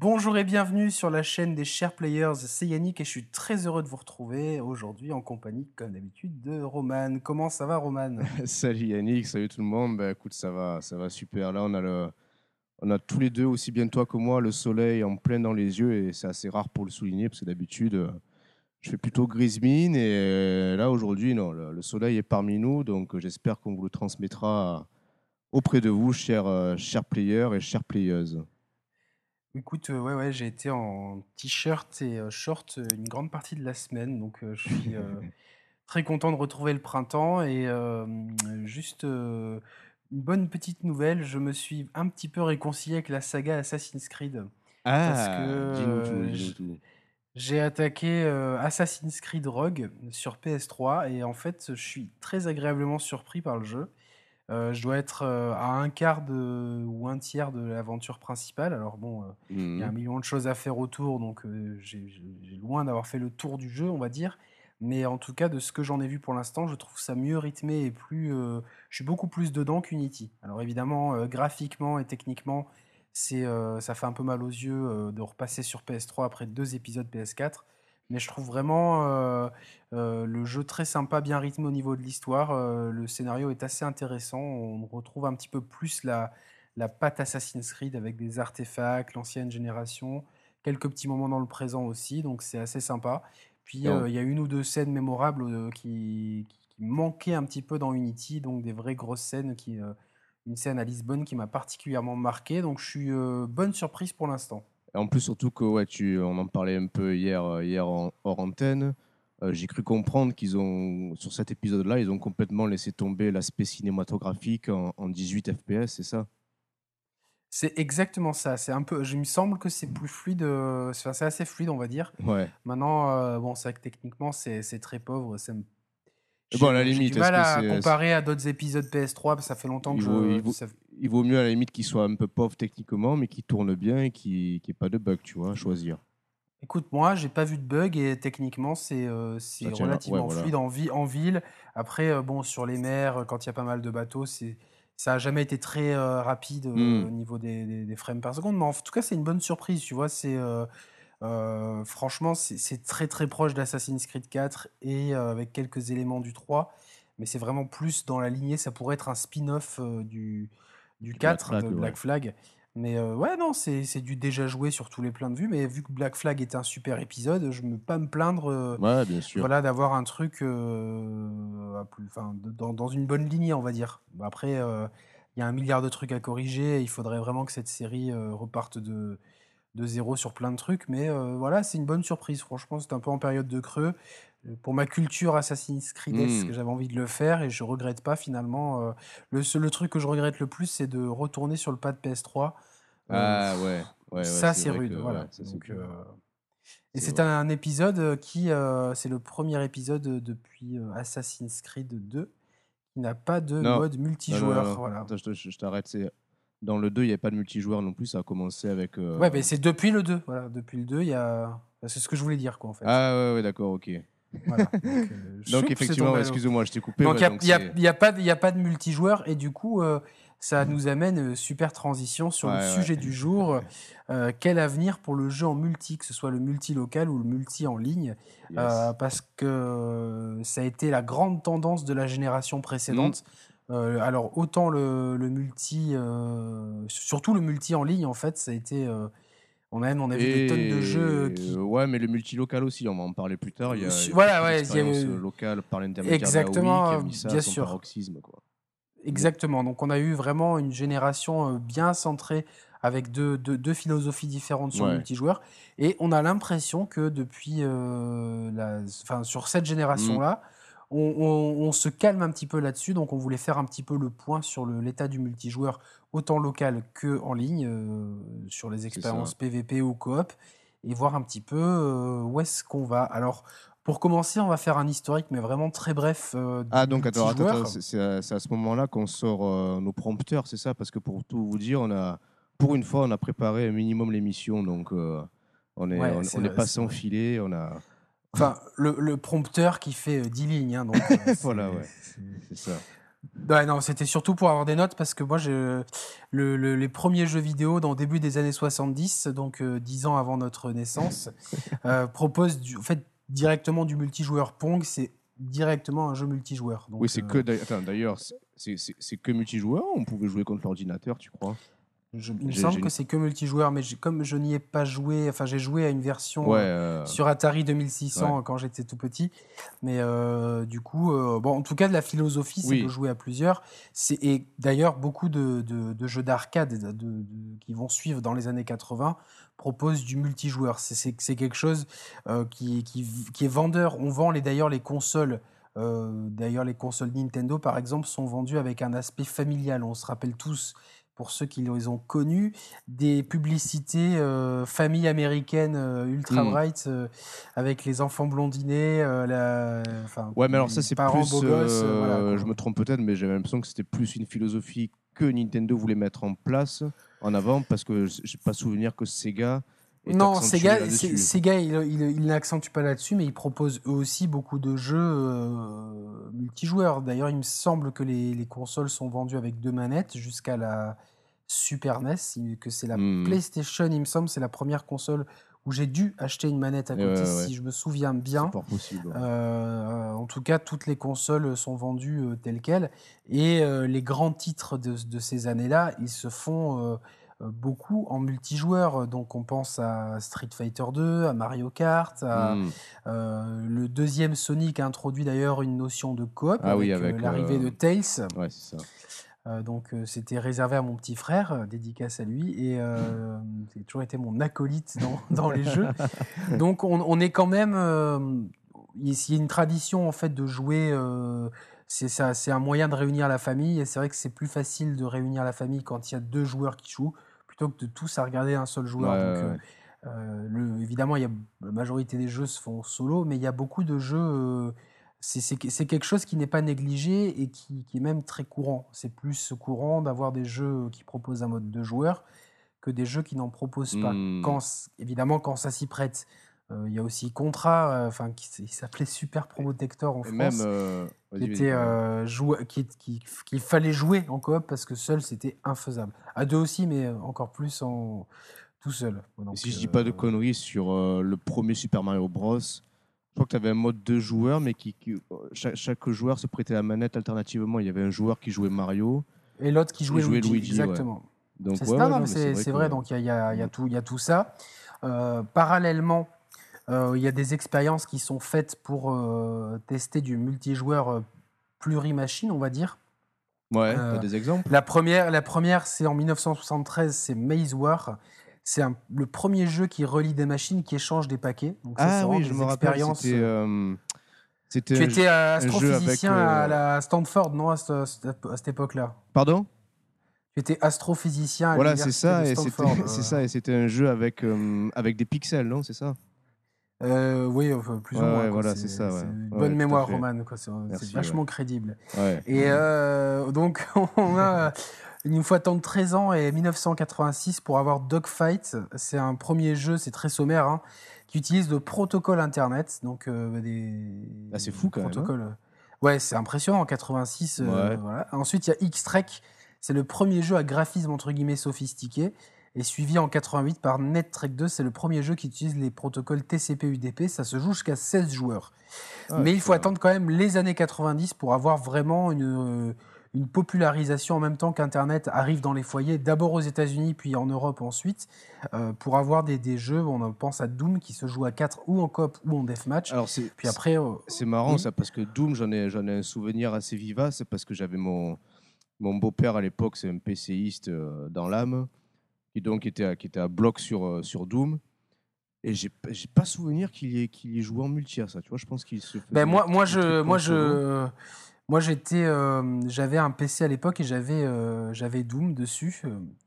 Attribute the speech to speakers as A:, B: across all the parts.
A: Bonjour et bienvenue sur la chaîne des Chers Players, c'est Yannick et je suis très heureux de vous retrouver aujourd'hui en compagnie, comme d'habitude, de Roman. Comment ça va Roman?
B: Salut Yannick, salut tout le monde. Bah, écoute, ça va, ça va super. Là, on a, on a tous les deux, aussi bien toi que moi, le soleil en plein dans les yeux et c'est assez rare pour le souligner parce que d'habitude, euh, je fais plutôt grise mine et euh, là, aujourd'hui, non, le, le soleil est parmi nous donc euh, j'espère qu'on vous le transmettra auprès de vous, chers, chers players et chères playeuses.
A: Écoute, euh, ouais, ouais, j'ai été en t-shirt et euh, short euh, une grande partie de la semaine, donc je suis très content de retrouver le printemps et juste une bonne petite nouvelle, je me suis un petit peu réconcilié avec la saga Assassin's Creed parce que
B: Ah, dis-nous tout, dis-nous
A: j-
B: tout.
A: j'ai attaqué Assassin's Creed Rogue sur PS3 et en fait, je suis très agréablement surpris par le jeu. Euh, je dois être euh, à un quart de, ou un tiers de l'aventure principale. Alors bon, euh, il y a un
B: Mhm.
A: million de choses à faire autour, donc j'ai loin d'avoir fait le tour du jeu, on va dire. Mais en tout cas, de ce que j'en ai vu pour l'instant, je trouve ça mieux rythmé et plus. je suis beaucoup plus dedans qu'Unity. Alors évidemment, graphiquement et techniquement, c'est, ça fait un peu mal aux yeux de repasser sur PS3 après deux épisodes PS4. Mais je trouve vraiment euh, euh, le jeu très sympa, bien rythmé au niveau de l'histoire. euh, le scénario est assez intéressant. On retrouve un petit peu plus la, la patte Assassin's Creed avec des artefacts, l'ancienne génération, quelques petits moments dans le présent aussi, donc c'est assez sympa. Puis il y a une ou deux scènes mémorables qui, qui- qui manquaient un petit peu dans Unity, donc des vraies grosses scènes, qui, une scène à Lisbonne qui m'a particulièrement marqué, donc je suis bonne surprise pour l'instant.
B: En plus, surtout que ouais, tu, on en parlait un peu hier, euh, hier en, hors antenne. Euh, J'ai cru comprendre qu'ils ont, sur cet épisode-là, ils ont complètement laissé tomber l'aspect cinématographique en, en 18 FPS, c'est ça?
A: C'est exactement ça. C'est un peu, je il me semble que c'est plus fluide, euh, enfin, c'est assez fluide, on va dire.
B: Ouais.
A: Maintenant, euh, bon, c'est que techniquement, c'est c'est très pauvre.
B: Et bon, à la
A: J'ai j'ai
B: limite,
A: du mal à
B: c'est-
A: comparer à d'autres épisodes PS3, parce que ça fait longtemps que
B: il vaut,
A: je.
B: il, vaut,
A: ça-
B: il vaut mieux à la limite qu'il soit un peu pauvre techniquement, mais qu'il tourne bien et qu'il n'y ait pas de bug, tu vois, à choisir.
A: Écoute, moi, j'ai pas vu de bug et techniquement, c'est euh, relativement
B: Ouais, voilà.
A: fluide en, vi- en ville. Après, euh, bon, sur les mers, quand il y a pas mal de bateaux, c'est ça a jamais été très euh, rapide euh,
B: Hmm.
A: au niveau des, des- des frames par seconde. Mais en tout cas, c'est une bonne surprise, tu vois. C'est euh, euh, franchement, c'est très très proche d'Assassin's Creed 4 et euh, avec quelques éléments du 3. Mais c'est vraiment plus dans la lignée. Ça pourrait être un spin-off euh, du, du
B: Du Black
A: 4,
B: Flag,
A: de
B: ouais.
A: Black Flag. Mais euh, ouais, non, c'est c'est du déjà joué sur tous les plans de vue. Mais vu que Black Flag était un super épisode, je ne peux pas me plaindre euh,
B: Ouais, bien sûr.
A: voilà, d'avoir un truc euh, plus, dans, dans une bonne lignée, on va dire. Après, euh, il y a un milliard de trucs à corriger. et il faudrait vraiment que cette série euh, reparte de, de zéro sur plein de trucs. Mais euh, voilà, c'est une bonne surprise. Franchement, c'est un peu en période de creux. Euh, Pour ma culture Assassin's Creed-esque,
B: Mm.
A: j'avais envie de le faire et je regrette pas finalement. euh, le, seul- le truc que je regrette le plus, c'est de retourner sur le pad PS3. Euh,
B: Ah ouais. ouais, ouais,
A: ça, c'est rude.
B: que-
A: voilà.
B: ça,
A: Donc, euh, et
B: C'est
A: un épisode euh, qui, euh, c'est le premier épisode depuis euh, Assassin's Creed 2 qui n'a pas de
B: Non.
A: mode
B: non,
A: multijoueur.
B: non.
A: Voilà.
B: Attends, je te- je je t'arrête. c'est- Dans le 2, il n'y avait pas de multijoueur non plus. Ça a commencé avec. euh,
A: Ouais, mais c'est depuis le 2. Voilà, depuis le 2, il y a. C'est ce que je voulais dire, quoi, en fait.
B: Ah ouais, ouais, d'accord, ok.
A: Voilà. Donc, euh,
B: Donc effectivement,
A: l'eau.
B: excuse-moi, je t'ai coupé.
A: Donc, il n'y a,
B: c'est-
A: y a pas de- y a pas de multijoueur et du coup, euh, ça nous amène euh, super transition sur le
B: Ouais, ouais.
A: sujet du jour. Euh, quel avenir pour le jeu en multi, que ce soit le multi local ou le multi en ligne?
B: Yes.
A: Euh, parce que ça a été la grande tendance de la génération précédente.
B: Mm.
A: Euh, alors autant le, le multi, euh, surtout le multi en ligne en fait, ça a été, euh, on a on a vu des tonnes de jeux
B: Et,
A: qui,
B: euh, Ouais, mais le multilocal aussi, on va en parler plus tard. Il y a,
A: Su-
B: il y a
A: voilà, ouais, il y a
B: euh, locales par l'intermédiaire
A: Exactement,
B: d'AOI qui a mis ça
A: bien sûr.
B: paroxysme. Quoi.
A: exactement. Donc on a eu vraiment une génération euh, bien centrée avec deux, deux, deux philosophies différentes sur le multijoueur et on a l'impression que depuis, euh, la, enfin sur cette génération là. On, on- on se calme un petit peu là-dessus, donc on voulait faire un petit peu le point sur l'état du multijoueur, autant local que en ligne, euh, sur les expériences PVP ou coop, et voir un petit peu euh, où est-ce qu'on va. Alors, pour commencer, on va faire un historique, mais vraiment très bref. euh,
B: Ah, donc attends, attends, c'est- à, ce moment-là qu'on sort nos prompteurs, c'est ça? Parce que pour tout vous dire, on a, pour une fois, on a préparé un minimum l'émission, donc on n'est
A: Ouais,
B: pas sans filet, on a.
A: Enfin, le, le prompteur qui fait euh, 10 lignes. hein, donc, euh,
B: Voilà, ouais.
A: c'est-
B: ça.
A: Ouais, non, c'était surtout pour avoir des notes parce que moi, je, le, le- les premiers jeux vidéo dans le début des années 70, donc euh, 10 ans avant notre naissance, euh, proposent du, en fait, directement du multijoueur Pong. C'est directement un jeu multijoueur. Donc,
B: Oui, c'est
A: euh,
B: que d'ailleurs- c'est- que multijoueur. ou On pouvait jouer contre l'ordinateur, tu crois?
A: Je- il me semble que c'est que multijoueur, mais comme je n'y ai pas joué, enfin, j'ai joué à une version
B: Ouais.
A: euh,
B: euh,
A: sur Atari 2600 quand j'étais tout petit. Mais euh, du coup, euh, bon, en tout cas, de la philosophie, c'est
B: Oui.
A: de jouer à plusieurs. Et d'ailleurs beaucoup de, de- de jeux d'arcade de- de- qui vont suivre dans les années 80 proposent du multijoueur. C'est- quelque chose qui, qui, qui est vendeur. On vend d'ailleurs les consoles. euh, d'ailleurs, les consoles Nintendo, par exemple, sont vendues avec un aspect familial. On se rappelle tous, pour ceux qui les ont connus, des publicités euh, famille américaine euh, ultra bright euh, avec les enfants blondinés, la,
B: Ouais, mais alors ça, c'est plus.
A: gosses. voilà,
B: je me trompe peut-être, mais j'avais l'impression que c'était plus une philosophie que Nintendo voulait mettre en place en avant, parce que j'ai pas souvenir que Sega.
A: Non, Sega, Sega il, il, il n'accentue pas là-dessus, mais il propose eux aussi beaucoup de jeux euh, multijoueurs. D'ailleurs, il me semble que les, les consoles sont vendues avec deux manettes jusqu'à la Super NES, que c'est la
B: Hmm.
A: PlayStation, il me semble, c'est la première console où j'ai dû acheter une manette à côté,
B: ouais, ouais.
A: si je me souviens bien.
B: C'est pas possible. ouais.
A: Euh, en tout cas, toutes les consoles sont vendues euh, telles quelles. Et les grands titres de, de ces années-là, ils se font beaucoup en multijoueur. Donc, on pense à Street Fighter 2, à Mario Kart. à-
B: Hmm.
A: euh, le deuxième Sonic a introduit d'ailleurs une notion de coop
B: Ah oui,
A: avec, euh,
B: avec,
A: l'arrivée
B: euh,
A: de Tails.
B: Ouais, c'est ça.
A: Euh, donc euh, c'était réservé à mon petit frère, euh, dédicace à lui, et euh, c'est toujours été mon acolyte dans, dans les jeux. Donc on, on est quand même, euh, il y a une tradition en fait de jouer. euh, c'est ça, c'est un moyen de réunir la famille, et c'est vrai que c'est plus facile de réunir la famille quand il y a deux joueurs qui jouent plutôt que de tous à regarder un seul joueur.
B: Ouais,
A: Donc, euh, euh, le- évidemment, il y a, la majorité des jeux se font solo, mais il y a beaucoup de jeux. euh, c'est quelque chose qui n'est pas négligé et qui, qui est même très courant. C'est plus courant d'avoir des jeux qui proposent un mode de joueur que des jeux qui n'en proposent pas.
B: Hmm.
A: Quand, évidemment, quand ça s'y prête. Euh, Il y a aussi Contra, euh, enfin, qui, s'appelait Super Protector en
B: Et
A: France
B: même. euh,
A: qui était, joua- qui- qui- qu'il fallait jouer en coop parce que seul c'était infaisable. À deux aussi, mais encore plus en tout seul. Donc,
B: si je dis pas de conneries sur le premier Super Mario Bros, je crois que tu avais un mode deux joueurs, mais qui, qui- chaque, chaque joueur se prêtait la manette alternativement. Il y avait un joueur qui jouait Mario.
A: Et l'autre qui jouait, Luigi,
B: Luigi, ouais.
A: exactement.
B: Donc,
A: C'est
B: ouais, ouais,
A: mais c'est
B: que-
A: vrai, donc il y y y a
B: Mm.
A: tout, il y a tout ça. Euh, parallèlement, il y a des expériences qui sont faites pour euh, tester du multijoueur euh, plurimachine, on va dire.
B: Ouais,
A: Euh,
B: t'as des exemples?
A: La première, la première c'est en 1973, c'est Maze War. C'est le premier jeu qui relie des machines qui échangent des paquets. Donc ça, c'est
B: Ah oui, je me rappelle. C'était.
A: euh,
B: euh, c'était
A: Tu étais astrophysicien
B: euh,
A: à la Stanford, non, à, ce- à cette époque-là?
B: Pardon?
A: Tu étais astrophysicien à
B: Voilà, c'est ça,
A: de
B: et c'était
A: Stanford,
B: c'est
A: euh.
B: ça, et c'était un jeu avec euh, avec des pixels, non C'est ça?
A: Euh, oui, enfin, plus ou moins.
B: ouais,
A: quoi.
B: voilà, c'est ça, ouais.
A: une bonne mémoire. Roman. C'est vachement crédible. Et euh, donc, on a une fois attendre 13 ans et 1986 pour avoir Dogfight. C'est un premier jeu, c'est très sommaire, hein, qui utilise le protocole Internet. Donc, euh, des.
B: Ah, c'est fou, quand même, hein.
A: protocoles. Ouais, c'est impressionnant en 86. euh,
B: Ouais.
A: voilà. Ensuite, il y a X-Trek. C'est le premier jeu à graphisme entre guillemets sophistiqué. Et suivi en 88 par NetTrek 2, c'est le premier jeu qui utilise les protocoles TCP/UDP. Ça se joue jusqu'à 16 joueurs.
B: Ah,
A: Mais il faut attendre quand même les années 90 pour avoir vraiment une, euh, une popularisation en même temps qu'Internet arrive dans les foyers, d'abord aux États-Unis, puis en Europe ensuite, euh, pour avoir des, des jeux, on pense à Doom qui se joue à 4 ou en coop ou en deathmatch.
B: Alors c'est
A: Puis après, euh,
B: C'est marrant
A: Oui.
B: ça parce que Doom, j'en ai, j'en ai un souvenir assez vivace parce que j'avais mon, mon beau-père à l'époque, c'est un PCiste dans l'âme, qui donc était à, qui était à bloc sur, euh, sur Doom. Et j'ai pas souvenir qu'il y, ait- qu'il y ait joué en multi à ça, tu vois, je pense qu'il se
A: Ben moi, moi, je, moi, je, moi, j'étais, euh, j'avais un PC à l'époque et j'avais, euh, j'avais Doom dessus.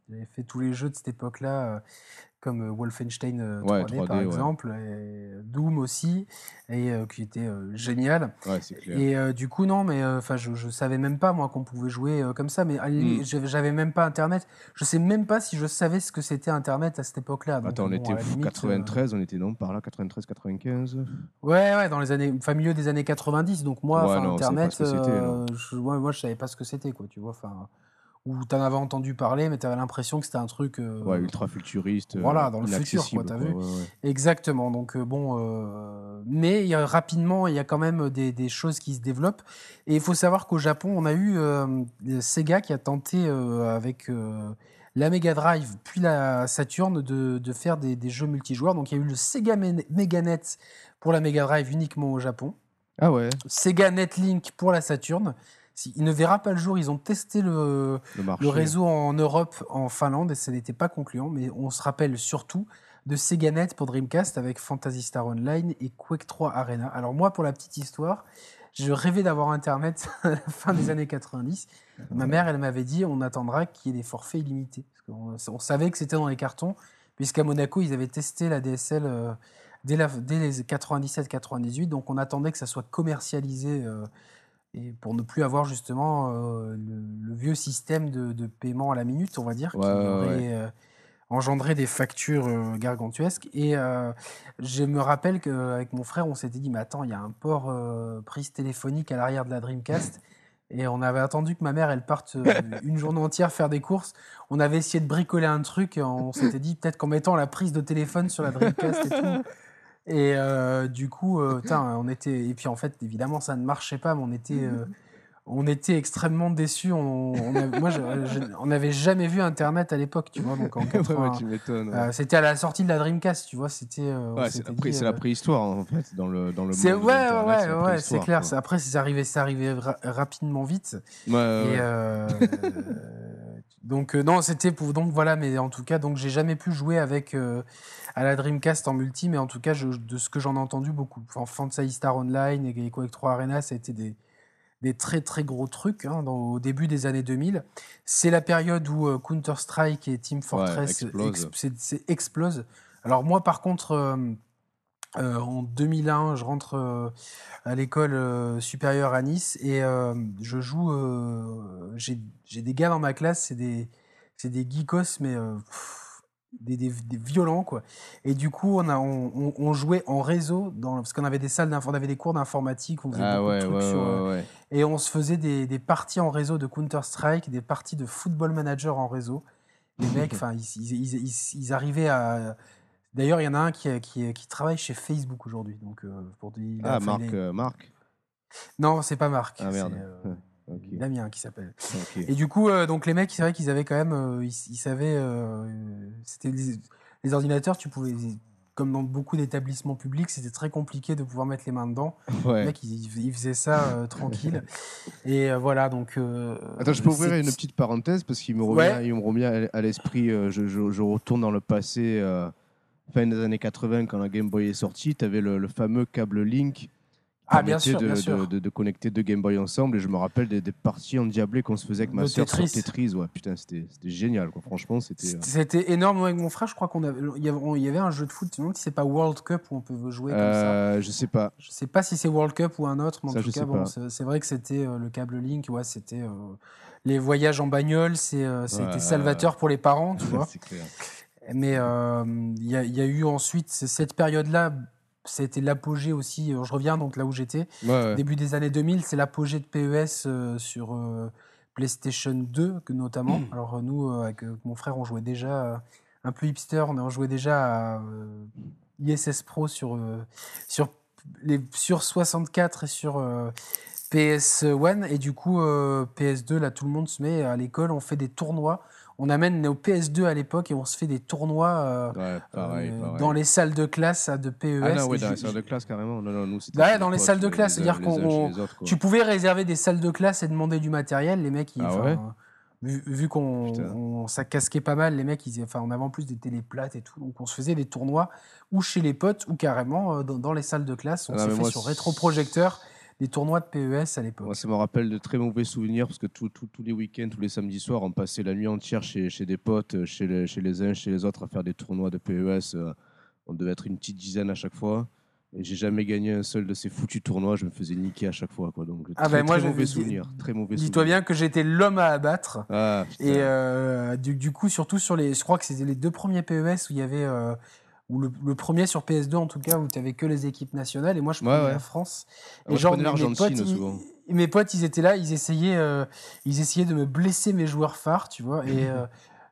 A: J'avais fait tous les jeux de cette époque-là comme euh, Wolfenstein euh,
B: Ouais,
A: 3D,
B: 3D,
A: par
B: ouais.
A: exemple, et Doom aussi, et euh, qui était euh, génial.
B: Ouais, c'est clair.
A: Et euh, du coup, non, mais enfin, je, je savais même pas moi qu'on pouvait jouer euh, comme ça, mais à la limite,
B: Mm.
A: j'avais- même pas Internet. Je sais même pas si je savais ce que c'était Internet à cette époque-là.
B: Attends, on
A: bon,
B: était
A: limite, euh,
B: 93, on était non par là, 93, 95.
A: Ouais, ouais, dans les années, enfin milieu des années 90. Donc moi,
B: non,
A: Internet, euh, je, moi, je savais pas ce que c'était, quoi. Tu vois, enfin, ou t'en avais entendu parler, mais t'avais l'impression que c'était un truc. euh,
B: Ouais, ultra futuriste.
A: Voilà,
B: euh,
A: dans le futur, quoi, t'as vu.
B: ouais, ouais.
A: Exactement. Donc euh, bon, euh, mais il y a, rapidement, il y a quand même des, des choses qui se développent. Et il faut savoir qu'au Japon, on a eu euh, Sega qui a tenté avec la Mega Drive puis la Saturn de, de faire des, des jeux multijoueurs. Donc il y a eu le Sega Me- Meganet pour la Mega Drive uniquement au Japon.
B: Ah ouais,
A: Sega Netlink pour la Saturn. Il ne verra pas le jour. Ils ont testé le,
B: le marché.
A: le réseau en Europe, en Finlande, et ça n'était pas concluant. Mais on se rappelle surtout de SegaNet pour Dreamcast avec Phantasy Star Online et Quake 3 Arena. Alors moi, pour la petite histoire, je rêvais d'avoir Internet à la fin des années 90. Ma mère, elle m'avait dit, on attendra qu'il y ait des forfaits illimités. Parce on savait que c'était dans les cartons, puisqu'à Monaco, ils avaient testé la DSL euh, dès, la- dès les 97-98. Donc on attendait que ça soit commercialisé euh, et pour ne plus avoir justement euh, le, le vieux système de, de paiement à la minute, on va dire, qui
B: Ouais,
A: aurait
B: ouais.
A: euh, engendré des factures euh, gargantuesques. Et je me rappelle qu'avec mon frère, on s'était dit, mais attends, il y a un port prise téléphonique à l'arrière de la Dreamcast. Et on avait attendu que ma mère, elle parte une journée entière faire des courses. On avait essayé de bricoler un truc. et On s'était dit peut-être qu'en mettant la prise de téléphone sur la Dreamcast et tout. Et euh, du coup, euh, putain, on était. Et puis en fait, évidemment, ça ne marchait pas, mais on était, euh, on était extrêmement déçus. On, on a- moi, je- je- on n'avait jamais vu Internet à l'époque, tu vois. Donc en
B: Ouais,
A: 80,
B: ouais, tu m'étonnes. ouais.
A: euh, c'était à la sortie de la Dreamcast, tu vois. C'était. euh,
B: Ouais, c'est la, pré-
A: euh,
B: préhistoire en fait dans le dans le
A: c'est ouais, ouais, ouais, c'est clair. Après, c'est arrivé, c'est arrivé ra- rapidement vite.
B: Ouais,
A: Et euh, donc euh, non, c'était pour donc voilà, mais en tout cas, donc j'ai jamais pu jouer avec euh, à la Dreamcast en multi, mais en tout cas, je- de ce que j'en ai entendu beaucoup, enfin, Fantasy Star Online et Quake 3 Arena, ça a été des des très très gros trucs hein, dans- au début des années 2000. C'est la période où euh, Counter Strike et Team Fortress
B: explose.
A: ex- c'est- c'est- explosent. Alors moi, par contre. Euh, en 2001, je rentre euh, à l'école euh, supérieure à Nice et je joue. J'ai des gars dans ma classe, c'est des, des geekos, mais pff, des, des, des violents quoi. Et du coup, on, a, on, on- on jouait en réseau dans, parce qu'on avait des salles, on avait des cours d'informatique, on faisait
B: Ah
A: beaucoup de
B: ouais,
A: trucs
B: ouais,
A: sur,
B: ouais,
A: et on se faisait des, des parties en réseau de Counter Strike, des parties de Football Manager en réseau. Les mecs, enfin, ils- ils- ils- ils arrivaient à. D'ailleurs, il y en a un qui, qui, qui travaille chez Facebook aujourd'hui. Donc, euh, pour a-
B: Ah, Marc, euh, Marc?
A: Non, c'est pas Marc.
B: Ah merde.
A: euh,
B: Ok.
A: Damien qui s'appelle. Et du coup, euh, donc les mecs, c'est vrai qu'ils avaient quand même, euh, ils, ils savaient, euh, c'était les, les ordinateurs, tu pouvais, comme dans beaucoup d'établissements publics, c'était très compliqué de pouvoir mettre les mains dedans. Les mecs, ils, ils faisaient ça tranquille. Et voilà, donc.
B: Attends, je peux ouvrir une petite parenthèse parce qu'il me revient,
A: Ouais.
B: il me revient à- l'esprit. je, je- je retourne dans le passé, fin des années 80, quand la Game Boy est sortie. Tu avais le, le fameux câble Link.
A: Ah, bien sûr,
B: de,
A: bien
B: de-
A: sûr.
B: De, de connecter deux Game Boy ensemble. Et je me rappelle des, des parties endiablées qu'on se faisait avec ma soeur sur
A: Tetris.
B: Tetris. Ouais, putain, c'était génial. Quoi. Franchement, c'était. euh,
A: C'était énorme. Moi, Avec mon frère, je crois qu'on avait, il y avait, on- il y avait un jeu de foot. Je me demande si c'est pas World Cup où on peut jouer comme ça.
B: euh, je sais pas.
A: Je sais pas si c'est World Cup ou un autre, mais en
B: Ça,
A: tout cas, bon, c'est vrai que c'était euh, le câble Link. Ouais, c'était euh, les voyages en bagnole. C'était
B: Ouais.
A: salvateur pour les parents, tu vois.
B: c'est clair.
A: Mais euh, il y, a- il y a eu ensuite cette période-là. C'était l'apogée aussi. euh, Je reviens donc là où j'étais.
B: Ouais, ouais.
A: Début des années 2000, c'est l'apogée de PES euh, sur PlayStation 2 que notamment. Alors euh, nous, avec mon frère, on jouait déjà un peu hipster, on, jouait déjà à ISS Pro sur, sur, les, sur 64 et sur euh, PS1. Et du coup, euh, PS2, là, tout le monde se met à l'école, on fait des tournois. On amène nos PS2 à l'époque et on se fait des tournois euh,
B: Ouais, pareil,
A: euh,
B: pareil.
A: dans les salles de classe de PES.
B: Ah non, ouais, dans les salles de classe carrément. Non, non, nous,
A: Ouais,
B: chez
A: dans les salles de classe, c'est-à-dire qu'on-. Tu pouvais réserver des salles de classe et demander du matériel. Les mecs, ils,
B: Ah ouais
A: vu, vu qu'on ça casquait pas mal, les mecs, ils, enfin, on avait en plus des télé plates et tout. Donc on se faisait des tournois ou chez les potes ou carrément euh, dans, dans les salles de classe. On
B: Ah,
A: s'est fait
B: moi,
A: sur rétroprojecteur des tournois de PES à l'époque.
B: Moi, ça me rappelle de très mauvais souvenirs parce que tous les week-ends, tous les samedis soirs, on passait la nuit entière chez, chez des potes, chez les, chez les uns, chez les autres, à faire des tournois de PES. euh, On devait être une petite dizaine à chaque fois. Et j'ai jamais gagné un seul de ces foutus tournois. Je me faisais niquer à chaque fois. Quoi. Donc,
A: Ah
B: très,
A: ben, moi,
B: très
A: je-
B: mauvais souvenirs. Très mauvais
A: Dis-toi bien que j'étais l'homme à abattre.
B: Ah.
A: Et euh, du, du coup, surtout sur les. Je crois que c'était les deux premiers PES où il y avait. euh, ou le, le premier sur PS2 en tout cas, où tu avais que les équipes nationales. Et moi, je
B: Ouais,
A: prenais
B: ouais.
A: la France.
B: Ah, moi, je prenais
A: mes- mes potes, ils- mes potes, ils étaient là, ils essayaient, euh, ils essayaient de me blesser mes joueurs phares, tu vois. Et euh,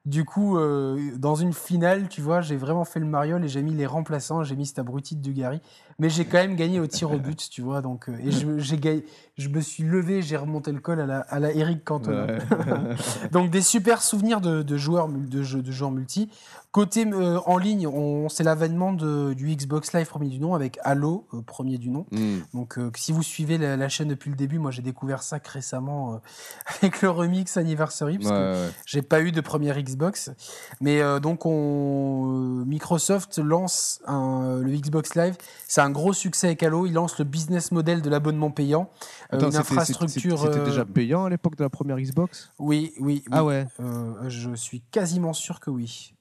A: du coup, euh, dans une finale, tu vois, j'ai vraiment fait le mariole et j'ai mis les remplaçants, j'ai mis cet abruti de Dugarry. Mais j'ai quand même gagné au tir au but, tu vois. Donc, euh, et je, j'ai gagné- je me suis levé, j'ai remonté le col à la, à la Eric Cantona.
B: Ouais.
A: Donc des super souvenirs de, de joueurs de, jeux, de joueurs multi. Côté euh, en ligne, on, c'est l'avènement de- du Xbox Live premier du nom avec Halo euh, premier du nom.
B: Hmm.
A: Donc si vous suivez la, la chaîne depuis le début, moi j'ai découvert ça que récemment avec le remix Anniversary parce
B: Ouais,
A: que
B: ouais.
A: j'ai pas eu de première Xbox. Mais donc on, Microsoft lance un- le Xbox Live. C'est un gros succès avec Halo. Il lance le business model de l'abonnement payant, Euh,
B: Attends,
A: une
B: c'était-
A: infrastructure.
B: C'était
A: euh,
B: déjà payant à l'époque de la première Xbox?
A: Oui, oui. oui.
B: Ah ouais.
A: Euh, je suis quasiment sûr que oui.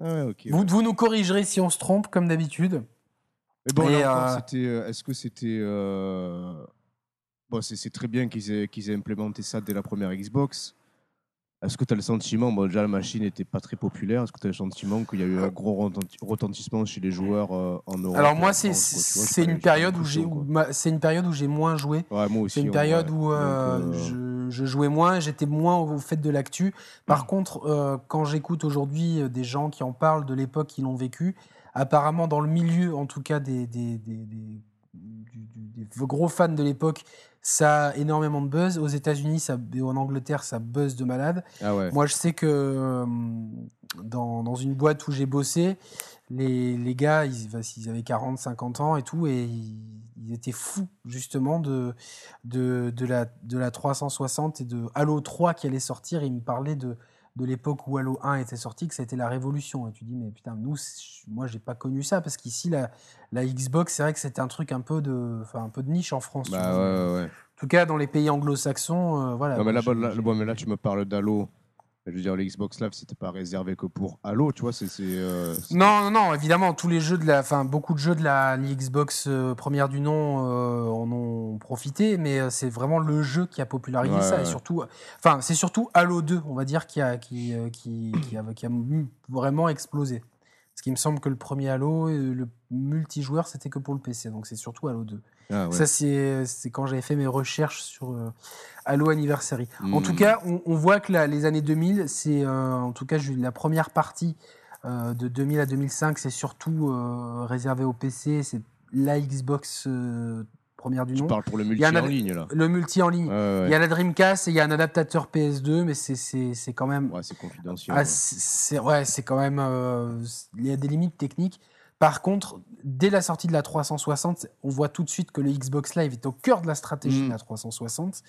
B: Ah ouais.
A: Vous, vous nous corrigerez si on se trompe, comme d'habitude.
B: Mais bon,
A: euh,
B: Est-ce que c'était. euh, Bon, c'est très bien qu'ils aient, qu'ils aient implémenté ça dès la première Xbox. Est-ce que tu as le sentiment, bon, déjà la machine n'était pas très populaire, est-ce que tu as le sentiment qu'il y a eu un gros retenti- retentissement chez les joueurs euh, en Europe
A: Alors moi, c'est une
B: pas
A: période où j'ai c'est une période où j'ai moins joué.
B: Ouais, moi aussi.
A: C'est une
B: en
A: période où euh,
B: Donc, euh,
A: je, je jouais moins, j'étais moins au fait de l'actu. Par contre, quand j'écoute aujourd'hui des gens qui en parlent de l'époque qu'ils l'ont vécu, apparemment dans le milieu, en tout cas des, des, des- des- du- du- des gros fans de l'époque, ça a énormément de buzz. Aux États-Unis et en Angleterre, ça buzz de malade.
B: Ah ouais.
A: Moi, je sais que euh, dans, dans une boîte où j'ai bossé, les, les gars, ils, enfin, ils avaient 40, 50 ans et tout, et ils, ils étaient fous, justement, de, de, de, la, de la 360 et de Halo 3 qui allait sortir. Ils me parlaient de, de l'époque où Halo 1 était sorti, que ça a été la révolution. Et tu dis, mais putain, nous, moi, j'ai pas connu ça, parce qu'ici, la, la Xbox, c'est vrai que c'était un truc un peu de, un peu de niche en France.
B: Bah ouais, ouais.
A: En tout cas, dans les pays anglo-saxons, euh, voilà.
B: Non, mais là, bon, mais là, tu me parles d'Halo. Je veux dire, le Xbox Live, c'était pas réservé que pour Halo, tu vois, c'est. euh,
A: Non, non, non, évidemment, tous les jeux de la, enfin, beaucoup de jeux de la Xbox euh, première du nom euh, en ont profité, mais c'est vraiment le jeu qui a popularisé
B: Ouais,
A: ça,
B: ouais.
A: et surtout, enfin, c'est surtout Halo 2, on va dire, qui a, qui, qui, qui a, qui a vraiment explosé. Parce qu'il me semble que le premier Halo, le multijoueur, c'était que pour le PC, donc c'est surtout Halo 2.
B: Ah ouais.
A: Ça, c'est quand j'avais fait mes recherches sur euh, Halo Anniversary. En tout
B: Hmm.
A: cas, on, on voit que la- les années 2000, c'est euh, en tout cas la première partie euh, de 2000 à 2005, c'est surtout réservé au PC. C'est la Xbox première du
B: Tu
A: nom.
B: parles pour le multi
A: en
B: ligne, là.
A: Le multi en ligne.
B: Ouais, ouais,
A: Il y a la Dreamcast et il y a un adaptateur PS2, mais c'est- quand même
B: Ouais, c'est confidentiel.
A: ah,
B: ouais.
A: c'est c'est- ouais, c'est quand même. euh, il y a des limites techniques. Par contre, dès la sortie de la 360, on voit tout de suite que le Xbox Live est au cœur de la stratégie
B: Mm.
A: de la 360.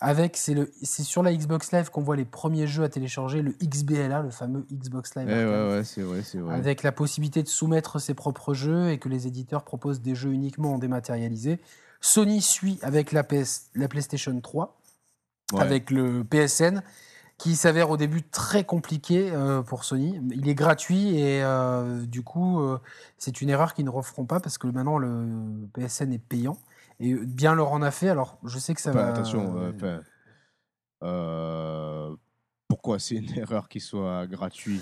A: Avec, c'est le, c'est sur la Xbox Live qu'on voit les premiers jeux à télécharger, le XBLA, le fameux Xbox Live. Arcade,
B: ouais, ouais, c'est vrai, c'est vrai.
A: Avec la possibilité de soumettre ses propres jeux et que les éditeurs proposent des jeux uniquement en dématérialisé. Sony suit avec la, PS, la PlayStation 3
B: Ouais.
A: avec le PSN, qui s'avère au début très compliqué euh, pour Sony. Il est gratuit et euh, du coup, euh, c'est une erreur qu'ils ne referont pas parce que maintenant le PSN est payant. Et bien leur en a fait. Alors, je sais que ça
B: Enfin,
A: va.
B: Attention, pourquoi c'est une erreur qu'il soit gratuit?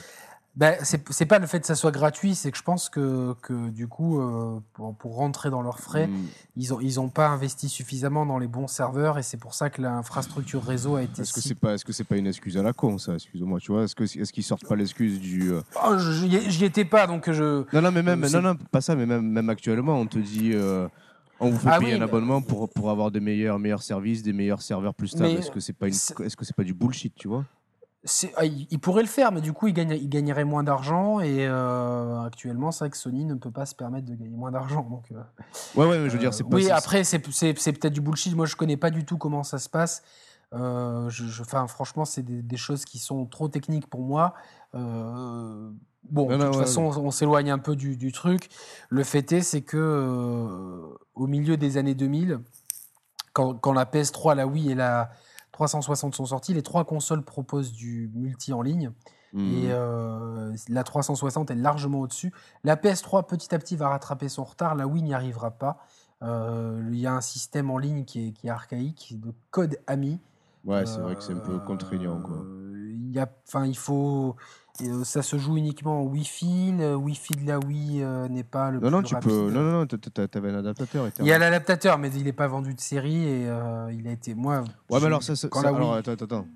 A: Ben, c'est pas le fait que ça soit gratuit, c'est que je pense que, que du coup, euh, pour, pour rentrer dans leurs frais,
B: Hmm.
A: ils ont, ils ont pas investi suffisamment dans les bons serveurs et c'est pour ça que l'infrastructure réseau a été
B: Est-ce que c'est pas, est-ce que c'est pas une excuse à la con, ça? Excuse-moi, tu vois Est-ce que, est-ce qu'ils sortent pas l'excuse du euh,
A: Oh, je- J'y étais pas, donc je.
B: Non, non, mais même,
A: C'est-
B: non, non, pas ça, mais même, même actuellement, on te dit, euh, on vous fait
A: Ah
B: payer
A: oui,
B: un
A: bah-
B: abonnement pour, pour avoir des meilleurs, meilleurs services, des meilleurs serveurs plus stables. Est-ce que c'est pas une,
A: c'est-
B: est-ce que c'est pas du bullshit, tu vois?
A: Il il pourrait le faire, mais du coup, il, gagne, il gagnerait moins d'argent. Et euh, actuellement, c'est vrai que Sony ne peut pas se permettre de gagner moins d'argent. Donc, euh,
B: Ouais, je veux dire,
A: euh,
B: c'est pas.
A: oui, après, c'est peut-être du bullshit. Moi, je connais pas du tout comment ça se passe. Euh, je, franchement, c'est des, des choses qui sont trop techniques pour moi. Euh, bon, de toute
B: ouais,
A: façon, on, on s'éloigne un peu du, du truc. Le fait est, c'est que euh, au milieu des années 2000, quand, quand la PS3, la Wii et la 360 sont sorties, les trois consoles proposent du multi en ligne.
B: Mhm.
A: Et euh, la 360 est largement au-dessus. La PS3, petit à petit, va rattraper son retard. La Wii n'y arrivera pas. Euh, Il y a un système en ligne qui est, qui est archaïque, de code AMI.
B: Ouais, c'est vrai que c'est un peu
A: Euh,
B: contraignant. Quoi.
A: Il y a, enfin, il faut. euh, Ça se joue uniquement en Wi-Fi. Le Wi-Fi de la Wii euh, n'est pas le
B: Non, non,
A: plus
B: tu
A: rapide.
B: peux. Non, non, non, t'a- t'a- t'avais un adaptateur.
A: Il y a l'adaptateur, mais il n'est pas vendu de série et euh, il a été. Moi,
B: Ouais, mais alors, ça, ça- ça- alors,
A: Wii-
B: attends, attends, attends.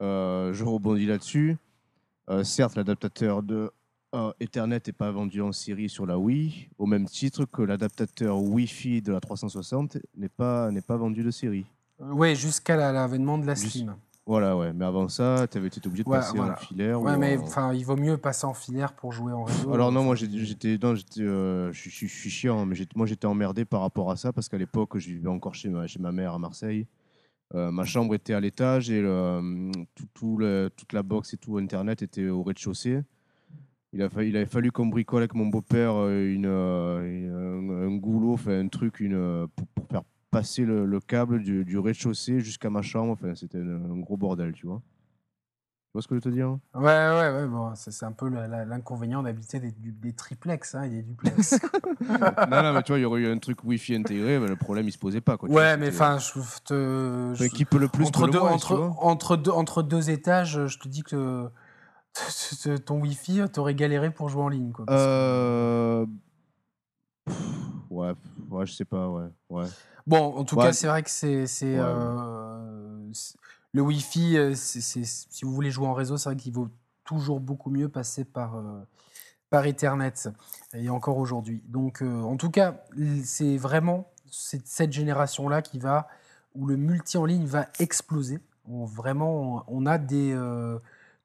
B: Euh, je rebondis là-dessus. Certes, l'adaptateur de Ethernet n'est pas vendu en série sur la Wii, au même titre que l'adaptateur Wi-Fi de la 360 n'est pas, n'est pas vendu de série.
A: Ouais, jusqu'à la- l'avènement de la Slim.
B: Voilà, ouais. Mais avant ça, tu avais été obligé de
A: Ouais,
B: passer
A: voilà.
B: en filaire.
A: Ouais,
B: ou
A: mais
B: en-
A: il vaut mieux passer en filaire pour jouer en réseau.
B: Alors non, moi j'étais, euh, je suis- chiant, mais j'étais- moi j'étais emmerdé par rapport à ça parce qu'à l'époque, je vivais encore chez ma, chez ma mère à Marseille. Euh, ma chambre était à l'étage et le- tout, tout le- toute la box et tout Internet était au rez-de-chaussée. Il, a fa- il avait fallu qu'on bricole avec mon beau-père euh, une, euh, une- un, un goulot, un truc une, euh, pour, pour faire passer le, le câble du, du rez-de-chaussée jusqu'à ma chambre. Enfin, c'était un, un gros bordel, tu vois. Tu vois ce que je veux te dire hein?
A: Ouais, ouais, ouais. Bon, c'est un peu l'inconvénient d'habiter des, triplex hein, et des duplex.
B: Non, non, mais tu vois, il y aurait eu un truc Wi-Fi intégré, ben, le problème il se posait pas. Quoi,
A: ouais,
B: vois,
A: mais enfin, je te.
B: Enfin, qui peut le plus
A: entre,
B: peut le
A: deux,
B: moins,
A: entre, deux, entre deux étages, je te dis que ton Wi-Fi, t'aurais galéré pour jouer en ligne. Quoi, parce
B: Euh... pff, Ouais, ouais, je sais pas, ouais. ouais.
A: Bon, en tout
B: Ouais.
A: cas, c'est vrai que c'est.
B: Ouais.
A: euh, le Wi-Fi, euh, si vous voulez jouer en réseau, c'est vrai qu'il vaut toujours beaucoup mieux passer par, euh, par Ethernet, et encore aujourd'hui. Donc, euh, en tout cas, c'est vraiment cette, cette génération-là qui va, où le multi en ligne va exploser. On, vraiment, on a des.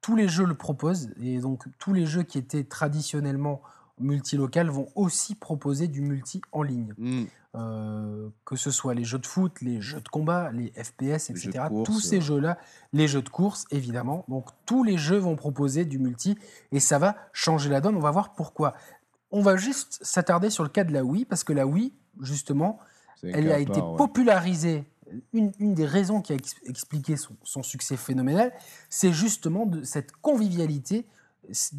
A: tous les jeux le proposent, et donc tous les jeux qui étaient traditionnellement multilocal vont aussi proposer du multi en ligne.
B: Hmm.
A: Euh, que ce soit les jeux de foot, les jeux de combat, les FPS,
B: Les
A: etc.
B: course,
A: tous ces
B: euh.
A: jeux-là, les jeux de course, évidemment. Donc tous les jeux vont proposer du multi et ça va changer la donne. On va voir pourquoi. On va juste s'attarder sur le cas de la Wii parce que la Wii, justement, elle a été
B: ouais.
A: popularisée. Une, une des raisons qui a ex- expliqué son, son succès phénoménal, c'est justement de cette convivialité,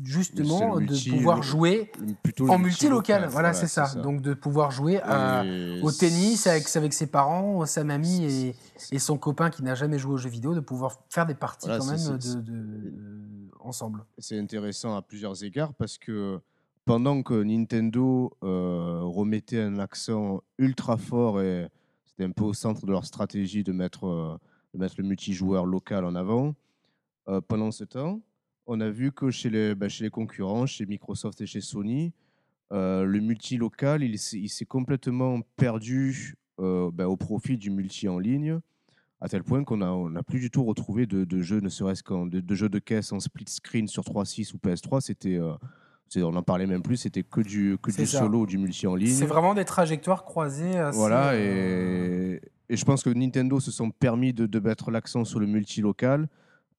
A: justement de
B: multi-
A: pouvoir jouer en multi-local.
B: multi-local,
A: Voilà, c'est ça. Donc de pouvoir jouer à- au tennis avec, avec ses parents, sa mamie et, et son copain qui n'a jamais joué aux jeux vidéo, de pouvoir faire des parties
B: Voilà,
A: quand même de- de- ensemble.
B: C'est intéressant à plusieurs égards parce que pendant que Nintendo euh, remettait un accent ultra fort et c'était un peu au centre de leur stratégie de mettre, euh, de mettre le multijoueur local en avant, euh, pendant ce temps, on a vu que chez les, bah, chez les concurrents, chez Microsoft et chez Sony, euh, le multi-local, il, s'est- il s'est complètement perdu euh, bah, au profit du multi en ligne, à tel point qu'on n'a on plus du tout retrouvé de, de jeux, ne serait-ce qu'en de, de jeux de caisse en split screen sur 3.6 ou PS3. C'était, euh, on n'en parlait même plus, c'était que du, que du
A: ça.
B: solo ou du multi en ligne.
A: C'est vraiment des trajectoires croisées. assez,
B: Voilà, et, et je pense que Nintendo se sont permis de, de mettre l'accent sur le multi-local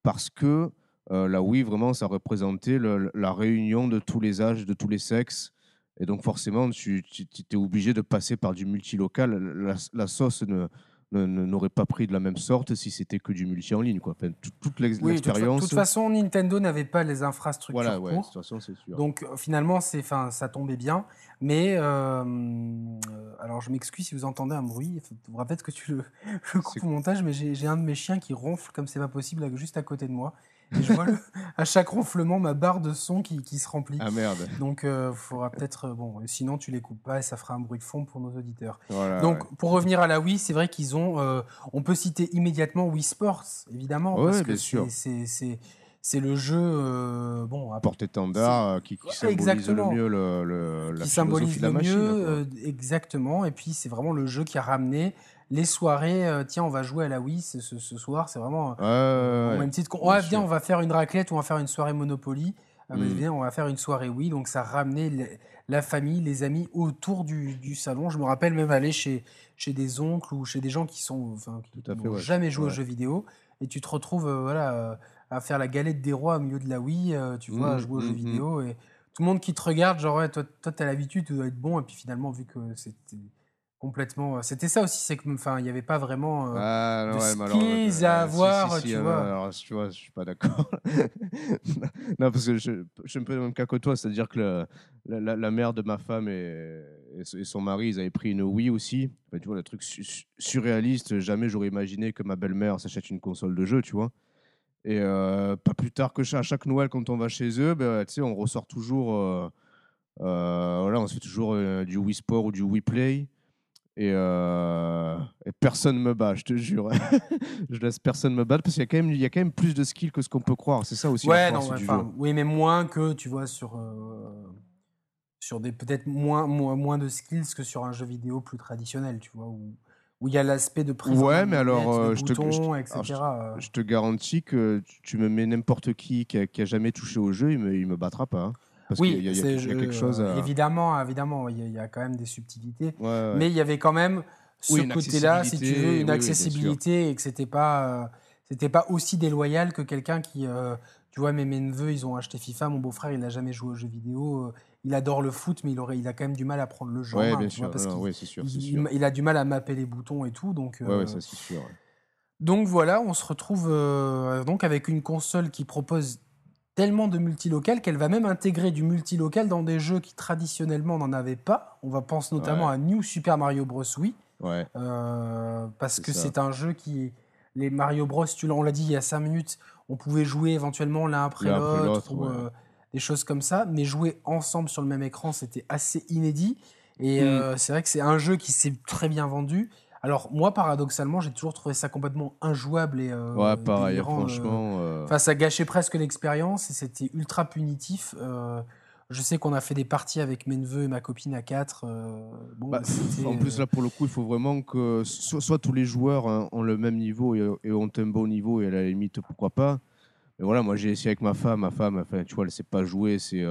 B: parce que euh, la Wii, vraiment, ça représentait le- la réunion de tous les âges, de tous les sexes. Et donc, forcément, tu, tu es obligé de passer par du multi-local. La, la sauce ne n'aurait pas pris de la même sorte si c'était que du multi en ligne. Quoi. Toute l'ex-
A: Oui, de toute
B: l'expérience.
A: façon, Nintendo n'avait pas les infrastructures
B: voilà, ouais, de toute façon, c'est sûr.
A: Donc euh, finalement, c'est, fin, ça tombait bien. Mais euh, alors, je m'excuse si vous entendez un bruit. Faudra peut-être que tu le, coupes
B: C'est-
A: au montage, mais j'ai, j'ai un de mes chiens qui ronfle comme c'est pas possible là, juste à côté de moi. Et je vois le- à chaque ronflement ma barre de son qui, qui se remplit.
B: ah merde.
A: Donc, il faudra peut-être. euh, Bon, sinon, tu les coupes pas et ça fera un bruit de fond pour nos auditeurs.
B: Voilà,
A: Donc,
B: ouais.
A: pour revenir à la Wii, c'est vrai qu'ils ont. euh, on peut citer immédiatement Wii Sports, évidemment,
B: Ouais,
A: parce que
B: bien
A: c'est,
B: sûr.
A: c'est, le jeu. euh, bon, à
B: porte-étendard euh, qui, symbolise le mieux le, le- la
A: qui symbolise
B: de la
A: le
B: machine.
A: mieux, euh, exactement. Et puis c'est vraiment le jeu qui a ramené les soirées. euh, tiens, on va jouer à la Wii ce, ce- ce soir. C'est vraiment
B: Ouais, ouais, ouais. bien
A: viens, on va faire une raclette ou on va faire une soirée Monopoly. Ah, mais
B: Mm.
A: viens, on va faire une soirée Wii. Donc ça le- la famille, les amis autour du, du salon. Je me rappelle même aller chez, chez des oncles ou chez des gens qui sont enfin, qui n'ont jamais joué aux jeux vidéo. Et tu te retrouves euh, voilà, euh, à faire la galette des rois au milieu de la Wii. euh, tu vois, à
B: Mm,
A: jouer aux
B: mm,
A: jeux vidéo. Et tout le monde qui te regarde, genre, ouais, toi, toi, t'as l'habitude, tu dois être bon. Et puis finalement, vu que c'était Complètement. C'était ça aussi, c'est que, enfin, il n'y avait pas vraiment euh,
B: Ah
A: de
B: ouais, alors,
A: à avoir,
B: si, si,
A: tu
B: euh,
A: vois.
B: alors, tu vois, je suis pas d'accord. non, parce que je, je suis un peu dans le même cas que toi, c'est-à-dire que le- la, mère de ma femme et, et son mari, ils avaient pris une Wii aussi. Enfin, tu vois, le truc su- su- surréaliste, jamais j'aurais imaginé que ma belle-mère s'achète une console de jeu, tu vois. Et euh, pas plus tard que ça, à chaque Noël, quand on va chez eux, ben, tu sais, on ressort toujours, euh, voilà, on se fait toujours du Wii Sport ou du Wii Play. Et, euh, et personne me bat, je te jure. je laisse personne me battre parce qu'il y, a quand même- il y a quand même plus de skills que ce qu'on peut croire. C'est ça aussi
A: Ouais, non, ouais,
B: du jeu.
A: oui, mais moins que, tu vois, sur, euh, sur des peut-être moins, moins, moins de skills que sur un jeu vidéo plus traditionnel, tu vois, où où il y a l'aspect de prise en
B: Ouais, mais alors, euh, je te- je te-
A: boutons,
B: alors,
A: etc.
B: je-
A: euh.
B: Je te garantis que tu- tu me mets n'importe qui qui a, qui a jamais touché au jeu, il me, il me battra pas. hein. Parce
A: Oui,
B: qu'il y a, y y quelque chose à.
A: évidemment, évidemment, il y, a- il y a quand même des subtilités.
B: Ouais, ouais.
A: Mais il y avait quand même ce
B: Oui,
A: côté-là, si tu veux, une
B: oui,
A: accessibilité et que c'était pas, euh, c'était pas aussi déloyal que quelqu'un qui, euh, tu vois, mes, mes neveux, ils ont acheté FIFA, mon beau-frère, il n'a jamais joué aux jeux vidéo, euh, il adore le foot, mais il, aurait, il a quand même du mal à prendre le jeu
B: Ouais,
A: main,
B: bien sûr.
A: vois, parce il,
B: sûr.
A: il- il a du mal à mapper les boutons et tout, donc,
B: Ouais, ouais, ça c'est sûr. ouais.
A: donc voilà, on se retrouve euh, donc avec une console qui propose tellement de multilocal qu'elle va même intégrer du multilocal dans des jeux qui traditionnellement n'en avaient pas. On va penser notamment
B: Ouais.
A: à New Super Mario Bros. Wii,
B: Ouais.
A: euh, parce que c'est un jeu qui les Mario Bros. Tu l'as- on l'a dit il y a cinq minutes, on pouvait jouer éventuellement l'un après l'autre
B: l'autre,
A: ou
B: ouais.
A: euh, des choses comme ça, mais jouer ensemble sur le même écran, c'était assez inédit. Et
B: Mm.
A: euh, c'est vrai que c'est un jeu qui s'est très bien vendu. Alors moi, paradoxalement, j'ai toujours trouvé ça complètement injouable et euh,
B: Ouais, pareil,
A: délirant, euh,
B: franchement. euh,
A: Enfin, ça gâchait presque l'expérience et c'était ultra punitif. Euh, je sais qu'on a fait des parties avec mes neveux et ma copine à 4. bon,
B: Bah, en plus, là, pour le coup, il faut vraiment que so- soit, tous les joueurs hein, ont le même niveau et, et ont un bon niveau, et à la limite, pourquoi pas. Mais voilà, moi, j'ai essayé avec ma femme. Ma femme, enfin, tu vois, elle sait pas jouer. C'est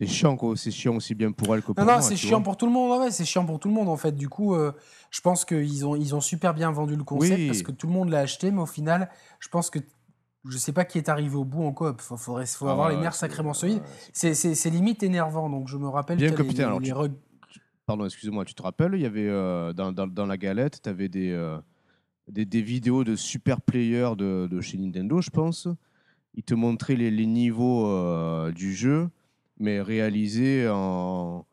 B: c'est chiant, quoi. C'est chiant aussi bien pour elle que pour
A: Non, non,
B: moi.
A: c'est
B: tu
A: chiant pour tout le monde. Ouais, c'est chiant pour tout le monde en fait. Du coup, euh, je pense qu'ils ont, ils ont super bien vendu le concept
B: Oui.
A: parce que tout le monde l'a acheté, mais au final, je pense que je sais pas qui est arrivé au bout en coop. Faut, faudrait, faut
B: Ah
A: avoir les nerfs
B: c'est-
A: sacrément solides.
B: c'est-
A: C'est, c'est, c'est limite énervant. Donc je me rappelle
B: Bien
A: que
B: que,
A: les,
B: putain,
A: les-
B: alors,
A: les
B: tu-
A: reg-
B: Pardon, excuse-moi, tu te rappelles, il y avait euh, dans, dans- dans la galette, tu avais des, euh, des, des vidéos de super players de, de chez Nintendo, je pense. Ils te montraient les, les niveaux du jeu, mais réalisés en,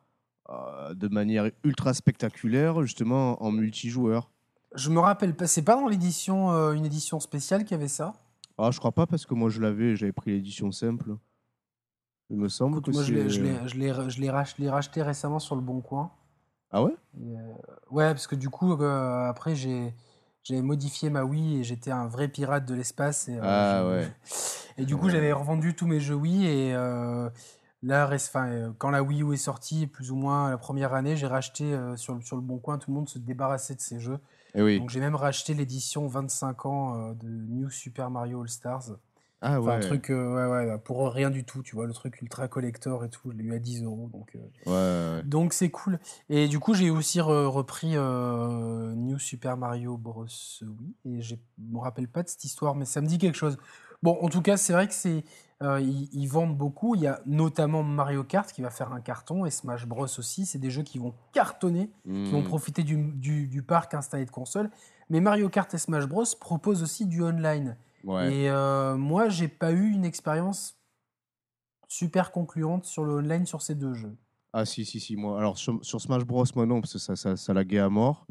B: euh, de manière ultra spectaculaire, justement en multijoueur.
A: Je me rappelle pas. C'est pas dans l'édition, euh, une édition spéciale qu'il y avait ça?
B: Ah, je crois pas parce que moi je l'avais, j'avais pris l'édition simple. Il me semble
A: Écoute,
B: que
A: moi, je l'ai, je l'ai, racheté récemment sur le Bon Coin.
B: Ah ouais?
A: Et, euh, ouais, parce que du coup, après, j'ai, j'ai modifié ma Wii et j'étais un vrai pirate de l'espace. Et,
B: Ah ouais.
A: Et du coup,
B: Ouais.
A: j'avais revendu tous mes jeux Wii et là, enfin, euh, quand la Wii U est sortie, plus ou moins la première année, j'ai racheté euh, sur, le- sur le Bon Coin, tout le monde se débarrassait de ces jeux.
B: Eh oui.
A: Donc j'ai même racheté l'édition 25 ans euh, de New Super Mario All Stars.
B: Ah
A: Enfin, un
B: ouais.
A: truc, euh, ouais, ouais, pour rien du tout, tu vois, le truc ultra collector et tout, je l'ai eu à 10 euros. Donc, euh,
B: Ouais, ouais.
A: donc c'est cool. Et du coup, j'ai aussi re- repris euh, New Super Mario Bros. Wii. Et je me rappelle pas de cette histoire, mais ça me dit quelque chose. Bon, en tout cas, c'est vrai que c'est euh, ils, ils vendent beaucoup. Il y a notamment Mario Kart qui va faire un carton et Smash Bros aussi. C'est des jeux qui vont cartonner, qui vont
B: Hmm.
A: profiter du, du- du parc installé de consoles. Mais Mario Kart et Smash Bros proposent aussi du online.
B: Ouais.
A: Et euh, moi, j'ai pas eu une expérience super concluante sur le online sur ces deux jeux.
B: Ah si, si, si, moi. Alors sur, sur Smash Bros, moi non, parce que ça, ça, ça laguait à mort.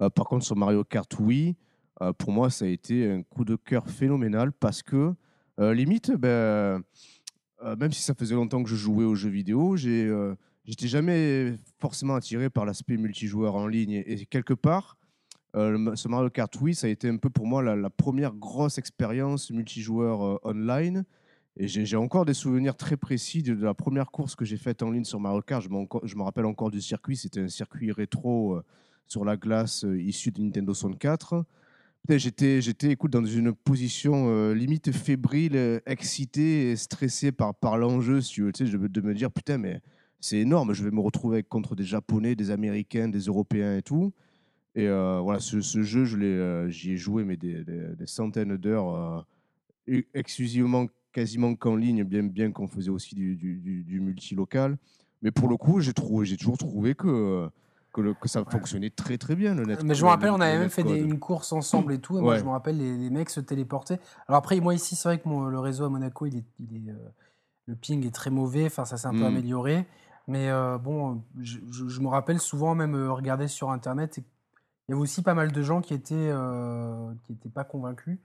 B: Euh, par contre, sur Mario Kart, oui. Euh, pour moi, ça a été un coup de cœur phénoménal parce que, limite, ben, euh, même si ça faisait longtemps que je jouais aux jeux vidéo, euh, j'étais jamais forcément attiré par l'aspect multijoueur en ligne. Et, quelque part, euh, ce Mario Kart Wii, ça a été un peu pour moi la, première grosse expérience multijoueur euh, online. Et j'ai encore des souvenirs très précis de, la première course que j'ai faite en ligne sur Mario Kart. Je, me rappelle encore du circuit. C'était un circuit rétro euh, sur la glace euh, issu de Nintendo 64. J'étais, j'étais, écoute, dans une position euh, limite fébrile, euh, excité et stressé par, par l'enjeu, tu veux, tu sais, de, me dire, putain, mais c'est énorme, je vais me retrouver contre des Japonais, des Américains, des Européens et tout. Et euh, voilà, ce, jeu, je l'ai, j'y ai joué mais des, centaines d'heures, exclusivement, quasiment qu'en ligne, bien, bien qu'on faisait aussi du, du, multilocal. Mais pour le coup, j'ai j'ai toujours trouvé que, que, le- que ça fonctionnait très très bien le net.
A: Mais je me
B: le-
A: rappelle,
B: le-
A: on avait même fait des- une course ensemble et tout. Et moi, je me rappelle, les, les mecs se téléportaient. Alors après, moi ici, c'est vrai que mon- le réseau à Monaco, il est, il est, euh, le ping est très mauvais. Enfin, ça s'est un peu
B: Mm.
A: amélioré. Mais euh, bon, je, je- je me rappelle souvent même euh, regarder sur Internet. et Il y avait aussi pas mal de gens qui étaient, euh, qui étaient pas convaincus.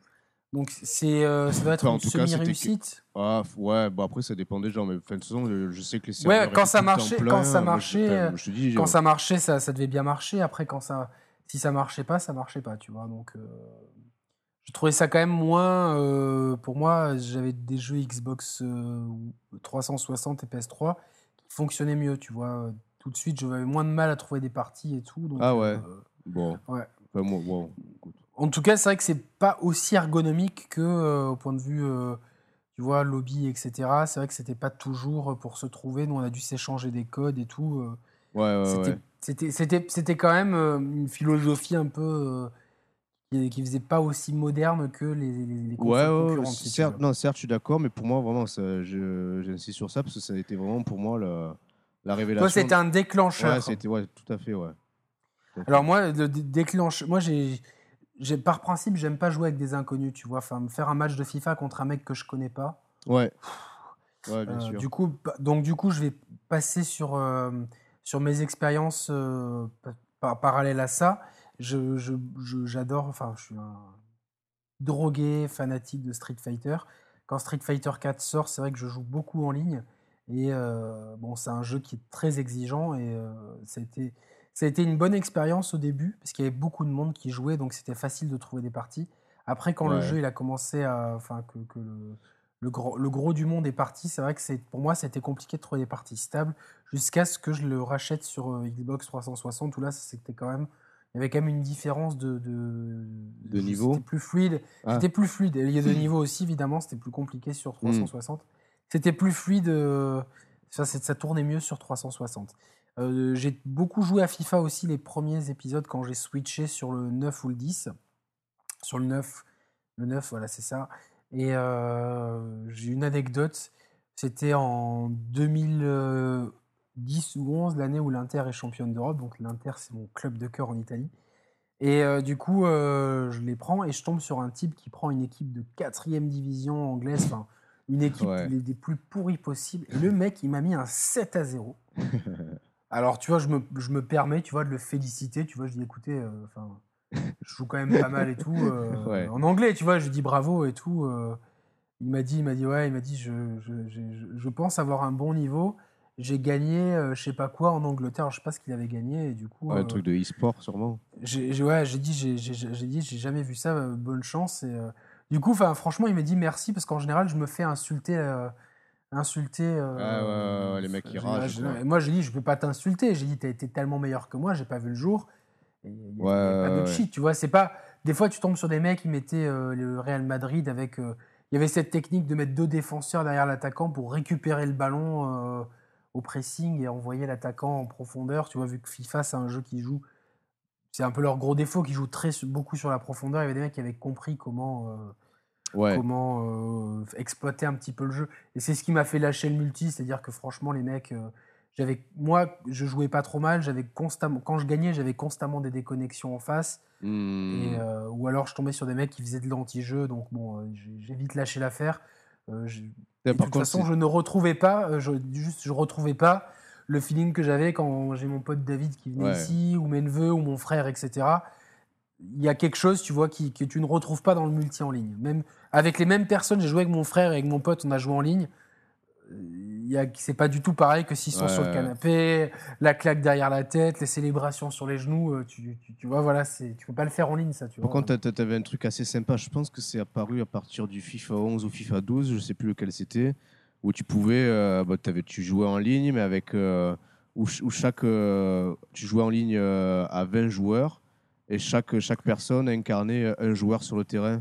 A: Donc c'est, euh, ça doit être
B: Enfin, en
A: une
B: tout cas, c'était que-
A: semi-réussite.
B: Ah, ouais, bon après ça dépend des gens, mais de toute façon, je sais que les
A: Ouais,
B: serveurs
A: quand ça marchait-
B: pleins.
A: quand ça
B: Moi, je-
A: marchait,
B: je dis,
A: Quand ça marchait, ça, ça devait bien marcher. Après, quand ça, si ça marchait pas, ça marchait pas, tu vois. Donc, euh, je trouvais ça quand même moins. euh, pour moi, j'avais des jeux Xbox euh, 360 et PS3 qui fonctionnaient mieux, tu vois. Tout de suite, j'avais moins de mal à trouver des parties et tout. donc,
B: Ah ouais. Bon.
A: Ouais.
B: Enfin, moi, bon, écoute.
A: En tout cas, c'est vrai que c'est pas aussi ergonomique que euh, au point de vue, euh, tu vois, lobby, etc. C'est vrai que c'était pas toujours pour se trouver. Nous, on a dû s'échanger des codes et tout. euh,
B: Ouais, ouais,
A: c'était-
B: ouais.
A: C'était, c'était, c'était quand même euh, une philosophie un peu euh, qui, faisait pas aussi moderne que les, les, les
B: Ouais, certes, non, certes, je suis d'accord, mais pour moi, vraiment, j'insiste sur ça parce que ça a été vraiment pour moi la, la révélation.
A: Toi, c'était un déclencheur.
B: Ouais, c'était, ouais, tout à fait, ouais.
A: Alors moi, le dé- déclenche, moi j'ai, par principe, j'aime pas jouer avec des inconnus, tu vois. Enfin, me faire un match de FIFA contre un mec que je connais pas.
B: Ouais. Ouais, bien
A: Euh,
B: sûr.
A: du coup, donc du coup, je vais passer sur euh, sur mes expériences euh, pa- par- parallèles à ça. Je, je- je- j'adore, enfin, je suis un drogué fanatique de Street Fighter. Quand Street Fighter 4 sort, c'est vrai que je joue beaucoup en ligne. Et euh, bon, c'est un jeu qui est très exigeant et euh, ça, a été, ça a été une bonne expérience au début parce qu'il y avait beaucoup de monde qui jouait, donc c'était facile de trouver des parties. Après, quand le jeu il a commencé à, enfin, que, que le, le gros, le gros du monde est parti, c'est vrai que pour moi, c'était compliqué de trouver des parties stables jusqu'à ce que je le rachète sur euh, Xbox 360 où là, c'était quand même, il y avait quand même une différence de, de,
B: De niveau
A: C'était plus fluide.
B: Ah.
A: C'était plus fluide. Il y a de niveau aussi, évidemment, c'était plus compliqué sur 360. C'était plus fluide. euh, ça tournait mieux sur 360. Euh, j'ai beaucoup joué à FIFA aussi les premiers épisodes quand j'ai switché sur le 9 ou le 10. Sur le 9, le 9, voilà, c'est ça. Et euh, j'ai une anecdote. C'était en 2010 ou 11, l'année où l'Inter est championne d'Europe. Donc l'Inter, c'est mon club de cœur en Italie. Et euh, du coup, je les prends et je tombe sur un type qui prend une équipe de 4 division anglaise, enfin, une équipe
B: Ouais.
A: des plus pourries possibles. Et le mec, il m'a mis un 7 à 0. Alors, tu vois, je me, je me permets, tu vois, de le féliciter. Tu vois, je dis, écoutez, euh, enfin, je joue quand même pas mal et tout. euh,
B: Ouais.
A: En anglais, tu vois, je lui dis bravo et tout. euh. il m'a dit, il m'a dit, ouais, il m'a dit, je, je, je, je- pense avoir un bon niveau. J'ai gagné, je sais pas quoi, en Angleterre. Je sais pas ce qu'il avait gagné. Et du coup,
B: Ouais, un truc de e-sport, sûrement.
A: j'ai ouais, j'ai dit, j'ai j'ai- dit, j'ai jamais vu ça. bonne chance. Et, du coup, enfin, franchement, il m'a dit merci parce qu'en général, je me fais insulter, insulter. euh,
B: Ah ouais, ouais, ouais, les mecs qui ragent.
A: Moi, j'ai dit, je peux pas t'insulter. J'ai dit, t'as été tellement meilleur que moi, j'ai pas vu le jour. Et Il y a, pas de cheat, tu vois. C'est pas. Des fois, tu tombes sur des mecs qui mettaient euh, le Real Madrid avec. euh, il y avait cette technique de mettre deux défenseurs derrière l'attaquant pour récupérer le ballon au pressing et envoyer l'attaquant en profondeur. Tu vois, vu que FIFA, c'est un jeu qui joue. C'est un peu leur gros défaut, qui joue très, beaucoup sur la profondeur. Il y avait des mecs qui avaient compris comment,
B: Ouais.
A: comment euh, exploiter un petit peu le jeu. Et c'est ce qui m'a fait lâcher le multi, c'est-à-dire que franchement, les mecs, euh, j'avais, moi, je jouais pas trop mal. J'avais constamment, quand je gagnais, j'avais constamment des déconnexions en face.
B: Hmm.
A: Et, euh, ou alors je tombais sur des mecs qui faisaient de l'anti-jeu, donc bon, j'ai vite lâché l'affaire. Euh, de toute
B: contre,
A: façon, je ne retrouvais pas, je, juste, je retrouvais pas le feeling que j'avais quand j'ai mon pote David qui venait
B: Ouais.
A: ici, ou mes neveux, ou mon frère, etc. Il y a quelque chose, tu vois, qui, que tu ne retrouves pas dans le multi en ligne. Même avec les mêmes personnes, j'ai joué avec mon frère et avec mon pote, on a joué en ligne. Euh, C'est pas du tout pareil que s'ils sont sur le canapé, la claque derrière la tête, les célébrations sur les genoux. euh, Tu, tu, tu vois, voilà, c'est- tu peux pas le faire en ligne, ça. Tu
B: Par
A: vois.
B: contre, t'a- t'avais un truc assez sympa. Je pense que c'est apparu à partir du FIFA 11 ou FIFA 12, je sais plus lequel c'était, où tu pouvais, euh, bah, t'avais- tu jouais en ligne, mais avec euh, où, ch- où chaque, euh, tu jouais en ligne à 20 joueurs et chaque chaque personne incarnait un joueur sur le terrain.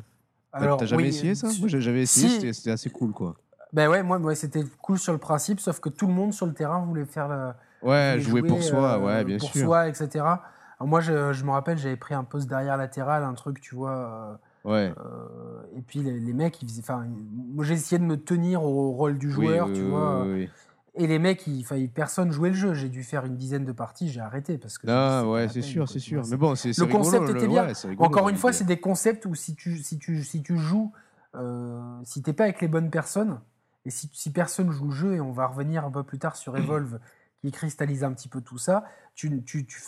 B: T'as-
A: Alors,
B: T'as jamais
A: oui,
B: essayé ça? Moi, j'ai- j'avais essayé,
A: si.
B: c'était- c'était assez cool, quoi.
A: Ben ouais, moi, c'était cool sur le principe, sauf que tout le monde sur le terrain voulait faire la,
B: Ouais, jouer pour soi,
A: euh,
B: ouais, bien
A: pour
B: sûr.
A: soi, etc. Alors moi, je, je me rappelle, j'avais pris un poste derrière latéral, un truc, tu vois.
B: Ouais.
A: euh, et puis les, les mecs, ils faisaient. Enfin, moi, j'ai essayé de me tenir au rôle du joueur,
B: oui,
A: tu
B: oui,
A: vois.
B: oui, oui.
A: Et les mecs, il, enfin, personne jouait le jeu. J'ai dû faire une dizaine de parties, j'ai arrêté parce que.
B: Ah ouais, c'est sûr, c'est sûr. Mais bon, c'est
A: Le
B: rigolo,
A: concept
B: le-
A: était bien.
B: ouais, c'est rigolo,
A: Encore une fois, c'est des concepts où si tu, si tu, si tu joues, euh, si t'es pas avec les bonnes personnes, et si, si personne joue le jeu, et on va revenir un peu plus tard sur Evolve, qui cristallise un petit peu tout ça, tu, tu, tu,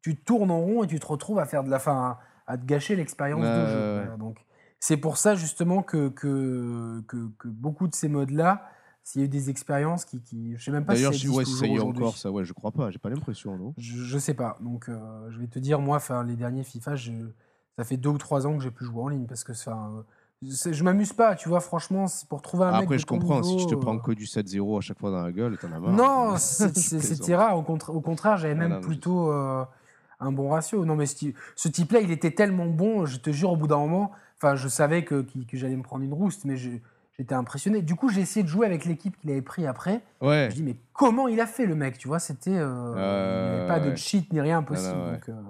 A: tu tournes en rond et tu te retrouves à faire de la fin, à, à te gâcher l'expérience de jeu. Voilà, donc, c'est pour ça justement que, que, que, que beaucoup de ces modes-là, s'il y a eu des expériences qui, qui je sais même pas
B: D'ailleurs,
A: si ça
B: ouais, si ça y est encore, ça, ouais, je crois pas. J'ai pas l'impression, non?
A: Je, je sais pas. Donc, euh, je vais te dire, moi, enfin, les derniers FIFA, je, ça fait deux ou trois ans que j'ai pu jouer en ligne parce que, c'est- je m'amuse pas, tu vois. Franchement, c'est pour trouver un mec
B: Après, je comprends. Si je te prends
A: euh,
B: que du 7-0 à chaque fois dans la gueule, t'en as marre.
A: Non, c'était rare. Au, contra- au contraire, j'avais
B: Ah
A: même
B: non,
A: plutôt euh, un bon ratio. Non, mais ce, ty- ce type-là, il était tellement bon, je te jure, au bout d'un moment, enfin, je savais que, qu'il- que j'allais me prendre une rouste, mais je- j'étais impressionné. Du coup, j'ai essayé de jouer avec l'équipe qu'il avait pris après.
B: Ouais.
A: Je dis, mais comment il a fait le mec Tu vois, c'était. euh, il n'y avait pas de cheat ni rien possible. donc, euh,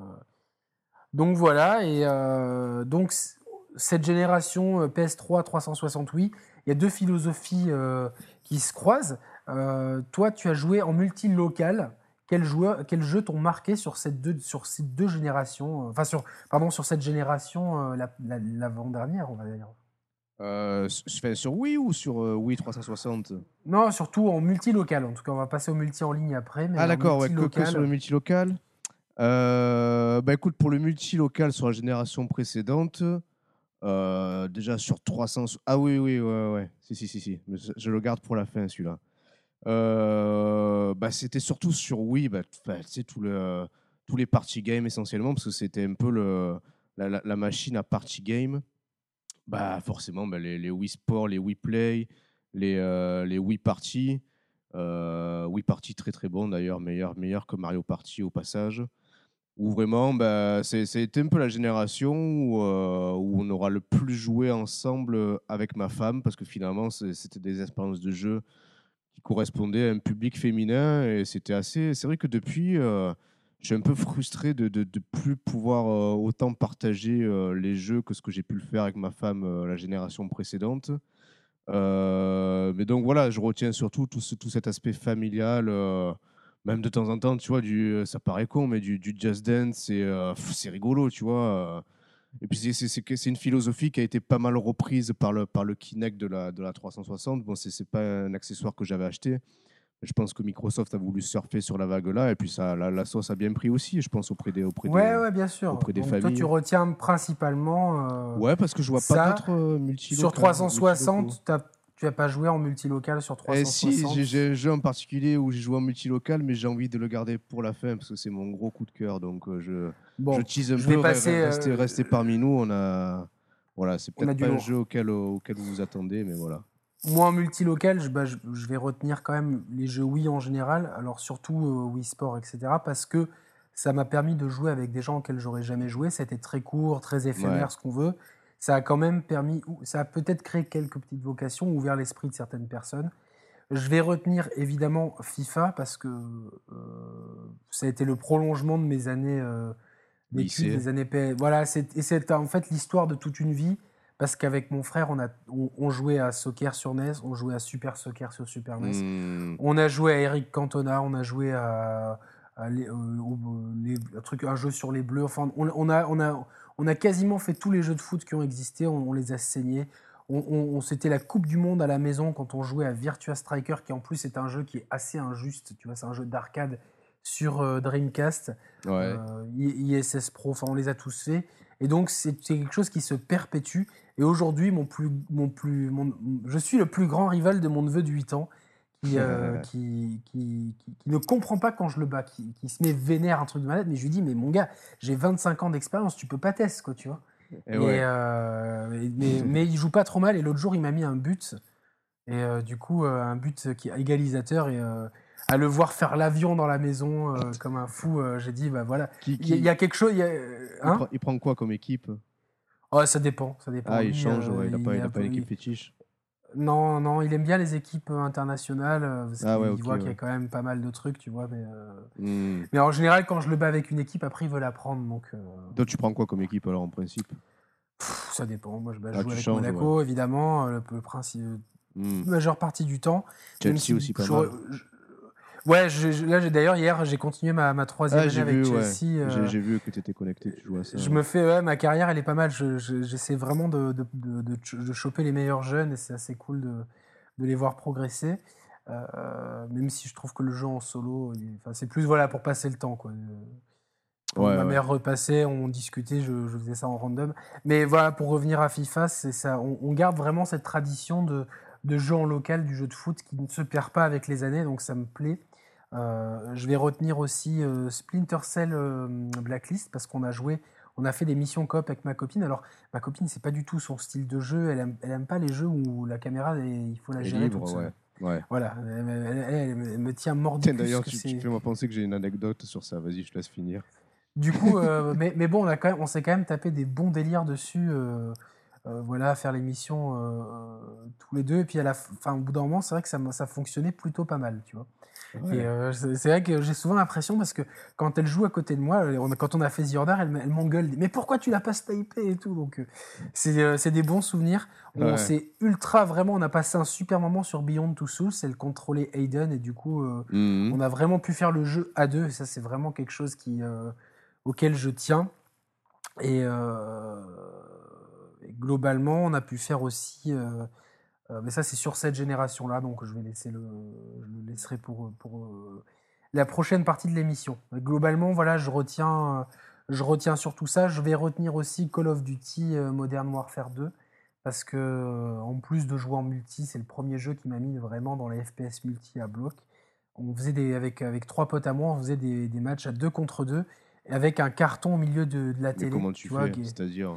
A: donc voilà, et euh, donc cette génération euh, PS3 368, il y a deux philosophies qui se croisent. Toi, tu as joué en multi-local. Quel, joueur, quel jeu t'ont marqué sur, cette deux, sur ces deux générations Enfin, sur, pardon, sur cette génération, la- la- l'avant-dernière, on va dire?
B: Euh, s- enfin, sur Wii ou sur euh, Wii 360
A: Non, surtout en multi-local. En tout cas, on va passer au multi en ligne après. Mais
B: Ah d'accord, ouais, que, que
A: multi-local-
B: sur le multilocal. Euh, bah écoute, pour le multilocal sur la génération précédente, euh, déjà sur 300... Ah oui, oui, ouais, ouais, si, si, si, si. Mais je, le garde pour la fin, celui-là. Euh, bah, c'était surtout sur Wii, bah, sais, tout le, tous les party games essentiellement, parce que c'était un peu le, la, la- la machine à party game. Bah, forcément, bah, les, les Wii Sport, les Wii Play, les, euh, les Wii Party. Euh, Wii Party très très bon d'ailleurs, meilleur, meilleur que Mario Party au passage. Où vraiment, bah, c'était un peu la génération où, euh, où on aura le plus joué ensemble avec ma femme, parce que finalement, c'était des expériences de jeu qui correspondaient à un public féminin. Et c'était assez. C'est vrai que depuis, euh, je suis un peu frustré de ne plus pouvoir euh, autant partager euh, les jeux que ce que j'ai pu le faire avec ma femme euh, la génération précédente. Mais donc voilà, je retiens surtout tout, tout cet aspect familial. même de temps en temps, tu vois, du, ça paraît con, mais du, du Just Dance, c'est rigolo, tu vois. Et puis c'est- une philosophie qui a été pas mal reprise par le, par le Kinect de la, de la 360. Bon, c'est pas un accessoire que j'avais acheté. Je pense que Microsoft a voulu surfer sur la vague là, et puis ça, la, la sauce a bien pris aussi, je pense, auprès des, auprès
A: Ouais,
B: des,
A: ouais, bien sûr.
B: auprès des
A: Donc, toi,
B: familles.
A: tu retiens principalement. euh,
B: Ouais, parce que je vois
A: ça,
B: pas d'autres euh, multi
A: sur 360, t'as- tu n'as pas joué en multilocal sur
B: Eh
A: 360
B: si, j'ai- un jeu en particulier où j'ai joué en multilocal, mais j'ai envie de le garder pour la fin parce que c'est mon gros coup de cœur. Donc euh, je,
A: Bon,
B: je tease un
A: je
B: peu.
A: passer, euh,
B: restez, restez parmi nous. On a, voilà, c'est peut-être pas un jeu auquel, auquel vous vous attendez, mais voilà.
A: Moi en multilocal, je, bah, je, je vais retenir quand même les jeux Wii en général, alors surtout euh, Wii Sport, etc. Parce que ça m'a permis de jouer avec des gens auxquels j'aurais jamais joué. C'était très court, très éphémère,
B: Ouais.
A: ce qu'on veut. Ça a quand même permis, ça a peut-être créé quelques petites vocations, ouvert l'esprit de certaines personnes. Je vais retenir évidemment FIFA parce que euh, ça a été le prolongement de mes années euh, d'études, des années Voilà, et c'est en fait l'histoire de toute une vie parce qu'avec mon frère, on, a, on, on jouait à Soccer sur NES, on jouait à Super Soccer sur Super NES,
B: Hmm,
A: on a joué à Eric Cantona, on a joué à, à les- euh, les- un, truc, un jeu sur les bleus. Enfin, on, on a, on, a, on a quasiment fait tous les jeux de foot qui ont existé, on, on les a saignés. On, C'était la Coupe du Monde à la maison quand on jouait à Virtua Striker, qui en plus est un jeu qui est assez injuste. Tu vois, c'est un jeu d'arcade sur euh, Dreamcast,
B: ouais.
A: euh, ISS Pro. Enfin, on les a tous faits. Et donc, c'est quelque chose qui se perpétue. Et aujourd'hui, mon plus, mon plus, mon- je suis le plus grand rival de mon neveu de 8 ans qui, euh, qui, qui, qui- qui ne comprend pas quand je le bats, qui, qui se met vénère un truc de malade. Mais je lui dis, mais mon gars, j'ai 25 ans d'expérience, tu peux pas tester, quoi, tu vois.
B: Et
A: Et,
B: ouais.
A: euh, mais, mais il joue pas trop mal. Et l'autre jour, il m'a mis un but. Et euh, du coup, un but qui égalisateur. Et à le voir faire l'avion dans la maison euh, comme un fou, euh, j'ai dit, bah voilà.
B: Qui-
A: Il y, a- il y a quelque chose. il y a-
B: il,
A: hein
B: prend, il prend quoi comme équipe?
A: Ouais, ça dépend. Ça dépend.
B: Ah, il change,
A: euh,
B: ouais, il n'a pas, pas une équipe fétiche.
A: Non, non, il aime bien les équipes internationales. Parce
B: Ah ouais,
A: il voit qu'il y a quand même pas mal de trucs, tu vois. Mais,
B: Hmm.
A: mais en général, quand je le bats avec une équipe, après, il veut la prendre. Donc,
B: Toi, tu prends quoi comme équipe alors en principe?
A: Pff, ça dépend. Moi, je, bah, je
B: Ah,
A: joue
B: tu
A: avec
B: changes,
A: Monaco, évidemment. Le, le principe,
B: Hmm.
A: majeure partie du temps.
B: Chelsea
A: si
B: aussi pas mal.
A: je- Ouais, je- là j'ai- d'ailleurs hier j'ai continué ma, ma troisième
B: Ah,
A: année
B: j'ai
A: avec
B: vu, ouais.
A: Chelsea. euh,
B: J'ai- vu que tu étais connecté, tu jouais à ça.
A: je me fais, ouais, ma carrière elle est pas mal. Je- je- J'essaie vraiment de, de, de, de ch- de choper les meilleurs jeunes et c'est assez cool de, de les voir progresser. Euh, même si je trouve que le jeu en solo, c'est plus voilà pour passer le temps quoi. Euh,
B: Ouais,
A: ma
B: ouais.
A: mère repassait, on discutait, je, je faisais ça en random. Mais voilà, pour revenir à FIFA, c'est ça. On, on garde vraiment cette tradition de, de jeu en local, du jeu de foot qui ne se perd pas avec les années, donc ça me plaît. Euh, je vais retenir aussi euh, Splinter Cell euh, Blacklist parce qu'on a joué, on a fait des missions coop avec ma copine. Alors ma copine, c'est pas du tout son style de jeu. Elle aime, elle aime pas les jeux où la caméra, elle- il faut la gérer
B: libre,
A: toute seule.
B: ouais. Ouais.
A: Voilà, elle, me- tient mordicus.
B: D'ailleurs, tu, tu fais-moi penser que j'ai une anecdote sur ça. Vas-y, je te laisse finir.
A: du coup, mais, mais bon, on, a quand même, on s'est quand même tapé des bons délires dessus. voilà, faire euh, euh, tous les deux. Et puis, à la fin, au bout d'un moment, c'est vrai que ça, ça fonctionnait plutôt pas mal, tu vois.
B: Ouais.
A: Et euh, c'est vrai que j'ai souvent l'impression, parce que quand elle joue à côté de moi, euh, on quand on a fait The Order, elle, m'engueule. Mais pourquoi tu l'as pas snipé et tout Donc, euh, c'est des bons souvenirs. On
B: Ouais.
A: s'est ultra, vraiment, on a passé un super moment sur Beyond Two Souls. Elle contrôlait Aiden et du coup. euh,
B: Mhm.
A: on a vraiment pu faire le jeu à deux, et ça, c'est vraiment quelque chose qui, euh, auquel je tiens. Et, et globalement, on a pu faire aussi. Euh, mais ça, c'est sur cette génération-là, donc je vais laisser le, je le laisserai pour, pour euh, la prochaine partie de l'émission. Globalement, voilà, je retiens, euh, je retiens surtout ça. Je vais retenir aussi Call of Duty Modern Warfare 2. Parce que, en plus de jouer en multi, c'est le premier jeu qui m'a mis vraiment dans les FPS multi à bloc on faisait des avec avec trois potes à moi, on faisait des, des matchs à deux contre deux avec un carton au milieu de, de la
B: Mais
A: télé.
B: comment tu,
A: vois,
B: fais C'est-à-dire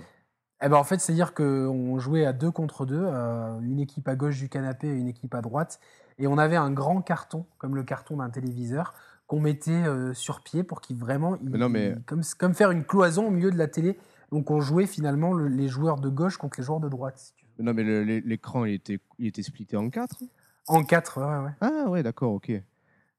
A: Eh ben en fait, c'est-à-dire qu'on jouait à deux contre deux, euh, une équipe à gauche du canapé et une équipe à droite, et on avait un grand carton, comme le carton d'un téléviseur, qu'on mettait euh, sur pied pour qu'il vraiment, il-
B: Mais non, mais-
A: il- comme comme faire une cloison au milieu de la télé. Donc on jouait finalement le- les joueurs de gauche contre les joueurs de droite. si tu veux.
B: Non, mais l'écran, il était, il était splitté en quatre?
A: En quatre, ouais, ouais.
B: Ah, ouais, d'accord, ok.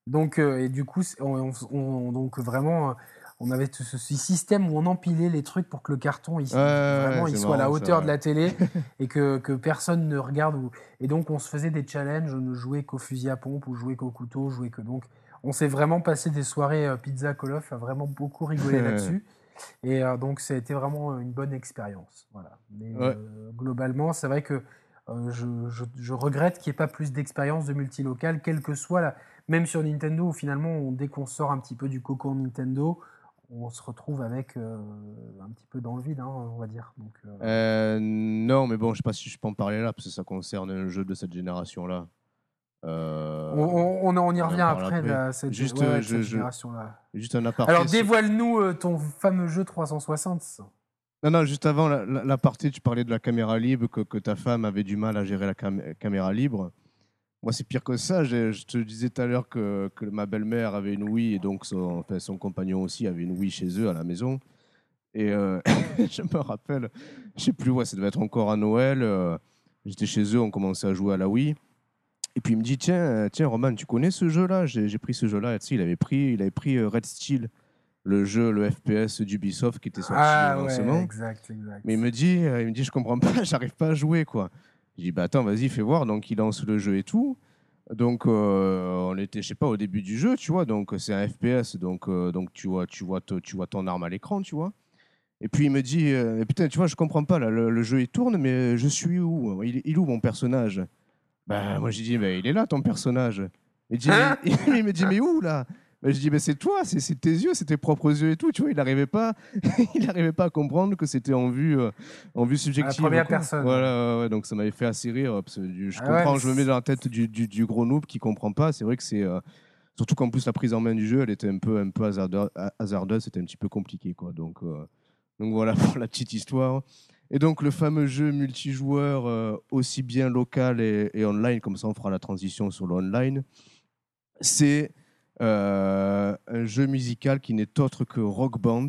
A: Donc, euh, et du coup, on, on- on- donc vraiment, on avait tout ce, système où on empilait les trucs pour que le carton, il,
B: Ouais,
A: vraiment,
B: ouais,
A: il soit à la
B: ça,
A: hauteur de la télé et que, que personne ne regarde. Et donc, on se faisait des challenges, on ne jouait qu'au fusil à pompe ou jouait qu'au couteau, jouait que donc. On s'est vraiment passé des soirées euh, pizza Call of, a vraiment beaucoup rigolé là-dessus. Et euh, donc, ça a été vraiment une bonne expérience. Voilà. Mais
B: Ouais.
A: euh, globalement, c'est vrai que euh, je, je- je regrette qu'il n'y ait pas plus d'expérience de multilocal, quelle que soit la. Même sur Nintendo, où finalement, on- dès qu'on sort un petit peu du cocon Nintendo, on se retrouve avec euh, un petit peu dans le vide, hein, on va dire. Donc, euh,
B: Euh, non, mais bon, je sais pas si je peux en parler là, parce que ça concerne un jeu de cette génération-là. Euh,
A: on, on- y revient après,
B: après.
A: là, cette,
B: Juste,
A: ouais, ouais,
B: je-
A: cette
B: je-
A: génération-là.
B: Juste un aparté.
A: Alors, dévoile-nous ton fameux jeu 360.
B: Non, non, juste avant la- la- l'aparté, tu parlais de la caméra libre, que, que ta femme avait du mal à gérer la cam- caméra libre. Moi, c'est pire que ça. Je, je te disais tout à l'heure que, que ma belle-mère avait une Wii et donc son, enfin, son compagnon aussi avait une Wii chez eux à la maison. Et euh, je me rappelle, je sais plus, ouais, ça devait être encore à Noël. euh, J'étais chez eux, on commençait à jouer à la Wii. Et puis il me dit Tiens, tiens Roman, tu connais ce jeu-là? J'ai pris ce jeu-là. Et tu sais, il avait pris, il avait pris euh, Red Steel, le jeu, le FPS d'Ubisoft qui était sorti
A: Ah ouais,
B: lancement.
A: exact, exact.
B: Mais il me dit, il me dit, je comprends pas, j'arrive pas à jouer quoi. Je dis bah attends, vas-y, fais voir. Donc il lance le jeu et tout. Donc euh, on était, je sais pas, au début du jeu, tu vois. Donc c'est un FPS, donc euh, donc tu vois, tu vois, tu vois ton arme à l'écran, tu vois. Et puis il me dit, euh, putain, tu vois, je comprends pas là, le, le jeu il tourne, mais je suis où? Il, il est où mon personnage? Bah moi j'ai dit, bah, il est là ton personnage. Il, dit,
A: Hein?
B: il me dit mais où là? Je dis, mais c'est toi, c'est tes yeux, c'est tes propres yeux et tout. Tu vois, il n'arrivait pas, il pas à comprendre que c'était en vue, euh, en vue subjective.
A: première
B: quoi.
A: personne.
B: Voilà, ouais, ouais, donc ça m'avait fait assez rire. parce que je
A: Ah
B: comprends, je me mets dans la tête du, du, du gros noob qui comprend pas. C'est vrai que c'est. euh, surtout qu'en plus, la prise en main du jeu, elle était un peu, un peu hasardeuse, hasardeuse, c'était un petit peu compliqué. Quoi. Donc, euh, donc voilà pour la petite histoire. Et donc le fameux jeu multijoueur, euh, aussi bien local et, et online, comme ça on fera la transition sur l'online, c'est euh, un jeu musical qui n'est autre que Rock Band.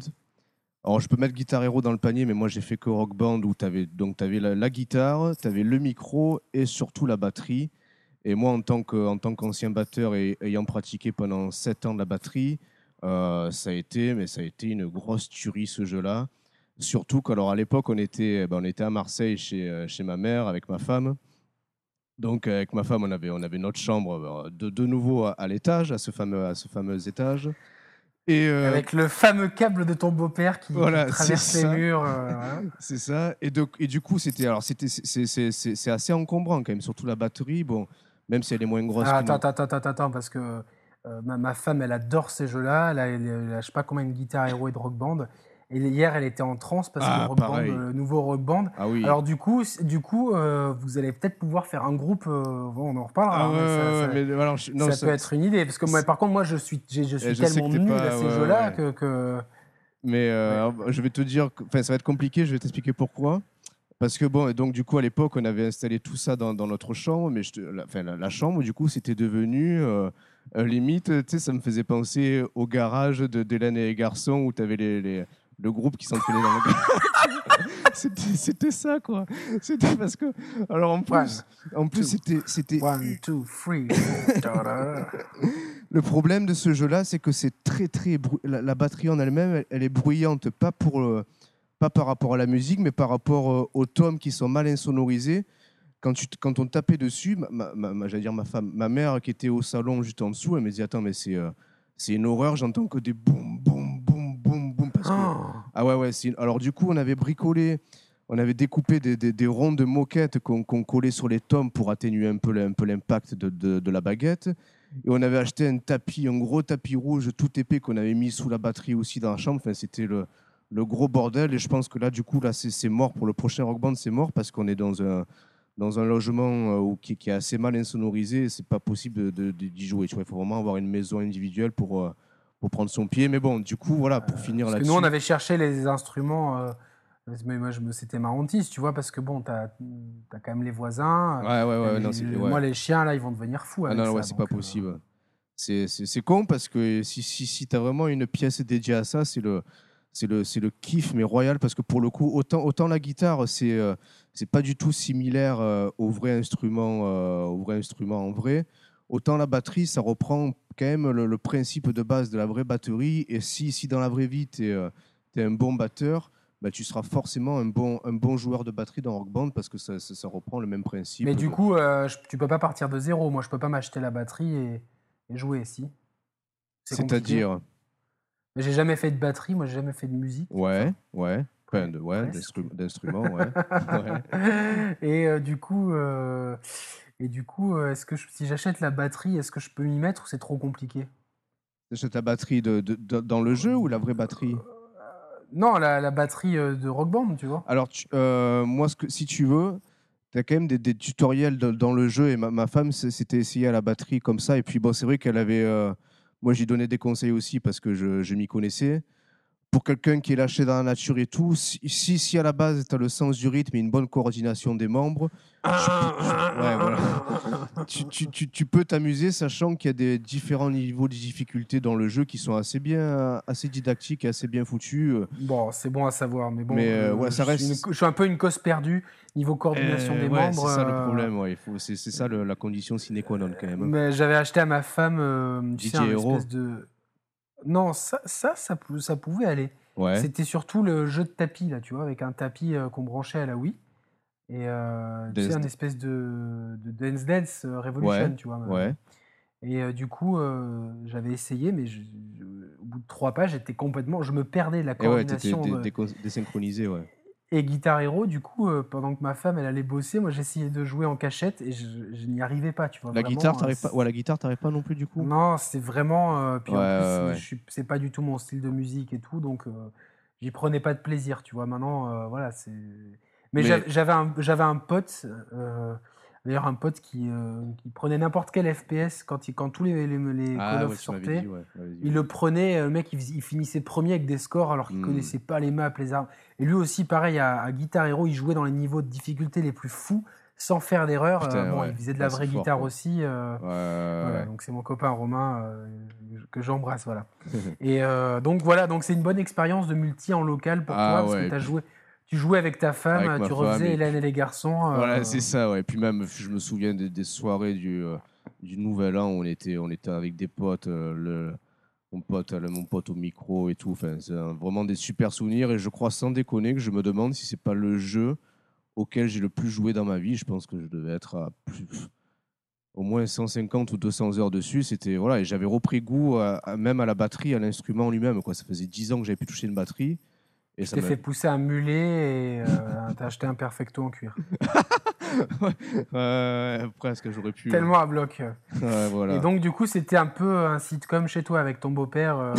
B: Alors je peux mettre Guitar Hero dans le panier, mais moi j'ai fait que Rock Band où tu avais, donc, avais la, guitare, tu avais le micro et surtout la batterie. Et moi en tant qu'ancien batteur et ayant pratiqué pendant 7 ans de la batterie, euh, ça, a été, mais ça a été une grosse tuerie ce jeu-là. Surtout qu'alors à l'époque on était, ben, on était à Marseille chez, euh, chez ma mère avec ma femme. Donc avec ma femme, on avait, on avait notre chambre euh, de, de nouveau à, à l'étage, à ce fameux, à ce fameux étage. Et euh,
A: Avec le fameux câble de ton beau-père qui, traverse les
B: ça.
A: murs. euh,
B: c'est ça. Et, donc, et du coup, c'était alors c'était c'est- c'est c'est- c'est assez encombrant quand même, surtout la batterie. Bon, même si elle est moins grosse.
A: Ah, attends, attends, attends, attends, parce que euh, ma, ma femme, elle adore ces jeux-là. Elle a, elle elle a, je sais pas combien de guitares héros et de rock band. Et hier, elle était en transe parce que
B: Ah,
A: le, rock band,
B: pareil.
A: le nouveau rock band.
B: Ah oui.
A: Alors du coup, du coup, euh, vous allez peut-être pouvoir faire un groupe. euh, bon, on en reparlera.
B: ah ouais,
A: ça-
B: ouais,
A: ça-
B: ouais, mais alors, je- non,
A: ça,
B: ça-
A: peut être une idée. Parce que moi, par contre, moi, je suis, j'ai- je suis
B: je sais
A: tellement
B: que
A: nul
B: pas-
A: à ces
B: ouais,
A: jeux-là que, que-
B: Mais euh, je vais te dire, que- enfin, ça va être compliqué. Je vais t'expliquer pourquoi. Parce que bon, et donc du coup à l'époque, on avait installé tout ça dans, dans notre chambre, mais je la, enfin, la, la chambre, du coup, c'était devenu euh, limite, tu sais, ça me faisait penser au garage de d'Hélène et les garçons où tu avais les, les- le groupe qui s'entraînait dans le c'était, c'était ça, quoi. C'était parce que, alors en plus, en plus,
A: two,
B: c'était, c'était
A: One, two, three.
B: le problème de ce jeu-là, c'est que c'est très très brou- la, la batterie en elle-même, elle, elle est bruyante, pas pour le- pas par rapport à la musique, mais par rapport euh, aux tomes qui sont mal insonorisés. Quand, tu, quand on tapait dessus, ma, ma- ma- ma- j'allais dire ma femme, ma mère qui était au salon juste en dessous, elle me dit attends mais c'est euh, c'est une horreur, j'entends que des boum boum boum parce que
A: Oh.
B: ah ouais, ouais. c'est- Alors, du coup, on avait bricolé, on avait découpé des, des, des ronds de moquettes qu'on collait sur les tomes pour atténuer un peu, le- un peu l'impact de, de, de la baguette. Et on avait acheté un tapis, un gros tapis rouge tout épais qu'on avait mis sous la batterie aussi dans la chambre. Enfin, c'était le, le gros bordel. Et je pense que là, du coup, là, c'est c'est mort. Pour le prochain Rock Band, c'est mort parce qu'on est dans un, dans un logement euh, où- qui, qui est assez mal insonorisé. C'est pas possible de- de- d'y jouer. Il faut vraiment avoir une maison individuelle pour, euh, pour prendre son pied. Mais bon, du coup, voilà, pour finir
A: Parce que
B: là-dessus.
A: nous, on avait cherché les instruments. euh, mais moi, je me, c'était ma hantise, tu vois, parce que bon, t'as, as quand même les voisins.
B: Ouais, ouais, ouais.
A: les-
B: non, c'est-
A: les-
B: ouais.
A: Moi, les chiens, là, ils vont devenir fous.
B: Ah non, ouais, c'est pas
A: euh,
B: possible. C'est- C'est c'est con parce que si, si, si tu as vraiment une pièce dédiée à ça, c'est le, c'est le, c'est le kiff, mais royal, parce que pour le coup, autant, autant la guitare, c'est euh, c'est pas du tout similaire euh, au, vrai instrument, euh, au vrai instrument en vrai, autant la batterie, ça reprend quand même le, le principe de base de la vraie batterie. Et si, si dans la vraie vie, tu es, un bon batteur, bah, tu seras forcément un bon, un bon joueur de batterie dans Rock Band parce que ça, ça, ça reprend le même principe.
A: Mais du coup, euh, je- tu peux pas partir de zéro. Moi, je peux pas m'acheter la batterie et, et jouer, si.
B: C'est-à-dire.
A: J'ai jamais fait de batterie, moi, j'ai jamais fait de musique.
B: Ouais, ouais. Enfin, de, ouais, d'instruments, ouais. ouais.
A: et euh, du coup, euh, et du coup, euh, est-ce que je- si j'achète la batterie, est-ce que je peux m'y mettre ou c'est trop compliqué?
B: C'est ta batterie de, de- de- dans le jeu ou la vraie batterie?
A: Non, la, la batterie euh, de Rock Band, tu vois.
B: Alors, tu- euh, moi, ce que, si tu veux, tu as quand même des, des tutoriels dans le jeu et ma, ma femme s'était essayée à la batterie comme ça. Et puis, bon, c'est vrai qu'elle avait. euh, moi, j'y donnais des conseils aussi parce que je, je m'y connaissais. Pour quelqu'un qui est lâché dans la nature et tout, si, à la base, tu as le sens du rythme et une bonne coordination des membres, ouais, voilà. tu, tu- tu- tu peux t'amuser, sachant qu'il y a des différents niveaux de difficulté dans le jeu qui sont assez bien, assez didactiques et assez bien foutus. euh.
A: Bon, c'est bon à savoir, mais bon,
B: Mais, euh, ouais, ça
A: je, suis
B: reste-
A: une- je suis un peu une cause perdue niveau coordination
B: Euh,
A: des
B: ouais,
A: membres.
B: C'est ça
A: euh,
B: le problème, ouais, c'est ça le- la condition sine qua non quand même. hein.
A: J'avais acheté à ma femme, euh, tu sais, un espèce de. Non, ça, ça, ça, pou- ça pouvait aller.
B: Ouais.
A: C'était surtout le jeu de tapis, là, tu vois, avec un tapis euh, qu'on branchait à la Wii. Et euh, tu sais,
B: Dance-
A: un espèce de, de Dance Dance euh, Revolution,
B: Ouais,
A: tu vois.
B: Ouais.
A: Et euh, du coup, euh, j'avais essayé, mais je- je- au bout de trois pages, j'étais complètement. Je me perdais de la
B: Et ouais, t'étais
A: coordination.
B: dé-
A: de-
B: déco- désynchronisé, ouais.
A: Et Guitar Hero, du coup, euh, pendant que ma femme elle allait bosser, moi j'essayais de jouer en cachette et je, je n'y arrivais pas, tu vois.
B: La
A: vraiment,
B: guitare,
A: euh,
B: t'arrives pas. Ouais, la guitare, t'arrives pas non plus du coup?
A: Non, c'est vraiment. euh, puis en plus,
B: ouais,
A: c'est pas du tout mon style de musique et tout, donc j'y prenais pas de plaisir, tu vois. Maintenant, voilà, c'est. Mais,
B: Mais-
A: j'avais- un, j'avais un pote, d'ailleurs un pote qui, euh, qui prenait n'importe quel FPS quand, il, quand tous les, les, les
B: Ah
A: Call of
B: tu
A: sortaient.
B: dit, ouais. tu dit,
A: Il le prenait, euh, le mec, il, finissait premier avec des scores alors qu'il
B: Hmm.
A: connaissait pas les maps, les armes. Et lui aussi, pareil, à, à Guitar Hero, il jouait dans les niveaux de difficulté les plus fous, sans faire d'erreur. Euh, bon,
B: ouais.
A: il faisait de la vraie
B: fort,
A: guitare aussi. euh, voilà, donc c'est mon copain Romain que j'embrasse, voilà. Et donc voilà, donc c'est une bonne expérience de multi en local pour
B: Ah
A: toi parce que as
B: puis-
A: joué, tu jouais avec ta femme,
B: Avec
A: tu refaisais Hélène et les garçons. euh,
B: Voilà, c'est ça, ouais. Puis même, je me souviens des, des soirées du, euh, du Nouvel An où on était, on était avec des potes, euh, le, mon, pote, le- mon pote au micro et tout. Enfin, c'est vraiment des super souvenirs. Et je crois sans déconner que je me demande si c'est pas le jeu auquel j'ai le plus joué dans ma vie. Je pense que je devais être à plus, au moins 150 ou 200 heures dessus. C'était voilà, et j'avais repris goût même à la batterie, à l'instrument lui-même. Quoi, ça faisait 10 ans que j'avais pu toucher une batterie.
A: Et tu t'es fait pousser un mulet et euh, t'as acheté un perfecto en cuir.
B: ouais, presque, j'aurais pu.
A: Tellement à bloc.
B: voilà.
A: Et donc, du coup, c'était un peu un sitcom chez toi avec ton beau-père euh,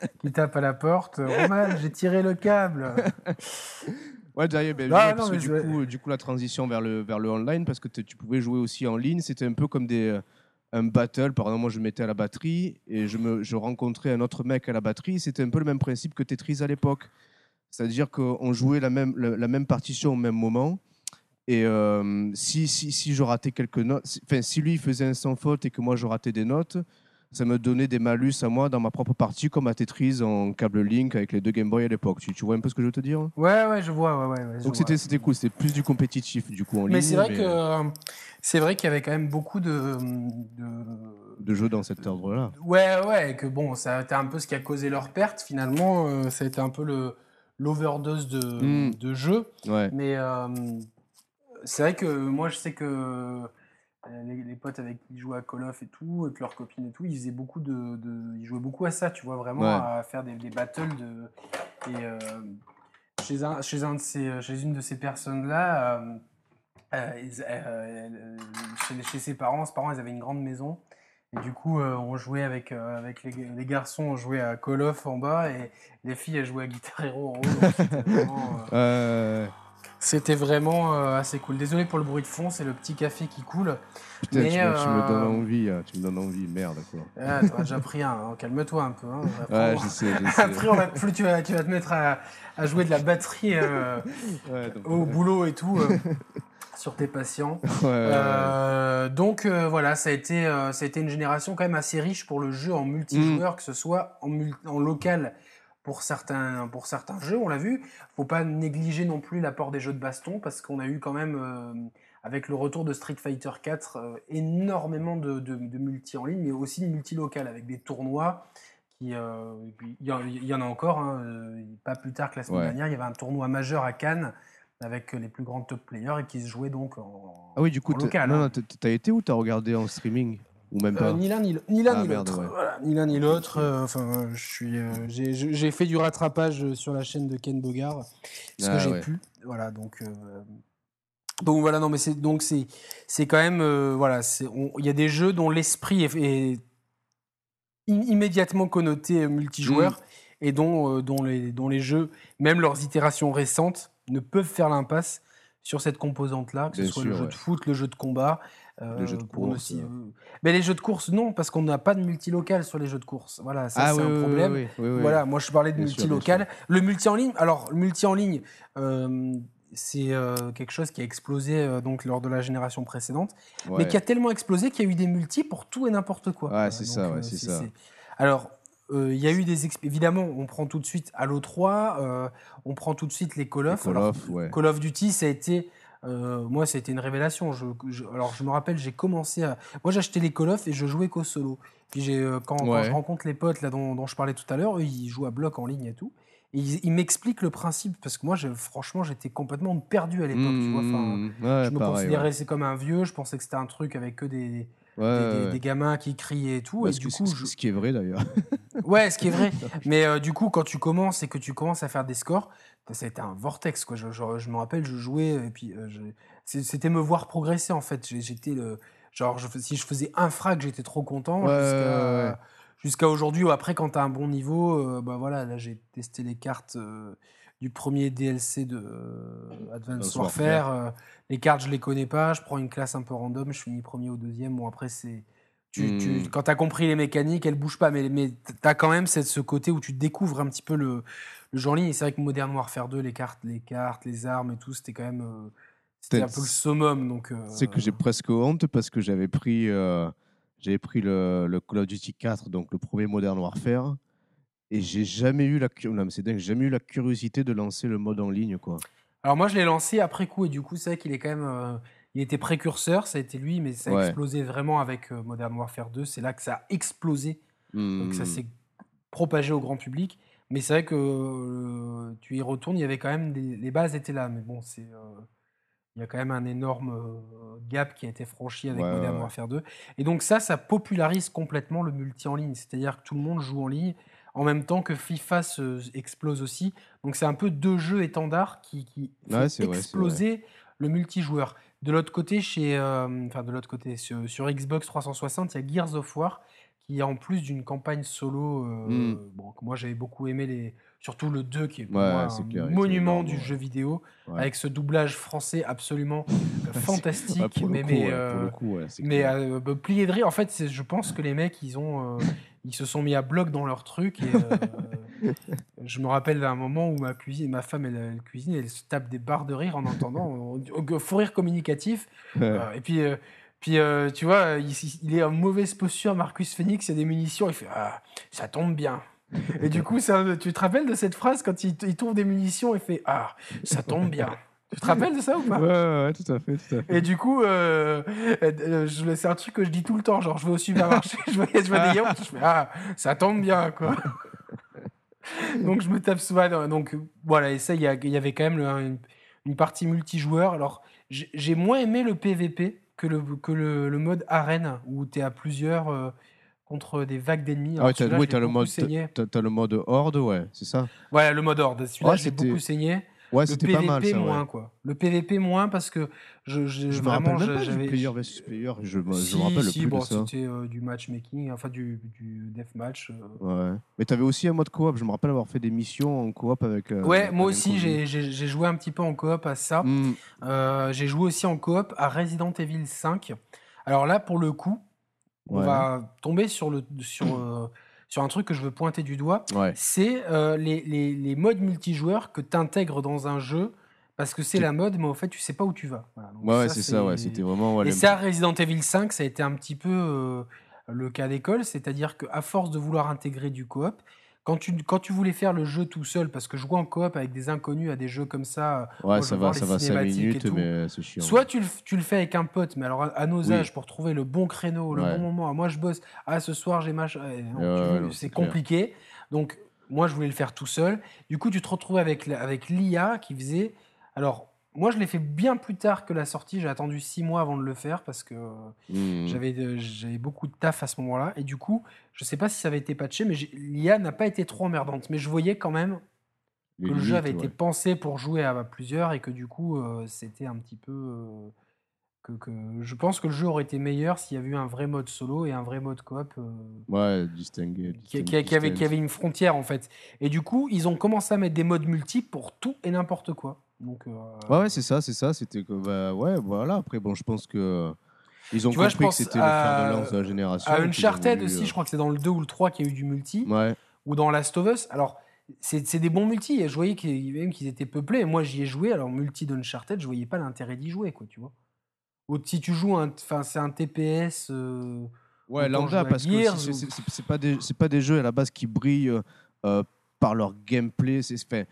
A: qui tape à la porte. Roman, j'ai tiré le câble.
B: Ouais, d'ailleurs, ben, ah, parce que du, coup, du coup, la transition vers le, vers le online, parce que tu pouvais jouer aussi en ligne, c'était un peu comme des, euh, un battle. Par exemple, moi, je mettais à la batterie et je, me, je rencontrais un autre mec à la batterie. C'était un peu le même principe que Tetris à l'époque. C'est-à-dire qu'on jouait la même, la, même partition au même moment. Et euh, si, si, si, je ratais quelques notes, enfin, si lui faisait un sans faute et que moi je ratais des notes, ça me donnait des malus à moi dans ma propre partie, comme à Tetris en câble Link avec les deux Game Boy à l'époque. Tu, tu, vois un peu ce que je veux te dire?
A: Ouais, ouais, je vois. Ouais, ouais,
B: Donc c'était, c'était cool, c'était plus du compétitif du coup en
A: ligne.
B: Mais
A: c'est vrai, que, c'est vrai qu'il y avait quand même beaucoup de, de...
B: de jeux dans cet ordre-là.
A: Ouais, ouais, que bon, ça a été un peu ce qui a causé leur perte finalement. Euh, ça a été un peu le l'overdose de, hmm. de jeux. Mais euh, c'est vrai que moi, je sais que euh, les, potes avec qui ils jouaient à Call of et tout, avec leurs copines et tout, ils faisaient beaucoup de, ils jouaient beaucoup à ça, tu vois, vraiment à faire des, battles de et euh, chez un, chez un de ces, chez une de ces personnes là, chez, chez, ses parents, ses parents ils avaient une grande maison et du coup, euh, on jouait avec, euh, avec les, les, garçons, on jouait à Call of en bas et les filles, elles jouaient à Guitar Hero en haut. C'était vraiment, euh, assez cool. Désolé pour le bruit de fond, c'est le petit café qui coule.
B: Putain, tu, me, donnes envie, hein, tu me donnes envie, merde quoi.
A: Ah, déjà pris un, hein, calme-toi un peu. Hein.
B: Après, ouais, je sais, je sais.
A: Après, on va, plus tu vas, tu vas te mettre à, à jouer de la batterie au boulot et tout sur tes patients. Euh, donc euh, voilà, ça a, été, euh, ça a été une génération quand même assez riche pour le jeu en multijoueur, mm. que ce soit en, en, local pour certains, pour certains jeux, on l'a vu. Faut pas négliger non plus l'apport des jeux de baston, parce qu'on a eu quand même, avec le retour de Street Fighter 4, énormément de, de, multi en ligne, mais aussi de multi local, avec des tournois. Il y, y, en a encore, hein, pas plus tard que la semaine dernière, il y avait un tournoi majeur à Cannes avec les plus grands top players et qui se jouaient donc en,
B: ah oui, du coup,
A: local.
B: Non, hein. t'as été ou t'as regardé en streaming ou même pas
A: euh, Ni l'un ni l'autre. ni l'un ni l'autre. Euh, enfin, je suis, euh, j'ai fait du rattrapage sur la chaîne de Ken Bogard ce que ah, j'ai pu. Voilà, donc. donc voilà, non, mais c'est donc c'est c'est quand même voilà, il y a des jeux dont l'esprit est, immédiatement connoté multijoueur mm. et dont dont les dont les jeux, même leurs itérations récentes ne peuvent faire l'impasse sur cette composante-là, que ce soit le jeu de foot, le jeu de combat.
B: Euh, les jeux de course. Euh.
A: Mais les jeux de course, non, parce qu'on n'a pas de multilocal sur les jeux de course. Voilà, ça ah c'est un problème. voilà, moi je parlais de multilocal. Le multi en ligne, alors le multi en ligne, euh, c'est quelque chose qui a explosé donc lors de la génération précédente, mais qui a tellement explosé qu'il y a eu des multis pour tout et n'importe quoi.
B: Ouais, c'est ça, c'est ça.
A: Alors, euh, il y a eu des évidemment, on prend tout de suite Halo 3, euh, on prend tout de suite les Call of.
B: Call, of,
A: Call of Duty, ça a été euh, moi, ça a été une révélation. Je, alors, je me rappelle, j'ai commencé à. Moi, j'achetais les Call of et je jouais qu'au solo. Puis, j'ai, quand, je rencontre les potes là, dont, je parlais tout à l'heure, ils jouent à bloc en ligne et tout. Et ils, m'expliquent le principe, parce que moi, franchement, j'étais complètement perdu à l'époque. Mmh, je me considérais c'est comme un vieux, je pensais que c'était un truc avec que des, des, gamins qui criaient et tout. et du coup,
B: Ce qui est vrai d'ailleurs.
A: ouais, ce qui est vrai. Mais euh, du coup, quand tu commences et que tu commences à faire des scores, ça a été un vortex. Quoi. Je, je, me rappelle, je jouais et puis euh, c'était me voir progresser en fait. J'étais le. Genre, si je faisais un frag, j'étais trop content. Jusqu'à aujourd'hui, ou après, quand tu as un bon niveau, euh, bah voilà, là j'ai testé les cartes du premier DLC de Advanced Warfare. les cartes, je les connais pas. Je prends une classe un peu random, je finis premier ou deuxième. Bon, après, c'est tu, hmm. quand tu as compris les mécaniques, elles bougent pas, mais, mais tu as quand même cette, ce côté où tu découvres un petit peu le, en ligne. c'est vrai que Modern Warfare 2, les cartes, les cartes, les armes et tout, c'était quand même euh, c'était un peu le summum. Donc, euh,
B: c'est que j'ai presque honte parce que j'avais pris, euh, j'avais pris le, le, Call of Duty 4, donc le premier Modern Warfare, et j'ai jamais eu la non, c'est dingue, jamais eu la curiosité de lancer le mode en ligne, quoi.
A: Alors moi, je l'ai lancé après coup, et du coup, c'est vrai qu'il est quand même il était précurseur, ça a été lui, mais ça a explosé vraiment avec euh, Modern Warfare 2. C'est là que ça a explosé. Donc ça hmm. s'est propagé au grand public. Mais c'est vrai que euh, tu y retournes, il y avait quand même des, les bases étaient là. Mais bon, c'est. Euh, il y a quand même un énorme euh, gap qui a été franchi avec
B: ouais,
A: Modern
B: ouais.
A: Warfare 2. Et donc ça, ça popularise complètement le multi en ligne. C'est-à-dire que tout le monde joue en ligne en même temps que FIFA se explose aussi. Donc c'est un peu deux jeux étendards qui, qui font
B: Ouais, vrai, c'est
A: exploser le multijoueur. De l'autre côté, chez, euh, enfin de l'autre côté, sur, sur Xbox 360, il y a Gears of War qui en plus d'une campagne solo, euh,
B: Mm.
A: bon, que moi j'avais beaucoup aimé les, surtout le 2 qui est pour
B: Ouais,
A: moi
B: c'est
A: un
B: clair,
A: monument du
B: ouais.
A: jeu vidéo
B: Ouais.
A: avec ce doublage français absolument euh, fantastique, mais,
B: coup,
A: mais, euh,
B: coup,
A: bah, plié de rire. En fait, je pense que les mecs, ils ont, ils se sont mis à bloc dans leur truc. Et, euh, je me rappelle d'un moment où ma cuisine, ma femme, elle, elle cuisine, elle se tape des barres de rire en entendant euh, fou rire communicatif. Euh, et puis, euh, puis tu vois, il, il est en mauvaise posture, Marcus Phoenix, il y a des munitions, il fait Ah, ça tombe bien. Et du coup, ça, tu te rappelles de cette phrase quand il, il trouve des munitions, il fait Ah, ça tombe bien. Tu te rappelles de ça ou pas
B: Ouais, ouais, ouais, tout à fait, tout à fait.
A: et du coup, euh, euh, je- c'est un truc que je dis tout le temps. Genre, je vais au supermarché, je vois, je vois des yaourts, je fais Ah, ça tombe bien, quoi. donc, je me tape souvent. Donc, voilà, et ça, il y, avait quand même le- une, une partie multijoueur. Alors, j'ai moins aimé le PVP que le, que le, le mode arène, où tu es à plusieurs euh, contre des vagues d'ennemis.
B: Ah ouais, t'as oui, le mode, le mode horde, ouais, c'est ça.
A: Voilà, le mode horde. Celui-là,
B: Ouais,
A: j'ai beaucoup saigné.
B: Ouais,
A: Le
B: c'était
A: PVP
B: pas mal ça.
A: moins,
B: ouais.
A: quoi. Le PVP moins parce que je, je,
B: Je me
A: vraiment,
B: rappelle même pas du
A: j'avais.
B: player versus player. Je, me- je
A: Si,
B: me rappelle
A: si,
B: plus
A: bon,
B: de ça.
A: c'était euh, du matchmaking, enfin du, du deathmatch. euh.
B: Ouais. Mais t'avais aussi un mode coop. Je me rappelle avoir fait des missions en coop avec. euh,
A: Ouais,
B: avec
A: moi aussi, j'ai joué un petit peu en coop à ça.
B: Hmm,
A: j'ai joué aussi en coop à Resident Evil 5. Alors là, pour le coup, on
B: Ouais.
A: va tomber sur, le, sur, sur un truc que je veux pointer du doigt.
B: Ouais.
A: C'est euh, les, les, les modes multijoueurs que tu intègres dans un jeu parce que c'est la mode, mais au fait, tu sais pas où tu vas. Voilà, donc
B: Ouais, c'est ça, ouais. C'était vraiment. ouais,
A: Et ça, Resident Evil 5, ça a été un petit peu euh, le cas d'école, c'est-à-dire qu'à force de vouloir intégrer du coop, quand tu, quand tu voulais faire le jeu tout seul, parce que jouer en coop avec des inconnus à des jeux comme ça,
B: Ouais,
A: moi,
B: ça va, ça va 5
A: cinématiques et
B: minutes, mais c'est chiant.
A: soit tu le, tu le fais avec un pote, mais alors à, à nos
B: Oui.
A: âges, pour trouver le bon créneau, le
B: Ouais.
A: bon moment, ah, moi je bosse, ah ce soir j'ai machin, eh, c'est
B: clair.
A: compliqué. Donc moi je voulais le faire tout seul. Du coup tu te retrouves avec, avec l'IA qui faisait... Alors moi je l'ai fait bien plus tard que la sortie, j'ai attendu six mois avant de le faire parce que...
B: Hmm.
A: J'avais de- j'avais beaucoup de taf à ce moment-là. Et du coup, je sais pas si ça avait été patché, mais l'IA n'a pas été trop emmerdante. Mais je voyais quand même que le jeu avait été pensé pour jouer à plusieurs et que du coup, euh, c'était un petit peu. euh, que, que- je pense que le jeu aurait été meilleur s'il y avait eu un vrai mode solo et un vrai mode coop euh,
B: Ouais, distingué.
A: qui avait, qui avait une frontière en fait. Et du coup, ils ont commencé à mettre des modes multiples pour tout et n'importe quoi. Donc, euh,
B: Ouais, ouais, c'est ça, c'est ça. C'était que, bah, ouais, voilà. Après, bon, je pense que ils ont
A: Tu vois, je
B: compris que c'était le fer de lance de la génération.
A: à Uncharted
B: voulu,
A: aussi,
B: euh,
A: je crois que c'est dans le 2 ou le 3 qu'il y a eu du multi.
B: Ouais,
A: ou dans Last of Us. Alors, c'est c'est des bons multi. Et je voyais qu'ils étaient peuplés. Et moi, j'y ai joué. Alors, multi d'Uncharted, je voyais pas l'intérêt d'y jouer, quoi, tu vois. Ou si tu joues, un- enfin, c'est un TPS. euh,
B: ouais, lambda, parce que
A: Gears
B: c'est-
A: ou-
B: c'est c'est pas des, c'est pas des jeux à la base qui brillent euh, par leur gameplay. C'est fait.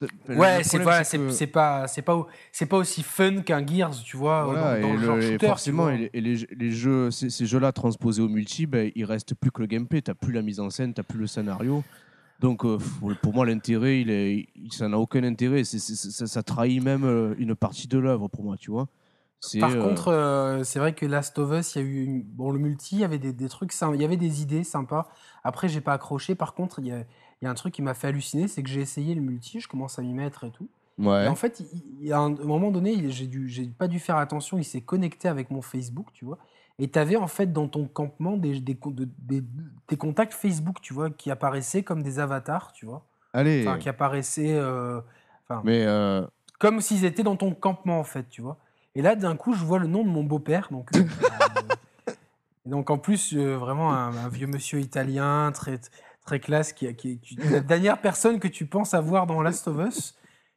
B: Le-
A: Ouais, c'est pas,
B: c'est que-
A: pas, c'est pas, au- c'est pas aussi fun qu'un Gears, tu vois,
B: Voilà,
A: dans, dans
B: et,
A: le genre
B: le- et
A: shooter. tu
B: forcément, et les, et les jeux- les jeux, ces, ces jeux-là transposés au multi, ben, il reste plus que le gameplay. T'as plus la mise en scène, t'as plus le scénario. Donc, euh, pour moi, l'intérêt, il est, il- ça n'a aucun intérêt. Ça, ça trahit même euh, une partie de l'œuvre pour moi, tu vois.
A: Par
B: euh,
A: contre, euh, c'est vrai que Last of Us, il y a eu une- bon le multi, il y avait des, des trucs, il y avait des idées sympas. Après, j'ai pas accroché. Par contre, il y a, il y a un truc qui m'a fait halluciner, c'est que j'ai essayé le multi, je commence à m'y mettre et tout.
B: ouais.
A: Et en fait, il, il y a un, moment donné, j'ai dû, j'ai pas dû faire attention. Il s'est connecté avec mon Facebook, tu vois. Et tu avais en fait dans ton campement des, des, co- de- des- des contacts Facebook, tu vois, qui apparaissaient comme des avatars, tu vois.
B: Allez,
A: Enfin, qui apparaissaient, euh, enfin,
B: mais euh,
A: comme s'ils étaient dans ton campement en fait, tu vois. Et là, d'un coup, je vois le nom de mon beau-père, donc. euh, et donc en plus, vraiment un, un vieux monsieur italien, très très classe, qui, qui, la dernière personne que tu penses avoir dans Last of Us.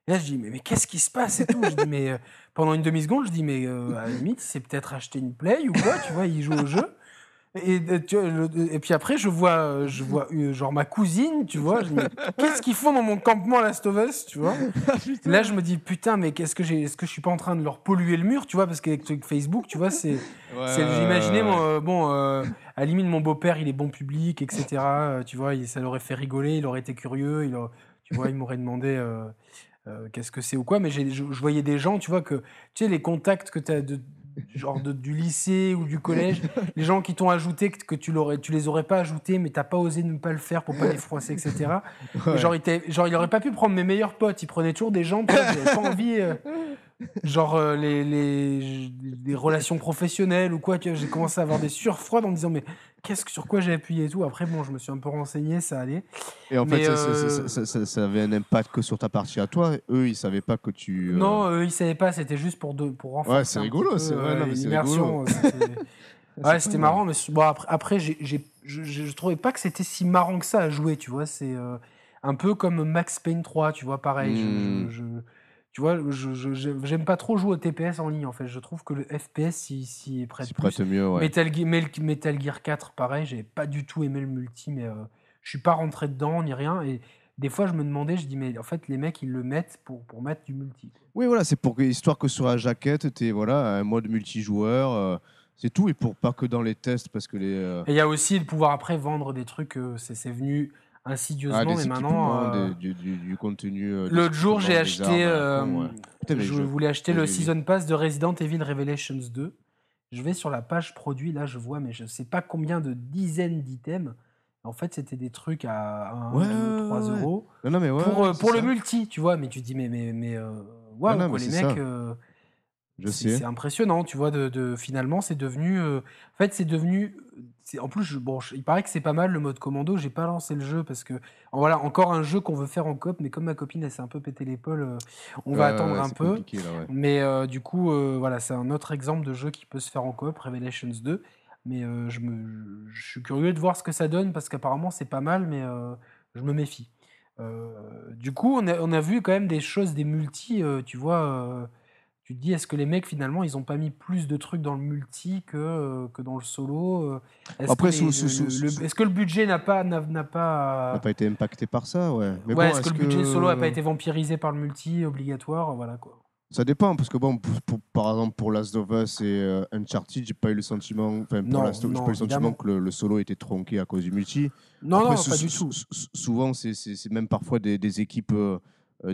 A: Et là, je dis mais, qu'est-ce qui se passe et tout? Je dis mais euh, pendant une demi seconde, je dis mais euh, à la limite, c'est peut-être acheter une play ou quoi, tu vois, il joue au jeu. Et, tu vois, le- et puis après, je vois, euh, je vois euh, genre ma cousine, tu vois. Qu'est-ce qu'ils font dans mon campement Last of Us, tu vois? Là, je me dis putain, mais qu'est-ce que j'ai, est-ce que je suis pas en train de leur polluer le mur, tu vois? Parce qu'avec Facebook, tu vois, c'est, c'est- j'imaginais, euh, bon, euh, à la limite, mon beau-père, il est bon public, etc. tu vois, il- ça l'aurait fait rigoler, il aurait été curieux, il aurait- tu vois, il m'aurait demandé. euh, qu'est-ce que c'est ou quoi, mais je voyais des gens, tu vois, que, tu sais, les contacts que tu as de, genre de- du lycée ou du collège, les gens qui t'ont ajouté, que, que tu, l'aurais, tu les aurais pas ajoutés, mais t'as pas osé ne pas le faire pour pas les froisser, etc.
B: Ouais.
A: Genre, il genre, il aurait pas pu prendre mes meilleurs potes, il prenait toujours des gens, j'avais pas envie. euh, genre, euh, les, les, les relations professionnelles ou quoi, j'ai commencé à avoir des surfroides en me disant, mais qu'est-ce que, sur quoi j'ai appuyé et tout. Après, bon, je me suis un peu renseigné, ça allait.
B: Et en
A: Mais,
B: fait, ça, ça- ça-
A: euh,
B: ça- ça- ça avait un impact que sur ta partie à toi. Eux, ils savaient pas que tu. euh,
A: Non, eux, ils savaient pas, c'était juste pour, de, pour renforcer.
B: Ouais, c'est rigolo, c'est- ouais,
A: euh, l'immersion, Ouais,
B: pas
A: c'était marrant, mais bon, après, après j'ai, j'ai- je, je, je trouvais pas que c'était si marrant que ça à jouer, tu vois. C'est euh, un peu comme Max Payne 3, tu vois, pareil. je-
B: Hmm.
A: je, je- tu vois, je, j'aime pas trop jouer au TPS en ligne, en fait. Je trouve que le FPS, s'y s'y est prête plus.
B: mieux, ouais.
A: Metal, Metal Gear 4, pareil, j'ai pas du tout aimé le multi, mais euh, je suis pas rentré dedans ni rien. Et des fois, je me demandais, je dis, mais en fait, les mecs, ils le mettent pour, pour mettre du multi.
B: Oui, voilà, c'est pour que, histoire que sur la jaquette, tu voilà, un mode multijoueur. euh, c'est tout, et pour pas que dans les tests, parce que les. euh,
A: Et il y a aussi de pouvoir après vendre des trucs, euh, c'est venu insidieusement,
B: ah,
A: mais maintenant. euh,
B: des- du, du- du contenu. euh,
A: L'autre jour, j'ai acheté.
B: armes
A: euh,
B: ouais. Putain,
A: je
B: je-
A: voulais acheter le. Season Pass de Resident Evil Revelations 2. Je vais sur la page produit, là, je vois, mais je sais pas combien de dizaines d'items. En fait, c'était des trucs à 1,
B: Ouais,
A: 2, 3
B: ouais, ouais.
A: euros.
B: Non, non, mais ouais,
A: pour euh, le multi, tu vois. Mais tu te dis, mais, mais, mais euh,
B: non,
A: quoi,
B: mais
A: les mecs.
B: Je
A: c'est
B: sais.
A: c'est impressionnant, tu vois. De, de- finalement, c'est devenu. euh, en fait, c'est devenu. En plus, je- bon, je- il paraît que c'est pas mal le mode commando. J'ai pas lancé le jeu parce que voilà, encore un jeu qu'on veut faire en coop, mais comme ma copine, elle s'est un peu pété l'épaule, euh, on va attendre
B: ouais,
A: un peu.
B: compliqué, là, ouais.
A: Mais euh, du coup, voilà, c'est un autre exemple de jeu qui peut se faire en coop, Revelations 2. Mais je, me, je suis curieux de voir ce que ça donne parce qu'apparemment c'est pas mal, mais je me méfie. Du coup, on a, on a vu quand même des choses, des multis, tu vois. Tu te dis, est-ce que les mecs finalement ils ont pas mis plus de trucs dans le multi que, euh, que dans le solo Est-ce
B: Après,
A: que, les-
B: sous- sous-
A: le-
B: sous-
A: le-
B: sous-
A: est-ce que le budget n'a pas, n'a, n'a
B: n'a
A: pas,
B: pas été impacté par ça, ouais. Mais
A: ouais,
B: bon,
A: est-ce que le budget solo n'a pas été vampirisé par le multi obligatoire Voilà quoi.
B: Ça dépend, parce que bon, pour- pour- par exemple, pour Last of Us et euh, Uncharted, j'ai pas eu le sentiment, enfin, pour
A: Non,
B: Last of- j'ai pas eu le sentiment que le, le solo était tronqué à cause du multi.
A: Non,
B: Après,
A: non,
B: sou-
A: pas du
B: sou-
A: tout.
B: sou- sou- souvent, c'est- c'est c'est même parfois des, des équipes euh,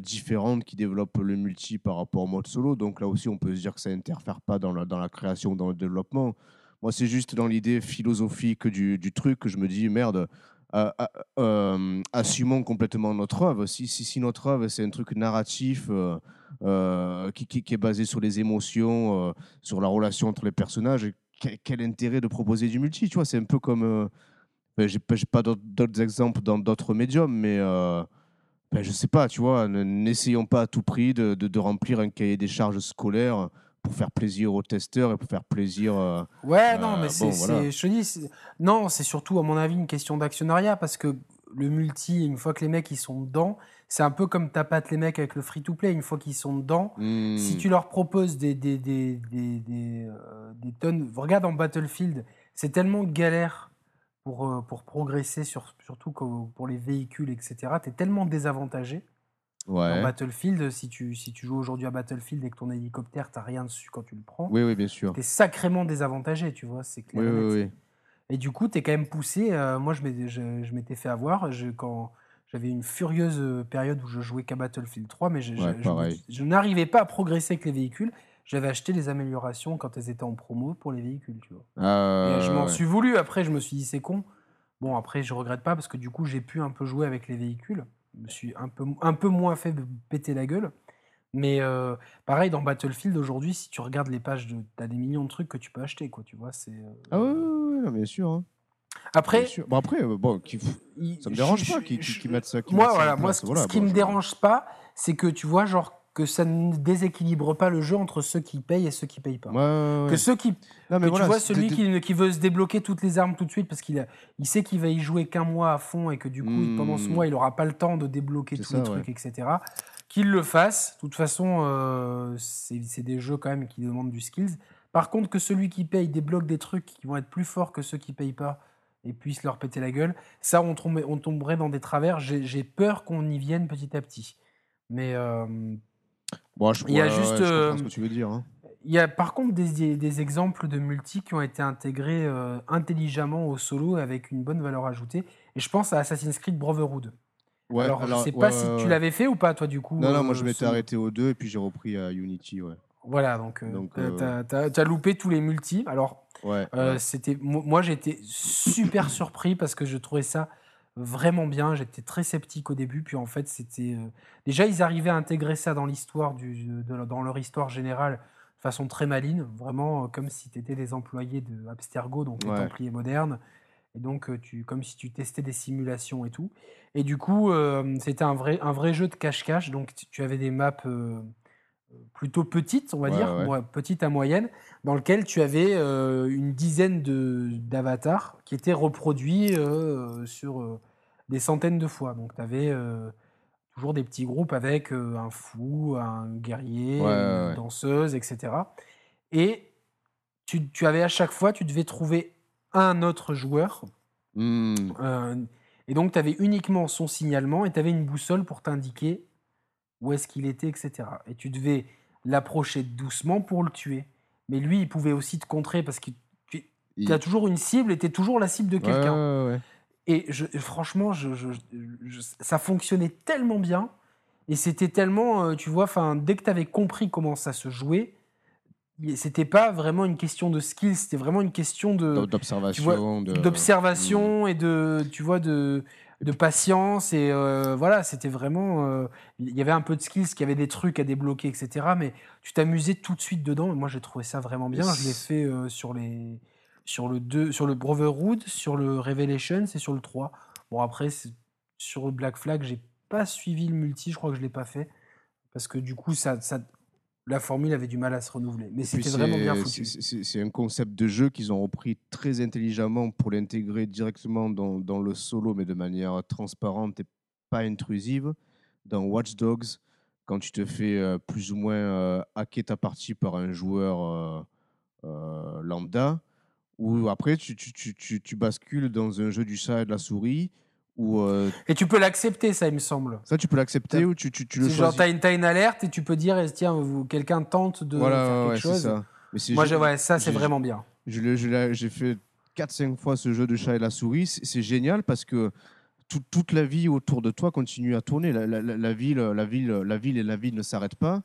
B: différentes qui développent le multi par rapport au mode solo. Donc là aussi, on peut se dire que ça n'interfère pas dans la, dans la création, dans le développement. Moi, c'est juste dans l'idée philosophique du, du truc que je me dis, merde, euh, euh, euh, assumons complètement notre œuvre. Si, si, notre œuvre, c'est un truc narratif euh, euh, qui, qui- est basé sur les émotions, euh, sur la relation entre les personnages, quel, quel intérêt de proposer du multi Tu vois, c'est un peu comme... euh, ben, j'ai pas, d'autres- exemples dans d'autres médiums, mais euh, ben, je sais pas, tu vois, n'essayons pas à tout prix de, de- de remplir un cahier des charges scolaires pour faire plaisir aux testeurs et pour faire plaisir. euh,
A: Ouais,
B: Euh,
A: non, mais c'est,
B: bon,
A: c'est-
B: voilà.
A: je te dis, non, c'est surtout, à mon avis, une question d'actionnariat parce que le multi, une fois que les mecs ils sont dedans, c'est un peu comme tapates les mecs avec le free-to-play. Une fois qu'ils sont dedans,
B: hmm,
A: si tu leur proposes des, des, des, des, des, euh, des tonnes. Regarde en Battlefield, c'est tellement galère pour, euh, pour progresser, sur, surtout pour les véhicules, etc. Tu es tellement désavantagé. En
B: ouais.
A: Battlefield, si tu, si tu joues aujourd'hui à Battlefield et que ton hélicoptère, t'as rien dessus quand tu le prends,
B: Oui, oui, bien sûr.
A: t'es sacrément désavantagé, tu vois. C'est clair.
B: Oui, oui, oui.
A: Et du coup, tu es quand même poussé. euh, moi, je m'étais, fait avoir je- quand j'avais une furieuse euh, période où je jouais qu'à Battlefield 3, mais je, je-
B: Ouais,
A: je,
B: pareil.
A: je n'arrivais pas à progresser avec les véhicules. J'avais acheté les améliorations quand elles étaient en promo pour les véhicules, tu vois.
B: Ah,
A: Et je m'en
B: ouais.
A: suis voulu. Après, je me suis dit, c'est con. Bon, après, je regrette pas parce que du coup, j'ai pu un peu jouer avec les véhicules. Je me suis un peu, un peu moins fait péter la gueule. Mais euh, pareil, dans Battlefield, aujourd'hui, si tu regardes les pages, de, tu as des millions de trucs que tu peux acheter, quoi. Tu vois, c'est. euh,
B: Ah, ouais, bien sûr. hein.
A: Après,
B: Bien sûr. Bon, après, euh, bon, qui- ça me dérange
A: je-
B: pas qu'ils mettent ça.
A: Moi,
B: mettent ça
A: voilà, moi,
B: place.
A: ce,
B: Voilà,
A: ce qui me dérange pas, c'est que tu vois, genre, que ça ne déséquilibre pas le jeu entre ceux qui payent et ceux qui payent pas.
B: Ouais, ouais, ouais.
A: Que ceux qui,
B: Non, mais
A: que
B: voilà,
A: tu vois, celui qui, qui veut se débloquer toutes les armes tout de suite parce qu'il a- il sait qu'il va y jouer qu'un mois à fond et que du coup, pendant ce
B: Hmm.
A: mois, il n'aura pas le temps de débloquer tous
B: ça,
A: les trucs, etc. Qu'il le fasse. De toute façon, euh, c'est des jeux quand même qui demandent du skills. Par contre, que celui qui paye débloque des trucs qui vont être plus forts que ceux qui payent pas et puissent leur péter la gueule, ça, on, tombe- on tomberait dans des travers. J'ai j'ai peur qu'on y vienne petit à petit. Mais euh,
B: Bon, je,
A: il y a
B: ouais,
A: juste,
B: ouais, je comprends
A: euh,
B: ce que tu veux dire. hein.
A: il y a par contre des, des exemples de multi qui ont été intégrés euh, intelligemment au solo avec une bonne valeur ajoutée. Et je pense à Assassin's Creed Brotherhood.
B: Ouais,
A: Alors, je
B: alors,
A: sais
B: ouais,
A: pas si tu l'avais fait ou pas, toi, du coup.
B: Non, non, moi je
A: euh,
B: m'étais
A: ce-
B: arrêté au 2 et puis j'ai repris à Unity, ouais.
A: Voilà, donc,
B: Donc, euh,
A: t'as t'as loupé tous les multis. Alors,
B: Ouais,
A: euh,
B: ouais.
A: c'était, mo- moi, j'étais super surpris parce que je trouvais ça vraiment bien. J'étais très sceptique au début, puis en fait, c'était. euh, Déjà, ils arrivaient à intégrer ça dans l'histoire, du, de- dans leur histoire générale, de façon très maligne, vraiment euh, comme si tu étais des employés de Abstergo, donc les
B: Ouais.
A: Templiers modernes. Et donc, euh, tu, comme si tu testais des simulations et tout. Et du coup, euh, c'était un vrai, un vrai jeu de cache-cache. Donc, tu- avais des maps euh, plutôt petites, on va
B: Ouais,
A: dire,
B: ouais.
A: petites à moyenne, dans lequel tu avais euh, une dizaine de- d'avatars qui étaient reproduits sur des centaines de fois. Donc, tu avais toujours des petits groupes avec euh, un fou, un guerrier,
B: Ouais,
A: une
B: ouais.
A: danseuse, etc. Et tu, tu avais à chaque fois, tu devais trouver un autre joueur.
B: Hmm.
A: euh, et donc, tu avais uniquement son signalement et tu avais une boussole pour t'indiquer où est-ce qu'il était, etc. Et tu devais l'approcher doucement pour le tuer. Mais lui, il pouvait aussi te contrer parce que tu
B: Il-
A: as toujours une cible et tu es toujours la cible de quelqu'un.
B: ouais.
A: Et je, franchement, je, je- je- ça fonctionnait tellement bien. Et c'était tellement, euh, tu vois, enfin, dès que tu avais compris comment ça se jouait, c'était pas vraiment une question de skill, c'était vraiment une question de
B: D'observation, de...
A: d'observation et de, tu vois, de, de patience. Et euh, voilà, c'était vraiment. euh, Il y avait un peu de skills, qu'il y avait des trucs à débloquer, etc. Mais tu t'amusais tout de suite dedans. Et moi, j'ai trouvé ça vraiment bien. Je l'ai fait euh, sur les. Sur le, 2, sur le Brotherhood, sur le Revelations et sur le 3. Bon, après, c'est- sur le Black Flag, j'ai pas suivi le multi, je crois que je l'ai pas fait. Parce que du coup, ça, ça, la formule avait du mal à se renouveler. Mais c'était vraiment bien
B: c'est-
A: foutu.
B: c'est- C'est c'est un concept de jeu qu'ils ont repris très intelligemment pour l'intégrer directement dans, dans le solo, mais de manière transparente et pas intrusive. Dans Watch Dogs, quand tu te fais euh, plus ou moins euh, hacker ta partie par un joueur euh, lambda, ou après tu, tu, tu, tu, bascules dans un jeu du chat et de la souris, où euh,
A: Et tu peux l'accepter, ça, il me semble.
B: ça tu peux l'accepter ou tu, tu, tu le
A: C'est genre,
B: choisis.
A: t'as une, t'as une alerte et tu peux dire, tiens, quelqu'un tente de
B: Voilà,
A: faire quelque
B: ouais,
A: chose.
B: ça. Mais
A: Moi, j'ai- ouais, ça, c'est vraiment bien.
B: Je je J'ai fait 4-5 fois ce jeu de chat et la souris. C'est génial parce que tout- toute la vie autour de toi continue à tourner. La, la- la- la ville, la, ville, la ville et la ville ne s'arrêtent pas.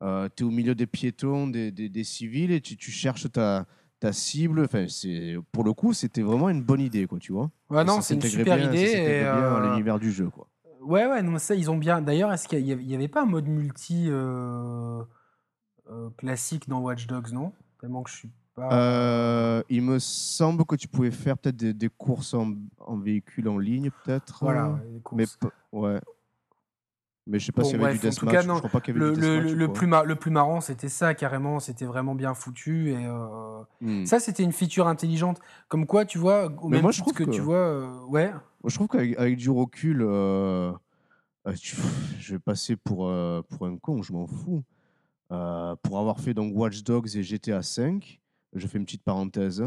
B: tu es au milieu des piétons, des, des- des civils et tu, tu cherches ta, ta cible. Enfin, c'est- pour le coup, c'était vraiment une bonne idée, quoi, tu vois.
A: Ouais,
B: Et
A: non, c'est une super
B: bien-
A: idée. et, euh,
B: l'univers du jeu, quoi.
A: Ouais, ouais, non, ça, ils ont bien. D'ailleurs, est-ce qu'il n'y avait pas un mode multi euh, euh, classique dans Watch Dogs, non? Tellement que je suis pas.
B: Il me semble que tu pouvais faire peut-être des, des courses en, en véhicule en ligne, peut-être.
A: voilà,
B: Mais
A: courses.
B: p- ouais. Mais je sais pas
A: Bon,
B: s'il y avait
A: bref,
B: du deathmatch. je crois pas qu'il y avait
A: Le,
B: du
A: le-
B: deathmatch.
A: le
B: quoi.
A: plus mar- le plus marrant, c'était ça, carrément. C'était vraiment bien foutu. Et, euh,
B: Hmm.
A: Ça, c'était une feature intelligente. Comme quoi, tu vois, au
B: Mais
A: même
B: moi, je
A: titre
B: trouve
A: que,
B: que-
A: tu vois. euh, ouais.
B: Moi, je trouve qu'avec avec du recul, euh, je vais passer pour, pour un con, je m'en fous. Pour avoir fait donc Watch Dogs et GTA V, je fais une petite parenthèse.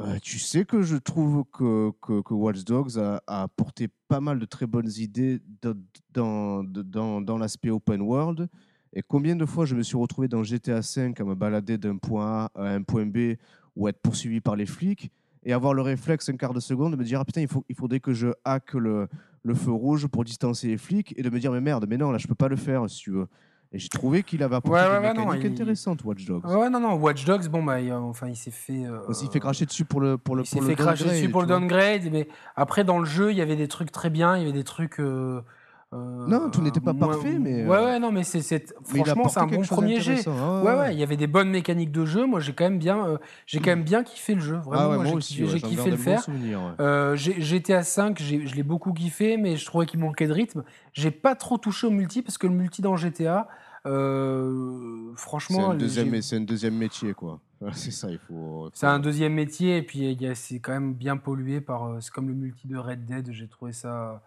B: Euh, tu sais que je trouve que, que, Watch Dogs a, a apporté pas mal de très bonnes idées dans, dans, dans, dans l'aspect open world. Et combien de fois je me suis retrouvé dans GTA V à me balader d'un point A à un point B ou être poursuivi par les flics et avoir le réflexe un quart de seconde de me dire ah putain il, faut, il faudrait que je hack le, le feu rouge pour distancer les flics et de me dire mais merde mais non là je peux pas le faire si tu veux et j'ai trouvé qu'il avait apporté
A: Ouais, ouais, ouais, non,
B: mécaniques
A: il-
B: intéressantes Watch Dogs
A: Ouais, non, non, Watch Dogs, bon, bah, il, enfin, il s'est fait. euh,
B: il fait cracher dessus pour le pour le
A: il s'est fait cracher dessus pour le downgrade, mais après, dans le jeu, il y avait des trucs très bien, il y avait des trucs. euh, euh,
B: Non, tout n'était pas
A: moins-
B: parfait, mais,
A: Ouais,
B: euh,
A: ouais, non, mais c'est. Franchement, c'est un bon premier jet.
B: d'intéressant. Ah
A: Ouais, ouais, il y avait des bonnes mécaniques de jeu. Moi, j'ai quand même bien, euh, j'ai quand même bien kiffé le jeu. Vraiment,
B: Ah ouais,
A: moi,
B: moi
A: j'ai kiffé,
B: ouais,
A: le faire.
B: ouais.
A: Euh, GTA 5, j'ai- je l'ai beaucoup kiffé, mais je trouvais qu'il manquait de rythme. J'ai pas trop touché au multi parce que le multi dans GTA, euh, franchement,
B: c'est un deuxième métier, quoi. C'est ça, il faut.
A: c'est un deuxième métier et puis c'est quand même bien pollué par. euh, C'est comme le multi de Red Dead. J'ai trouvé ça.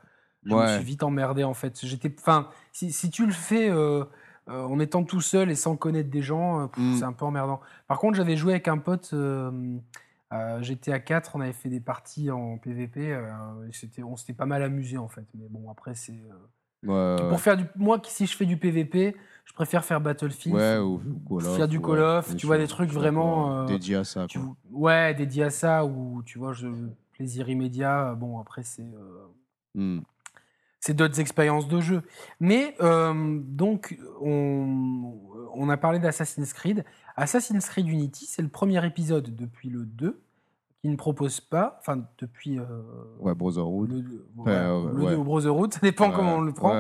A: Je me suis vite emmerdé en fait. J'étais, enfin, si, si tu le fais euh, euh, en étant tout seul et sans connaître des gens, euh,
B: Mm.
A: c'est un peu emmerdant. Par contre, j'avais joué avec un pote. Euh, à GTA 4, on avait fait des parties en PVP. c'était, on s'était pas mal amusé en fait. Mais bon, après, c'est.
B: Ouais.
A: Pour faire du, moi, si je fais du PVP, je préfère faire Battlefield.
B: Ouais, ou, ou Call of,
A: faire du Call of, tu vois, des trucs vraiment,
B: dédiés à ça.
A: Tu- ouais, dédié à ça ou tu vois, je, plaisir immédiat. Bon, après, c'est. euh,
B: Hmm.
A: C'est d'autres expériences de jeu. Mais euh, donc, on, on a parlé d'Assassin's Creed. Assassin's Creed Unity, c'est le premier épisode depuis le 2 qui ne propose pas, enfin depuis euh,
B: Ouais, Brotherhood.
A: le, le-
B: Enfin,
A: voilà,
B: euh,
A: le
B: ouais.
A: 2 ou Brotherhood, ça dépend comment on le prend,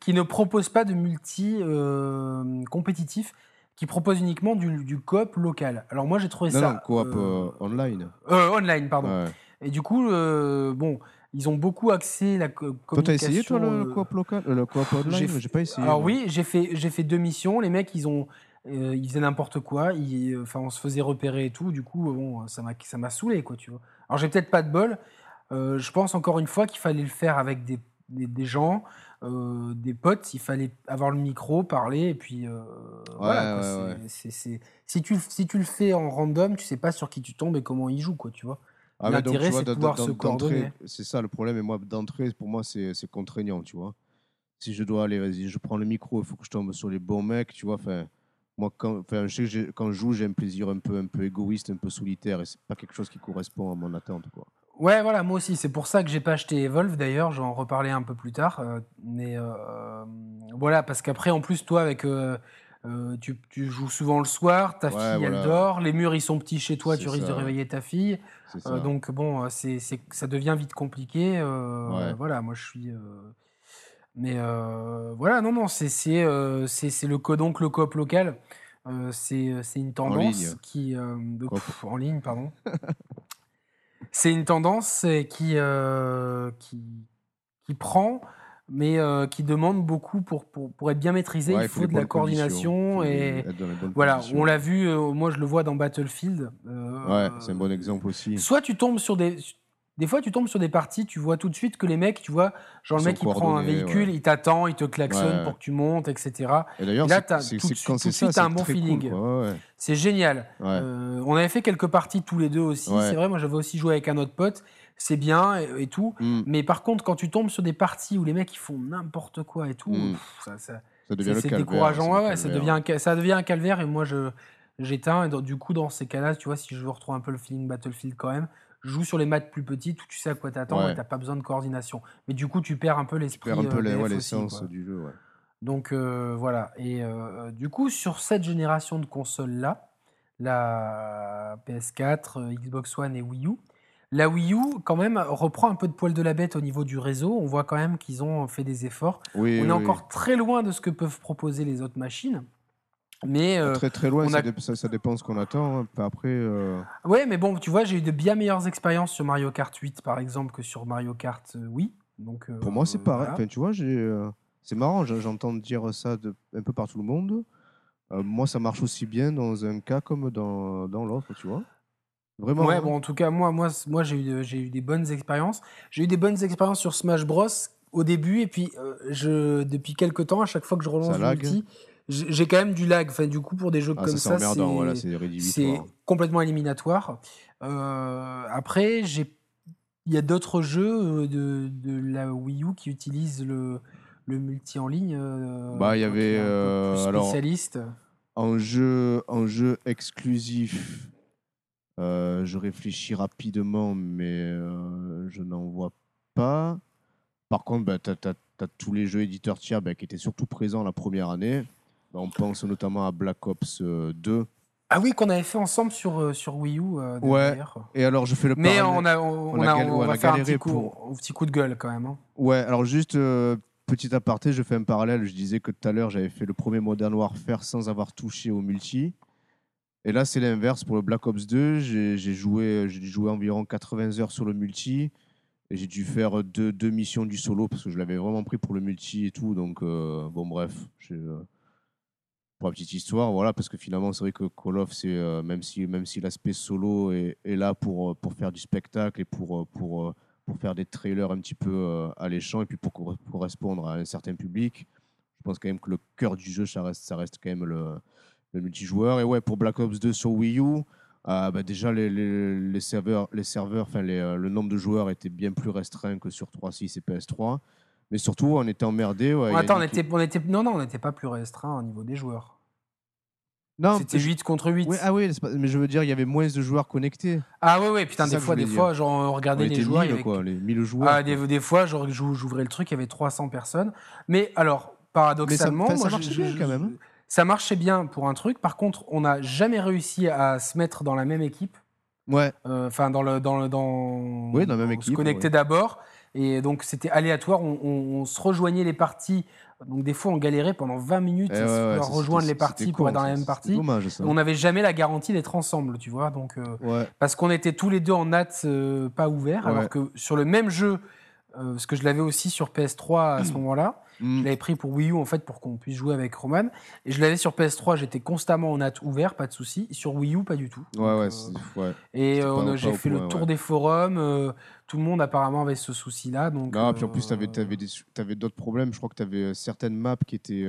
A: qui ne propose pas de multi euh, compétitif, qui propose uniquement du, du coop local. Alors moi j'ai trouvé
B: Non,
A: ça
B: non, coop online.
A: euh, online, pardon. Et du coup, bon, ils ont beaucoup axé la co-
B: Toi, t'as
A: communication.
B: essayé, toi, le, coop local euh, Le coop online
A: j'ai
B: pas essayé.
A: Alors
B: moi.
A: oui, j'ai fait, j'ai fait deux missions. Les mecs, ils ont, euh, ils faisaient n'importe quoi. Ils, enfin, on se faisait repérer et tout. Du coup, bon, ça m'a, ça m'a saoulé, quoi, tu vois. Alors j'ai peut-être pas de bol. Euh, je pense encore une fois qu'il fallait le faire avec des, des, des gens, euh, des potes. Il fallait avoir le micro, parler et puis voilà. quoi.
B: ouais,
A: si tu, si tu le fais en random, tu sais pas sur qui tu tombes et comment il joue, quoi, tu vois.
B: Ah, donc,
A: l'intérêt,
B: tu vois,
A: c'est de pouvoir se coordonner.
B: C'est ça le problème. Et moi, d'entrée, pour moi, c'est c'est contraignant, tu vois. Si je dois aller, vas-y, je prends le micro, il faut que je tombe sur les bons mecs, tu vois. Enfin, moi, quand, enfin, je sais que j'ai- quand je joue, j'ai un plaisir un peu, un peu égoïste, un peu solitaire, et c'est pas quelque chose qui correspond à mon attente, quoi.
A: Ouais, voilà, moi aussi. C'est pour ça que j'ai pas acheté Evolve d'ailleurs. J'en reparler un peu plus tard. euh, mais euh, voilà, parce qu'après, en plus, toi, avec. euh, euh, tu, tu joues souvent le soir, ta
B: Ouais,
A: fille elle dort, les murs ils sont petits chez toi, tu risques de réveiller ta fille. Euh, donc bon, euh, c'est, ça devient vite compliqué. euh,
B: Ouais.
A: Voilà, moi je suis. Mais voilà, non, non, c'est, c'est, le co- donc le coop local. c'est, une tendance qui. de-
B: Coop.
A: pff, en ligne, pardon. c'est une tendance qui, qui, qui prend, mais euh, qui demande beaucoup pour, pour, pour être bien maîtrisé.
B: Ouais,
A: il
B: faut
A: de la coordination et. Voilà, on l'a vu, euh, moi je le vois dans Battlefield. euh,
B: Ouais, c'est un bon exemple aussi.
A: Soit tu tombes sur des. Des fois, tu tombes sur des parties, tu vois tout de suite que les mecs, tu vois, genre
B: Ils
A: le mec, il prend un véhicule,
B: ouais.
A: il t'attend, il te klaxonne
B: Ouais.
A: pour que tu montes, etc.
B: Et d'ailleurs,
A: là,
B: c'est
A: tout de suite- un bon
B: cool,
A: feeling.
B: Ouais.
A: C'est génial. Euh, on avait fait quelques parties tous les deux aussi. C'est vrai, moi j'avais aussi joué avec un autre pote. C'est bien et, et tout.
B: Mm.
A: Mais par contre, quand tu tombes sur des parties où les mecs ils font n'importe quoi et tout,
B: Mm.
A: pff, ça, ça-
B: Ça devient
A: c'est
B: le
A: c'est
B: calvaire.
A: décourageant. Ouais, ouais, ça, devient un, ça devient un calvaire et moi je j'éteins. Et du coup, dans ces cas-là, tu vois, si je veux retrouver un peu le feeling Battlefield quand même, je joue sur les maths plus petites où tu sais à quoi t'attendre
B: Ouais.
A: et t'as pas besoin de coordination. Mais du coup, tu perds un peu
B: Tu
A: l'esprit.
B: perds un peu
A: euh,
B: ouais, l'essence du jeu. Ouais.
A: Donc euh, voilà. Et euh, du coup, sur cette génération de consoles-là, la PS4, euh, Xbox One et Wii U, la Wii U, quand même, reprend un peu de poil de la bête au niveau du réseau. On voit quand même qu'ils ont fait des efforts.
B: Oui,
A: On
B: oui,
A: est encore très loin de ce que peuvent proposer les autres machines. Mais euh,
B: Très très loin, ça,
A: a-
B: dé- ça, ça dépend ce qu'on attend. hein. Après, euh,
A: ouais, mais bon, tu vois, j'ai eu de bien meilleures expériences sur Mario Kart 8, par exemple, que sur Mario Kart euh, Wii. Donc, euh,
B: pour moi, c'est pareil.
A: voilà.
B: Enfin, tu vois, c'est marrant, j'en- j'entends dire ça de, un peu par tout le monde. Moi, ça marche aussi bien dans un cas comme dans, dans l'autre, tu vois. Vraiment.
A: Ouais,
B: hein.
A: bon, en tout cas, moi, moi, moi j'ai eu, eu des bonnes expériences. J'ai eu des bonnes expériences sur Smash Bros au début, et puis euh, je, depuis quelques temps, à chaque fois que je relance l'outil, j'ai j'ai quand même du lag. Enfin, du coup, pour des jeux
B: Ah,
A: comme
B: ça, c'est voilà,
A: complètement éliminatoire. Euh, après, j'ai, il y a d'autres jeux euh, de, de la Wii U qui utilisent le, le multi en ligne. euh,
B: Bah, il y avait,
A: un peu
B: alors,
A: spécialiste.
B: En jeu, en jeu exclusif, euh, je réfléchis rapidement, mais euh, je n'en vois pas. Par contre, bah, tu as, tous les jeux éditeurs tiers bah, qui étaient surtout présents la première année. Bah, on pense notamment à Black Ops euh, 2.
A: Ah oui, qu'on avait fait ensemble sur, euh, sur Wii U. euh,
B: Ouais. Et alors, je fais le
A: Mais
B: parallèle-
A: on, a, on,
B: on a
A: on
B: on
A: va
B: a
A: faire un petit coup,
B: pour-
A: un petit coup de gueule quand même. hein.
B: Ouais, alors juste euh, petit aparté, je fais un parallèle. Je disais que tout à l'heure, j'avais fait le premier Modern Warfare sans avoir touché au multi. Et là, c'est l'inverse pour le Black Ops 2. J'ai joué, jouer environ 80 heures sur le multi. Et j'ai dû faire deux, missions du solo parce que je l'avais vraiment pris pour le multi et tout. Donc, euh, bon, bref. euh, pour la petite histoire, voilà, parce que finalement, c'est vrai que Call of, c'est, euh, même si, même si l'aspect solo est, là pour, pour faire du spectacle et pour, pour, pour faire des trailers un petit peu alléchants et puis pour cor- correspondre à un certain public. Je pense quand même que le cœur du jeu, ça reste, ça reste quand même le, le multijoueur. Et ouais, pour Black Ops 2 sur Wii U, euh, bah déjà les, les, les serveurs, les serveurs enfin les, euh, le nombre de joueurs était bien plus restreint que sur 3.6 et PS3. Mais surtout, on était emmerdé. ouais,
A: Attends, on était, on était, non, non, on n'était pas plus restreint au niveau des joueurs.
B: Non,
A: C'était
B: je-
A: 8 contre 8.
B: Ouais, ah oui, mais je veux dire, il y avait moins de joueurs connectés.
A: Ah ouais, ouais, putain, des fois, des fois, genre, on
B: On
A: regardait les
B: était
A: joueurs. il y
B: 1000,
A: avait-
B: quoi, les 1000 joueurs.
A: Ah, des, des fois, genre, j'ou- j'ouvrais le truc, il y avait 300 personnes. Mais alors,
B: Mais ça,
A: paradoxalement,
B: enfin, ça
A: moi,
B: marchait bien quand même. hein.
A: Ça marchait bien pour un truc. Par contre, on n'a jamais réussi à se mettre dans la même équipe.
B: Ouais,
A: Euh, Enfin, dans le dans le dans.
B: Oui, dans la même
A: on se
B: équipe,
A: connectait
B: ouais.
A: d'abord et donc c'était aléatoire. On, on- on se rejoignait les parties. Donc des fois, on galérait pendant 20 minutes
B: Eh
A: à
B: ouais, ouais,
A: rejoindre les parties pour
B: con,
A: être dans la même partie.
B: dommage ça.
A: On n'avait jamais la garantie d'être ensemble, tu vois. Donc euh,
B: Ouais.
A: parce qu'on était tous les deux en nat euh, pas ouverts,
B: Ouais.
A: alors que sur le même jeu, euh, parce que je l'avais aussi sur PS3 à ce moment-là.
B: Mm.
A: Je l'avais pris pour Wii U en fait pour qu'on puisse jouer avec Roman. Et je l'avais sur PS3, j'étais constamment en nat ouvert, pas de souci. Sur Wii U, pas du tout.
B: Ouais,
A: Donc,
B: ouais,
A: euh,
B: ouais.
A: et euh, j'ai fait
B: point,
A: le tour
B: ouais.
A: des forums. euh, tout le monde apparemment avait ce souci-là. Donc,
B: Non, puis en plus, tu avais,
A: euh,
B: d'autres problèmes. Je crois que tu avais certaines maps qui étaient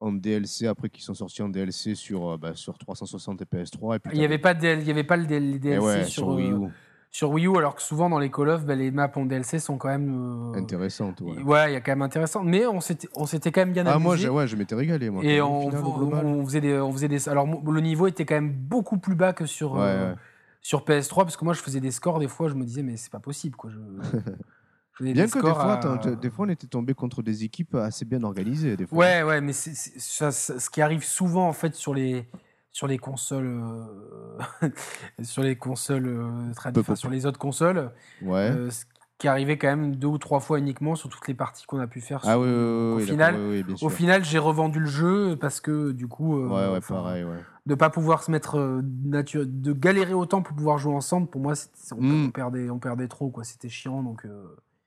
B: en DLC, après qui sont sorties en DLC sur, bah, sur 360 et PS3. Et puis
A: Il n'y avait, pas de DL il y avait pas le DLC
B: ouais,
A: sur,
B: sur Wii U.
A: sur Wii U, alors que souvent dans les Call of, bah, les maps en DLC sont quand même. euh,
B: Intéressante, ouais.
A: Ouais, il y a quand même intéressant. Mais on s'était, quand même bien
B: Ah,
A: amusé.
B: moi, j'ai- ouais, je m'étais régalé. Moi,
A: Et on,
B: final,
A: faisait des, on faisait des. Alors le niveau était quand même beaucoup plus bas que sur
B: Ouais,
A: euh,
B: ouais.
A: sur PS3 parce que moi je faisais des scores des fois je me disais mais c'est pas possible quoi. Je,
B: Bien
A: des
B: que des fois,
A: à-
B: des fois, on était tombé contre des équipes assez bien organisées. Des fois.
A: Ouais ouais mais ça- ça- ce qui arrive souvent en fait sur les sur les consoles euh, sur les consoles euh, trad-
B: Peu,
A: enfin,
B: peu,
A: sur les autres consoles
B: Ouais.
A: euh, ce qui arrivait quand même deux ou trois fois uniquement sur toutes les parties qu'on a pu faire.
B: ah
A: sur-
B: oui, oui, oui,
A: au final. Au final, j'ai revendu le jeu parce que du coup, euh,
B: ouais, pareil, ouais.
A: de pas pouvoir se mettre euh, nature, de galérer autant pour pouvoir jouer ensemble, pour moi, c'était- on,
B: Mm.
A: on perdait, on perdait trop, quoi. C'était chiant, donc. euh,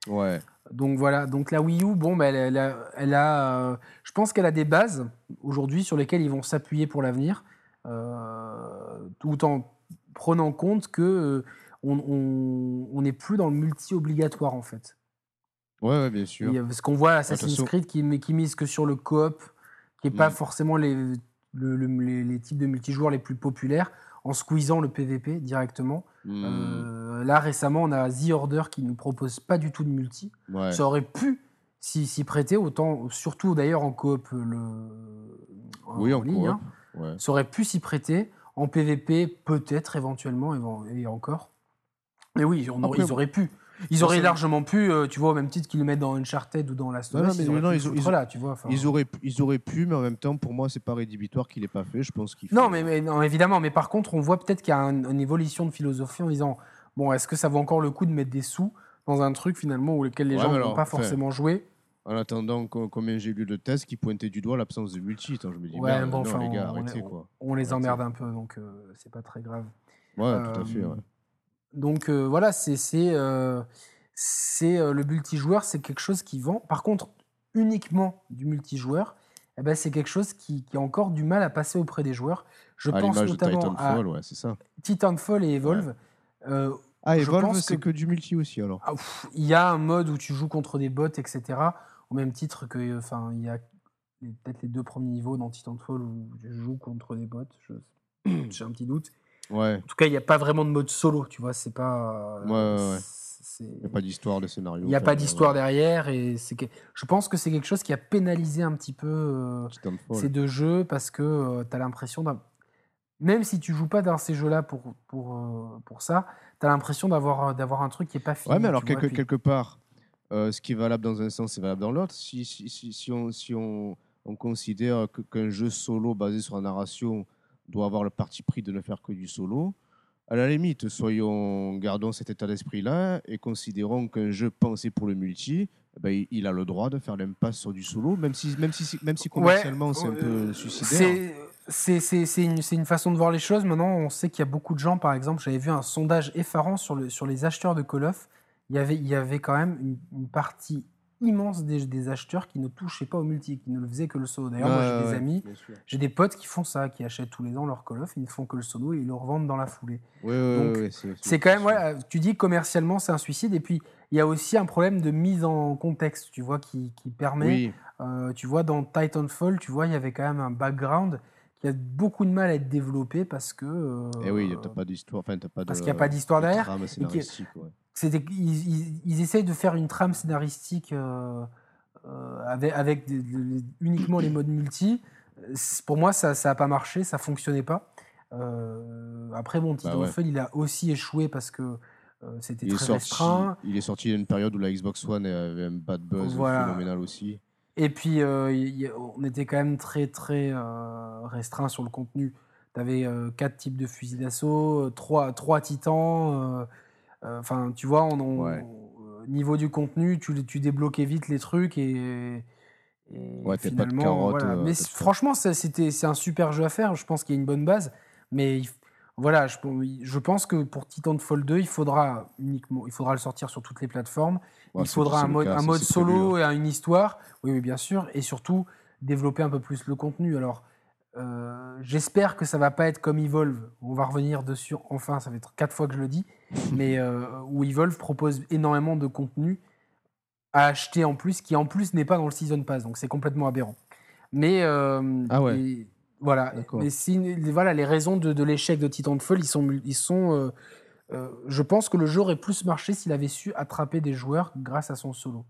B: Ouais.
A: donc voilà. Donc la Wii U, bon, bah, elle, elle a, elle a, euh, je pense qu'elle a des bases aujourd'hui sur lesquelles ils vont s'appuyer pour l'avenir, euh, tout en prenant compte que euh, on n'est plus dans le multi obligatoire en fait.
B: Ouais, ouais, bien sûr.
A: A- parce qu'on voit Assassin's Creed qui, qui mise que sur le coop, qui n'est pas
B: Mm.
A: forcément les, le- le- les, les types de multijoueurs les plus populaires, en squeezant le PVP directement. Euh, là, récemment, on a The Order qui ne propose pas du tout de multi.
B: ouais.
A: Ça aurait pu s'y prêter, autant, surtout d'ailleurs en coop le, en,
B: Oui, en
A: ligne.
B: coop.
A: hein.
B: Ouais.
A: Ça aurait pu s'y prêter. En PVP, peut-être, éventuellement, et, encore. Mais oui, on aurait-
B: Après,
A: ils auraient pu. Ils auraient largement pu, euh, tu vois, au même titre qu'ils le mettent dans Uncharted ou dans Last of Us,
B: mais
A: ils auraient
B: non,
A: pu
B: ils auraient, pu- mais en même temps, pour moi, c'est pas rédhibitoire qu'il ait pas fait. Je pense qu'il faut-
A: Non, mais, mais- non, évidemment, mais par contre, on voit peut-être qu'il y a un- une évolution de philosophie en disant bon, est-ce que ça vaut encore le coup de mettre des sous dans un truc finalement où lequel les
B: Ouais,
A: gens
B: mais
A: ne vont
B: alors,
A: pas forcément jouer
B: En attendant, co- combien j'ai lu de tests qui pointaient du doigt l'absence de multi. Je me dis,
A: Ouais,
B: merde,
A: bon,
B: non,
A: enfin,
B: les gars,
A: on-
B: arrêtez,
A: on-
B: quoi.
A: On les emmerde un peu, donc euh, c'est pas très grave.
B: Ouais, tout à fait,
A: Euh,
B: ouais.
A: Donc euh, voilà, c'est c'est euh, le multijoueur, c'est quelque chose qui vend. Par contre, uniquement du multijoueur, eh ben, c'est quelque chose qui, qui a encore du mal à passer auprès des joueurs. Je
B: À
A: pense
B: l'image de
A: notamment à
B: Titanfall, ouais, ça.
A: Titanfall et Evolve. Euh,
B: Ah, Evolve, c'est
A: que-
B: que... du multi aussi, alors.
A: ah, il y a un mode où tu joues contre des bots, etc. Au même titre que, euh, enfin, il y a peut-être les deux premiers niveaux dans Titanfall où je joue contre des bots. J'ai un petit doute.
B: Ouais,
A: En tout cas, il n'y a pas vraiment de mode solo, tu vois. C'est pas.
B: Ouais, ouais, ouais.
A: c'est-
B: il n'y a pas d'histoire de scénario.
A: il n'y a pas d'histoire
B: ouais.
A: derrière et c'est que je pense que c'est quelque chose qui a pénalisé un petit peu euh, ces deux jeux parce que tu as l'impression d'un même si tu joues pas dans ces jeux-là pour, pour, euh, pour ça, tu as l'impression d'avoir d'avoir un truc qui est pas fini.
B: Ouais, mais alors, quelque,
A: puis-
B: quelque part, euh, ce qui est valable dans un sens est valable dans l'autre. Si, si, si, si on, si on, on considère qu'un jeu solo basé sur la narration doit avoir le parti pris de ne faire que du solo, à la limite, soyons, gardons cet état d'esprit-là et considérons qu'un jeu pensé pour le multi, eh ben, il, a le droit de faire l'impasse sur du solo, même si, même si, même si commercialement c'est un peu
A: euh,
B: suicidaire.
A: C'est- une, façon de voir les choses. Maintenant, on sait qu'il y a beaucoup de gens, par exemple, j'avais vu un sondage effarant sur, le, sur les acheteurs de Call of. Il y avait, il y avait quand même une, une partie immense des, des acheteurs qui ne touchaient pas au multi, qui ne le faisaient que le solo. D'ailleurs, moi, j'ai
B: Ouais,
A: des amis, j'ai des potes qui font ça, qui achètent tous les ans leur Call of, ils ne font que le solo et ils le revendent dans la foulée.
B: Ouais, ouais, c'est-
A: quand même, ouais, tu dis commercialement, c'est un suicide. Et puis, il y a aussi un problème de mise en contexte, tu vois, qui, qui permet
B: Oui,
A: euh, tu vois, dans Titanfall, tu vois, il y avait quand même un background qui a beaucoup de mal à être développé parce que. euh,
B: et Eh oui, t'as pas d'histoire. Enfin, pas
A: parce qu'il n'y a pas d'histoire
B: de
A: derrière.
B: ouais.
A: C'était- ils, ils- ils essayent de faire une trame scénaristique euh, euh, avec, avec des- des- uniquement les modes multi. pour moi, ça n'a pas marché, ça fonctionnait pas. Euh, après, bon, Titanfall, il a aussi échoué parce que c'était très
B: sorti,
A: restreint.
B: il est sorti à une période où la Xbox One avait un bad buzz
A: Voilà.
B: phénoménal aussi.
A: Et puis, y on était quand même très, très restreint sur le contenu. Tu avais quatre types de fusils d'assaut, euh, trois, trois titans. Euh, euh, Enfin, tu vois, on, on-
B: Ouais.
A: au niveau du contenu, tu, tu débloquais vite les trucs et. et
B: Ouais, t'as pas de
A: finalement,
B: carotte,
A: voilà.
B: euh,
A: Mais franchement, c'est un super jeu à faire. Je pense qu'il y a une bonne base. Mais il voilà, je, je pense que pour Titanfall 2, il faudra uniquement, il faudra le sortir sur toutes les plateformes.
B: Ouais,
A: il faudra un mode,
B: cas,
A: un
B: ça,
A: mode
B: c'est prévu,
A: solo et un- une histoire. Oui, oui, bien sûr. Et surtout, développer un peu plus le contenu. Alors, euh, j'espère que ça va pas être comme Evolve. On va revenir dessus. Enfin, ça fait quatre fois que je le dis. mais euh, où Evolve propose énormément de contenu à acheter en plus, qui en plus n'est pas dans le Season Pass. Donc, c'est complètement aberrant. Mais euh,
B: Ah ouais.
A: et voilà. Mais si, voilà, les raisons de, de l'échec de Titanfall, ils sont, ils sont je pense que le jeu aurait plus marché s'il avait su attraper des joueurs grâce à son solo.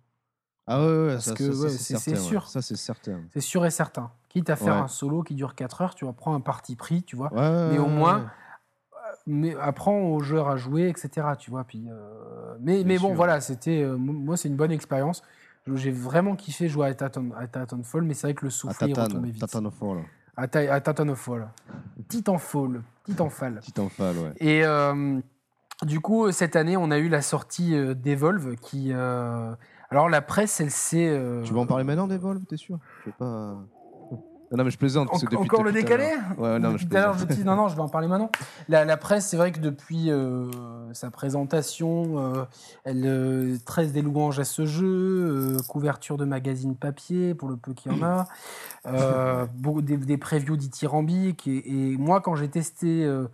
B: Ah ouais, ouais,
A: Parce
B: ça,
A: que, ouais,
B: c'est ouais.
A: sûr.
B: Ça, c'est certain.
A: C'est sûr et certain. Quitte à faire
B: Ouais.
A: un solo qui dure 4 heures, tu vas prendre un parti pris, tu vois. Mais au moins,
B: ouais.
A: Mais apprends aux joueurs à jouer, etc. Tu vois. Puis, euh, mais, mais bon,
B: sûr.
A: voilà, c'était. euh, moi, c'est une bonne expérience. J'ai vraiment kiffé jouer à Titan, à Titanfall, mais c'est vrai que le souffle est retombé vite.
B: Titanfall.
A: À, Ti- à Titanfall. Titanfall. Titanfall.
B: Titanfall, ouais.
A: Et euh, du coup, cette année, on a eu la sortie euh, d'Evolve qui. Alors, la presse, elle s'est. euh,
B: Tu vas en parler maintenant d'Evolve, t'es sûr? Je sais pas. Non, non, mais je plaisante. parce que
A: En-
B: depuis-
A: encore le décalé?
B: Ouais, non, je
A: dis non, non, je vais en parler maintenant. La, la presse, c'est vrai que depuis euh, sa présentation, euh, elle euh, tresse des louanges à ce jeu, euh, couverture de magazine papier pour le peu qu'il y en a, euh, des, des previews dithyrambiques. Et, et moi, quand j'ai testé, euh,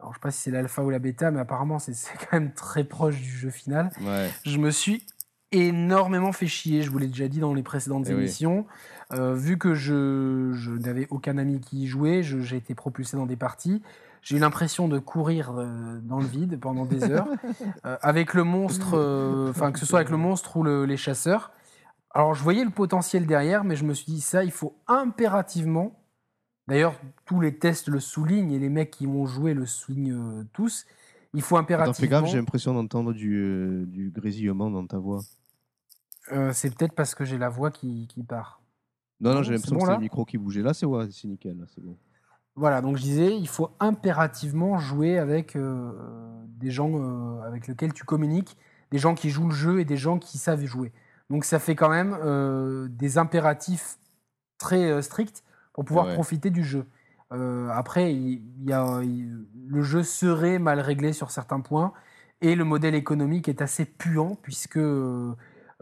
A: alors je sais pas si c'est l'alpha ou la bêta, mais apparemment c'est c'est quand même très proche du jeu final
B: Ouais.
A: je me suis énormément fait chier, je vous l'ai déjà dit dans les précédentes
B: Eh oui.
A: émissions. Euh, vu que je, je n'avais aucun ami qui y jouait, j'ai été propulsé dans des parties. J'ai eu l'impression de courir euh, dans le vide pendant des heures, euh, avec le monstre, enfin que ce soit avec le monstre ou le- les chasseurs. Alors je voyais le potentiel derrière, mais je me suis dit ça, il faut impérativement. D'ailleurs, tous les tests le soulignent et les mecs qui vont jouer le soulignent euh, tous. Il faut
B: Attends,
A: impérativement.
B: fais gaffe, j'ai l'impression d'entendre du, euh, du grésillement dans ta voix.
A: Euh, c'est peut-être parce que j'ai la voix qui, qui part.
B: Non, non, j'ai l'impression
A: bon,
B: que c'est le micro qui bougeait. Là, c'est ouais, c'est nickel. C'est bon.
A: Voilà, donc je disais, il faut impérativement jouer avec euh, des gens euh, avec lesquels tu communiques, des gens qui jouent le jeu et des gens qui savent jouer. Donc ça fait quand même des impératifs très stricts pour pouvoir
B: Ouais.
A: profiter du jeu. Après, il, il y a, il- le jeu serait mal réglé sur certains points et le modèle économique est assez puant puisque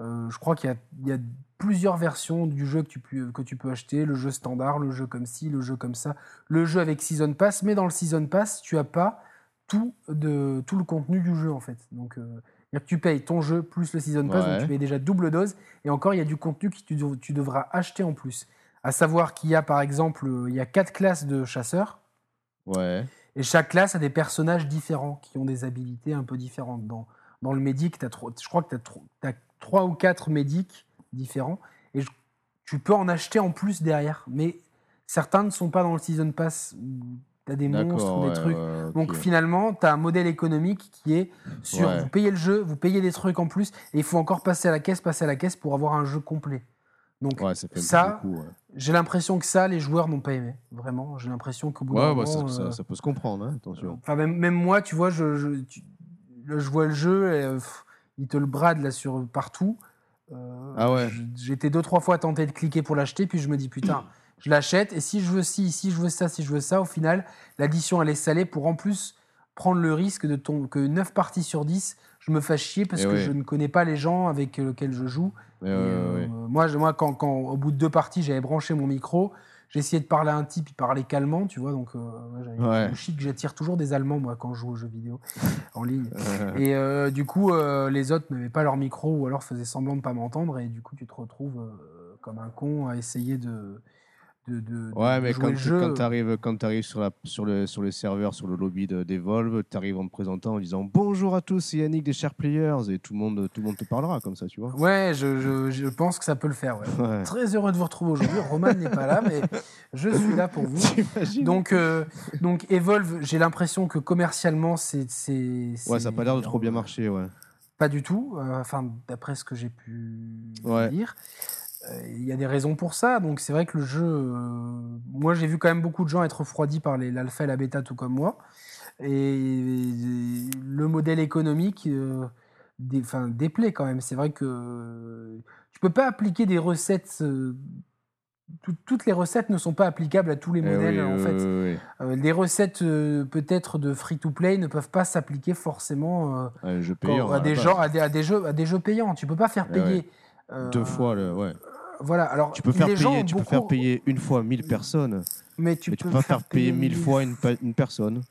A: euh, je crois qu'il y a, il y a plusieurs versions du jeu que tu, peux, que tu peux acheter, le jeu standard, le jeu comme ci, le jeu comme ça, le jeu avec Season Pass, mais dans le Season Pass, tu as pas tout, de, tout le contenu du jeu en fait. Donc, euh, que tu payes ton jeu plus le Season Pass, donc tu payes déjà double dose, et encore il y a du contenu que tu, dev- tu devras acheter en plus. À savoir qu'il y a par exemple, euh, il y a quatre classes de chasseurs,
B: Ouais.
A: et chaque classe a des personnages différents qui ont des habilités un peu différentes. Dans, dans le médic, trop- je crois que tu as, trois ou quatre médics différents et je- tu peux en acheter en plus derrière. Mais certains ne sont pas dans le Season Pass. Tu as des monstres
B: D'accord.
A: ou des
B: ouais,
A: trucs.
B: ouais.
A: Donc finalement, tu as un modèle économique qui est sur
B: Ouais.
A: vous payez le jeu, vous payez des trucs en plus et il faut encore passer à la caisse, passer à la caisse pour avoir un jeu complet. Donc
B: Ouais, ça ouais.
A: j'ai l'impression que ça, les joueurs n'ont pas aimé. Vraiment, j'ai l'impression qu'au bout d'un
B: Ouais,
A: moment,
B: ouais, ça,
A: euh,
B: ça- ça peut se comprendre, hein, attention.
A: Enfin, même, même moi, tu vois, je, je, tu- là, je vois le jeu, et, euh, pff, il te le brade là sur partout. Euh,
B: Ah ouais.
A: deux, trois fois tenté de cliquer pour l'acheter, puis je me dis, putain, je l'achète, et si je veux ci, si je veux ça, si je veux ça, au final, l'addition, elle est salée pour en plus prendre le risque de ton, que 9 parties sur 10, je me fasse chier parce
B: Eh
A: que
B: ouais.
A: je ne connais pas les gens avec lesquels je joue. Et,
B: ouais,
A: euh,
B: ouais.
A: Moi, je- moi quand, quand, au bout de deux parties, j'avais branché mon micro, j'ai essayé de parler à un type, il parlait calmement, tu vois, donc euh,
B: Ouais.
A: chic, j'attire toujours des Allemands, moi, quand je joue aux jeux vidéo en ligne.
B: Euh,
A: Et euh, du coup, euh, les autres n'avaient pas leur micro ou alors faisaient semblant de pas m'entendre, et du coup, tu te retrouves comme un con à essayer de, de, de-
B: Ouais,
A: de
B: mais
A: jouer
B: quand,
A: le jeu.
B: quand tu arrives, sur, la, sur, le, sur le serveur, sur le lobby de- d'Evolve, tu arrives en te présentant en disant bonjour à tous, c'est Yannick des Chers Players, et tout le, monde, tout le monde te parlera comme ça, tu vois.
A: Ouais, je, je- je pense que ça peut le faire. ouais.
B: Ouais.
A: Très heureux de vous retrouver aujourd'hui. Roman n'est pas là, mais je suis là pour vous. Donc, euh, donc Evolve, j'ai l'impression que commercialement, c'est.
B: Ouais, ça n'a pas l'air de trop bien marcher, ouais.
A: Pas du tout, euh, enfin, d'après ce que j'ai pu
B: Ouais.
A: lire. Euh, Il y a des raisons pour ça. Donc, c'est vrai que le jeu. euh, moi, j'ai vu quand même beaucoup de gens être refroidis par l'alpha et la bêta, tout comme moi. Et le modèle économique euh, dé- déplaît quand même. C'est vrai que euh, tu peux pas appliquer des recettes. euh, tout- toutes les recettes ne sont pas applicables à tous les
B: Eh
A: modèles,
B: oui,
A: en
B: oui,
A: fait.
B: oui,
A: les recettes peut-être de free-to-play ne peuvent pas s'appliquer forcément quand- à, des
B: la
A: gens,
B: base.
A: à, des, à des jeux, à des jeux payants. Tu peux pas faire
B: Eh
A: payer.
B: Deux fois, le, ouais.
A: Voilà. Alors,
B: Tu peux, faire payer, tu peux faire payer une fois 1000 personnes,
A: mais tu
B: mais tu
A: peux
B: peux pas faire payer 1000 fois une, personne.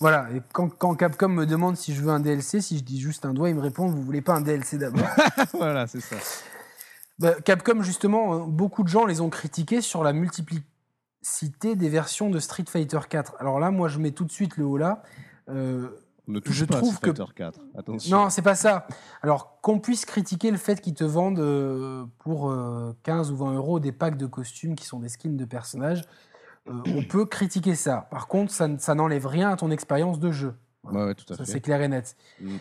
A: Voilà. Et quand, quand Capcom me demande si je veux un DLC, si je dis juste un doigt, il me répond vous voulez pas un DLC d'abord
B: voilà, c'est ça.
A: Bah, Capcom, justement, beaucoup de gens les ont critiqués sur la multiplicité des versions de Street Fighter 4. Alors là, moi, je mets tout de suite le haut là. Euh,
B: ne touche
A: Je
B: pas
A: trouve que-
B: Fighter 4. Attention.
A: non, c'est pas ça. Alors, qu'on puisse critiquer le fait qu'ils te vendent euh, pour euh, 15 ou 20 euros des packs de costumes qui sont des skins de personnages, euh, on peut critiquer ça. Par contre, ça, n'enlève rien à ton expérience de jeu.
B: Ouais, ouais, tout à
A: Ça,
B: fait.
A: c'est clair et net.
B: Mm.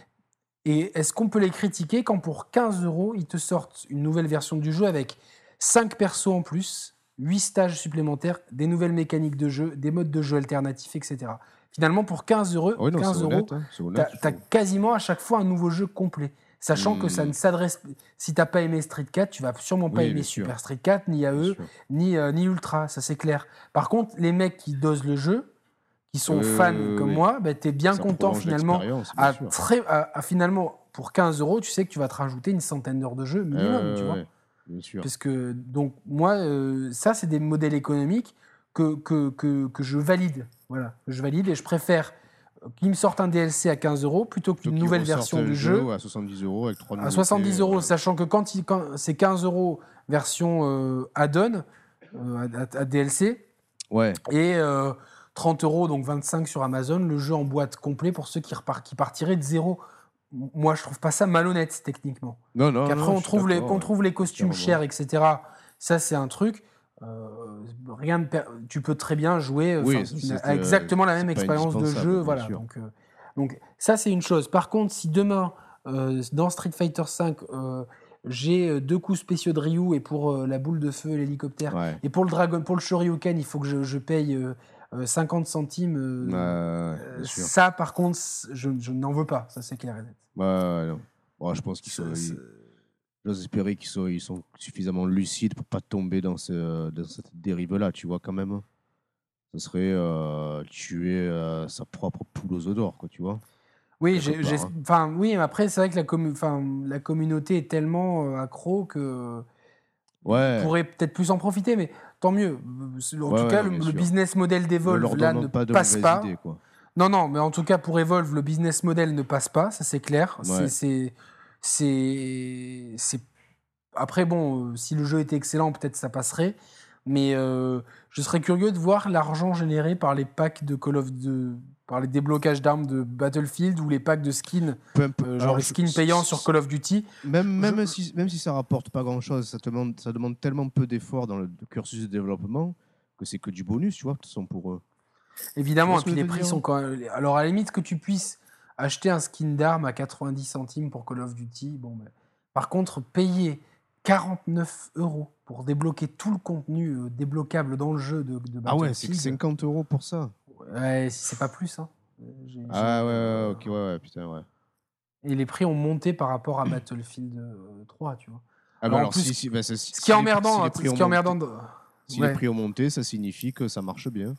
A: Et est-ce qu'on peut les critiquer quand pour 15 euros, ils te sortent une nouvelle version du jeu avec 5 persos en plus, 8 stages supplémentaires, des nouvelles mécaniques de jeu, des modes de jeu alternatifs, etc. Finalement, pour 15 euros,
B: Ah oui, non,
A: 15
B: c'est
A: euros
B: hein, il
A: as quasiment à chaque fois un nouveau jeu complet. Sachant que ça
B: Mm.
A: ne s'adresse. Si t'as pas aimé Street 4, tu vas sûrement pas
B: Oui,
A: aimer
B: bien sûr.
A: Super Street 4, ni
B: bien
A: AE, ni, euh, ni Ultra, ça c'est clair. Par contre, les mecs qui dosent le jeu, qui sont
B: Euh,
A: fans
B: oui,
A: comme moi, bah, t'es bien
B: Ça
A: content
B: prolonge
A: finalement.
B: bien
A: À, très, à- à finalement, pour 15 euros, tu sais que tu vas te rajouter une centaine d'heures de jeu minimum,
B: Euh,
A: tu vois.
B: ouais, Bien sûr.
A: Parce que, donc, moi, ça, c'est des modèles économiques que, que, que, que je valide. Voilà, je valide et je préfère euh, qu'ils me sortent un DLC à 15 euros plutôt qu'une nouvelle version du jeu
B: à 70 euros avec trois
A: à
B: nouveautés,
A: 70 euros, sachant que quand, quand c'est 15 euros version euh, add-on, euh, à, à DLC,
B: Ouais,
A: et euh, 30 euros, donc 25 sur Amazon, le jeu en boîte complet pour ceux qui, repart, qui partiraient de zéro. Moi, je trouve pas ça malhonnête techniquement.
B: non, non.
A: Qu'après, on, trouve les,
B: ouais.
A: trouve les costumes chers, etc. Ça, c'est un truc. Euh, rien per- tu peux très bien jouer
B: Oui,
A: n'as
B: c'est, euh,
A: exactement la même expérience de jeu. Voilà. Donc, euh, donc, ça, c'est une chose. Par contre, si demain, euh, dans Street Fighter V, euh, j'ai euh, deux coups spéciaux de Ryu et pour euh, la boule de feu et l'hélicoptère,
B: Ouais.
A: et pour le Dragon, pour le Shoryuken, il faut que je, je paye euh, euh, 50 centimes. euh,
B: Ouais, ouais,
A: euh, ça, par contre, je, je n'en veux pas. Ça, c'est clair et net.
B: Ouais, ouais, non. Bon, je pense
A: Ça,
B: sont.
A: c'est-
B: ils- J'ose espérer qu'ils sont, ils sont suffisamment lucides pour pas tomber dans, ce, dans cette dérive-là, tu vois, quand même. Ce serait euh, tuer euh, sa propre poule aux d'or, quoi, tu vois.
A: Oui,
B: hein.
A: enfin, oui, mais après, c'est vrai que la, commu- enfin, la communauté est tellement euh, accro que
B: Ouais.
A: on pourrait peut-être plus en profiter, mais tant mieux. En
B: Ouais,
A: tout cas, le, business model d'Evolve là ne
B: pas
A: passe pas.
B: quoi.
A: Non, non, mais en tout cas, pour Evolve, le business model ne passe pas, ça c'est clair. C'est-. C'est, Après, bon, euh, si le jeu était excellent, peut-être ça passerait. Mais euh, je serais curieux de voir l'argent généré par les packs de Call of de par les déblocages d'armes de Battlefield ou les packs de skins, euh, genre les skins payants sur Call of Duty.
B: Même, même,
A: Je-
B: si, même si ça rapporte pas grand-chose, ça, te demande- ça demande tellement peu d'efforts dans le cursus de développement que c'est que du bonus, tu vois, de toute façon, pour eux.
A: Évidemment, et puis les prix sont quand même. Alors, à la limite que tu puisses acheter un skin d'arme à 90 centimes pour Call of Duty, bon, ben, par contre, payer 49 euros pour débloquer tout le contenu euh, débloquable dans le jeu de, de
B: Ah ouais, c'est que
A: Battlefield,
B: 50 euros pour ça.
A: ouais, c'est pas plus. Hein. Euh,
B: Ah ouais, ouais, ouais, ok, ouais, ouais, putain, ouais.
A: Et les prix ont monté par rapport à Battlefield euh, 3, tu vois.
B: Ah
A: Alors,
B: bah alors,
A: plus,
B: si, si, bah, si
A: Ce qui est emmerdant,
B: si les prix ont monté, ça signifie que ça marche bien.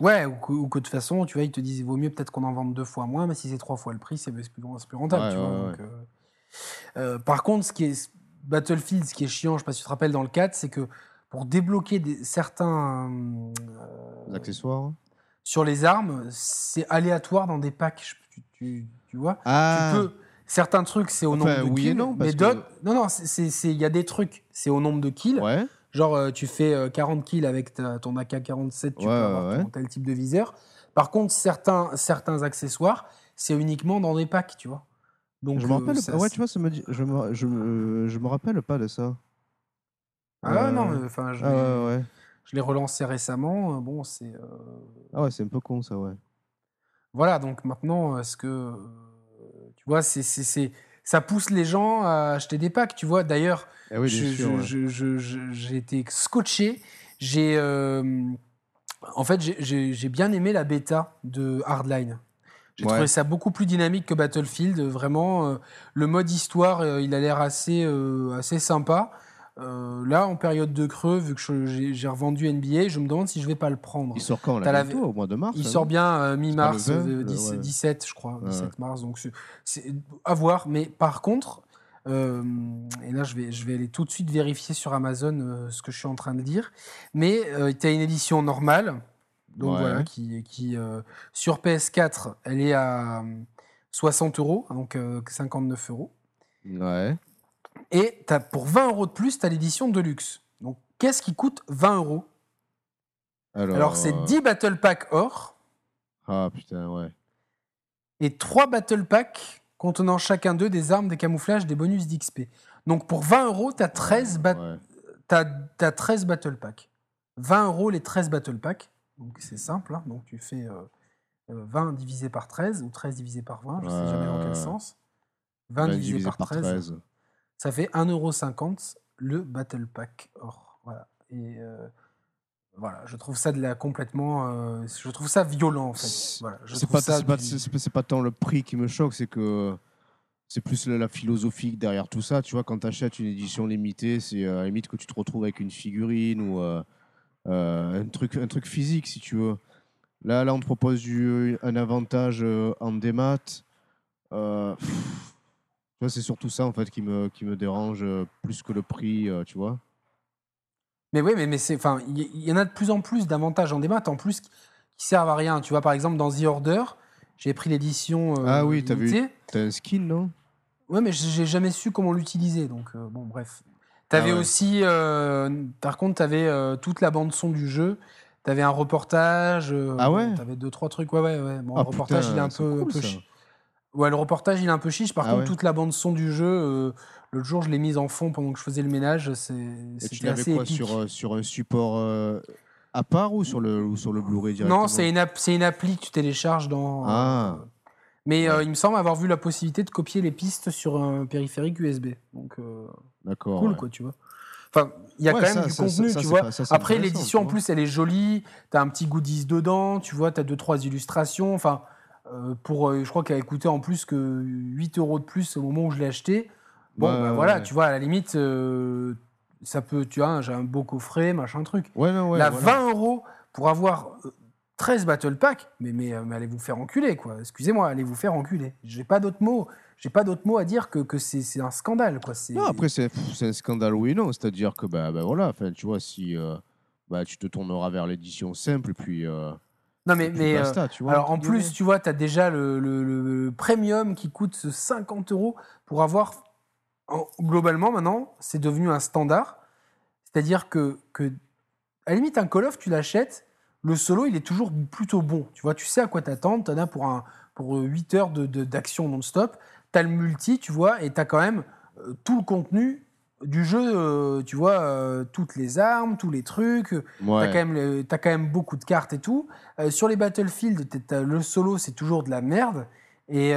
A: Ouais, ou que, ou que de toute façon, tu vois, ils te disent, il vaut mieux peut-être qu'on en vende deux fois moins, mais si c'est trois fois le prix, c'est plus, plus rentable,
B: Ouais,
A: tu vois.
B: ouais.
A: donc, euh, euh, par contre, ce qui est Battlefield, ce qui est chiant, je sais pas si tu te rappelles dans le 4, c'est que pour débloquer des, certains euh,
B: accessoires.
A: sur les armes, c'est aléatoire dans des packs, tu, tu- tu vois.
B: Ah,
A: Tu peux, Certains trucs, c'est au
B: Enfin,
A: nombre de
B: oui
A: kills.
B: non,
A: mais
B: que-
A: d'autres, non, non, il y a des trucs, c'est au nombre de kills.
B: Ouais.
A: Genre, euh, tu fais euh, 40 kills avec ta- ton AK-47, tu
B: Ouais,
A: peux avoir
B: ouais,
A: ton tel type de viseur. Par contre, certains, certains accessoires, c'est uniquement dans des packs, tu vois. Donc,
B: je me
A: euh,
B: rappelle.
A: ça,
B: ouais, tu vois, ça me dit. Je me, je me, je me rappelle pas de ça.
A: Ah
B: Euh,
A: non, enfin, je
B: Ah
A: l'ai-
B: ouais,
A: l'ai relancé récemment. euh, Bon, c'est. euh,
B: Ah ouais, c'est un peu con ça, ouais.
A: Voilà, donc maintenant, est-ce que. euh, tu vois, c'est- ça pousse les gens à acheter des packs, tu vois. D'ailleurs,
B: Eh oui,
A: j'ai été scotché. J'ai. euh, en fait, j'ai- bien aimé la bêta de Hardline. J'ai
B: Ouais.
A: trouvé ça beaucoup plus dynamique que Battlefield. Vraiment, euh, le mode histoire, euh, il a l'air assez, assez sympa. Euh, là, en période de creux, vu que j'ai revendu NBA, je me demande si je vais pas le prendre.
B: Il sort quand là
A: la-
B: bientôt, au mois de mars
A: Il
B: hein,
A: sort bien euh, mi-mars,
B: C'est pas le 20,
A: euh,
B: le-
A: 17,
B: ouais.
A: 17, je crois,
B: Ouais.
A: 17 mars. Donc c'est- à voir. Mais par contre, euh, et là je vais, je vais aller tout de suite vérifier sur Amazon euh, ce que je suis en train de dire. Mais tu as une édition normale, donc
B: Ouais.
A: voilà, qui, qui euh, sur PS4, elle est à euh, 60 euros, donc euh, 59 euros.
B: Ouais.
A: Et t'as, pour 20 euros de plus, tu as l'édition Deluxe. Donc qu'est-ce qui coûte 20 euros?
B: Alors,
A: Alors c'est
B: euh,
A: 10 Battle Pack or.
B: Ah putain, ouais.
A: et trois battle packs contenant chacun d'eux des armes, des camouflages, des bonus d'XP. Donc pour 20 euros, tu as 13, ba-
B: Ouais.
A: t'as- t'as 13 battle packs. 20 euros les 13 battle packs. Donc c'est simple. hein. Donc tu fais euh, euh, 20 divisé par 13 ou 13 divisé par 20, je sais jamais dans quel sens. 20
B: Là,
A: divisé,
B: divisé
A: par 13, ça fait 1,50€ le battle pack or. Voilà. Et euh, voilà, je trouve ça de la complètement. euh, je trouve ça violent en fait.
B: C'est-
A: Voilà,
B: pas,
A: du-
B: tant le prix qui me choque, c'est que c'est plus la, la philosophie derrière tout ça. Tu vois, quand tu achètes une édition limitée, c'est euh, à la limite que tu te retrouves avec une figurine ou euh, un, truc, un truc physique, si tu veux. Là, là on te propose du, un avantage en démat. Euh, pff, tu vois, c'est surtout ça en fait qui me, qui me dérange euh, plus que le prix, euh, tu vois.
A: Mais oui, mais, mais c'est, enfin, il y, en a de plus en plus d'avantages en démat, en plus qui, qui servent à rien. Tu vois, par exemple, dans The Order, j'ai pris l'édition. euh,
B: Ah oui, t'as vu. T'as un skin, non?
A: Ouais, mais j'ai jamais su comment l'utiliser, donc euh, bon, bref. T'avais
B: Ah ouais.
A: aussi, par contre, t'avais toute la bande son du jeu. T'avais un reportage.
B: Ah ouais?
A: T'avais deux trois trucs, ouais, ouais, ouais. Bon,
B: Ah,
A: le reportage,
B: putain,
A: il est un peu,
B: cool,
A: peu Ouais, le reportage, il est un peu chiche. Par
B: Ah
A: contre,
B: ouais
A: toute la bande son du jeu, euh, l'autre jour, je l'ai mise en fond pendant que je faisais le ménage. C'était assez
B: quoi
A: épique.
B: sur, euh, sur un support euh, à part ou sur le, ou sur le Blu-ray directement?
A: Non, c'est une, app- une appli que tu télécharges dans.
B: Ah.
A: euh, mais euh,
B: Ouais.
A: il me semble avoir vu la possibilité de copier les pistes sur un périphérique USB. Donc, euh,
B: D'accord.
A: cool, quoi, tu vois. Enfin, il y a
B: Ouais,
A: quand même
B: ça-
A: du
B: ça-
A: contenu,
B: ça,
A: tu vois. Après, l'édition, en plus, elle est jolie. Tu as un petit goodies dedans, tu vois. Tu as deux, trois illustrations. Enfin, euh, pour, euh, je crois qu'elle a coûté en plus que 8 euros de plus au moment où je l'ai acheté. Bon, bah, voilà,
B: ouais.
A: tu vois, à la limite, euh, ça peut, tu vois, j'ai un beau coffret, machin truc.
B: Ouais, non, ouais.
A: Là,
B: voilà.
A: 20 euros pour avoir euh, 13 battle packs, mais, mais, euh, mais allez vous faire enculer, quoi. Excusez-moi, allez vous faire enculer. J'ai pas d'autres mots. J'ai pas d'autres mots à dire que, que c'est un scandale, quoi.
B: Non, après, c'est un scandale, oui, non. C'est-à-dire que, bah, bah, voilà, tu vois, si euh, bah, tu te tourneras vers l'édition simple, puis. euh,
A: non, mais, mais euh,
B: basta, tu vois,
A: alors en plus, tu vois, tu as déjà le, le- le premium qui coûte 50 euros pour avoir. en- globalement, maintenant, c'est devenu un standard. C'est-à-dire que, que, à la limite, un Call of, tu l'achètes, le solo, il est toujours plutôt bon. Tu vois, tu sais à quoi t'attendre. Tu en as pour, un, pour 8 heures d'action de, non-stop. Tu as le multi, tu vois, et tu as quand même euh, tout le contenu du jeu, euh, tu vois, euh, toutes les armes, tous les trucs. T'as quand, même le- t'as quand même beaucoup de cartes et tout. Euh, sur les Battlefield, t'as- t'as- le solo, c'est toujours de la merde. Et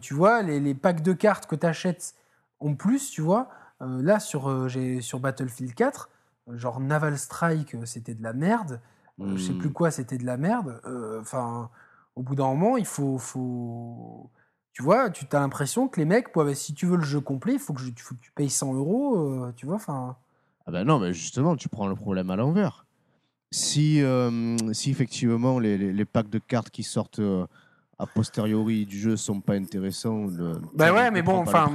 A: tu vois, les, les packs de cartes que tu achètes en plus, tu vois. là, sur, j'ai- sur Battlefield 4, euh, genre Naval Strike, c'était de la merde. Euh, Je sais
B: Hmm.
A: plus quoi, c'était de la merde. Enfin, au bout d'un moment, il faut. faut... Tu vois, tu as l'impression que les mecs, ouais, si tu veux le jeu complet, il faut que, je- faut que tu payes 100 euros. euh, tu vois, enfin.
B: Ah ben non, mais justement, tu prends le problème à l'envers. Si, euh, si effectivement les, les- les packs de cartes qui sortent euh, a posteriori du jeu sont pas intéressants, le,
A: Bah ouais, mais bon, enfin.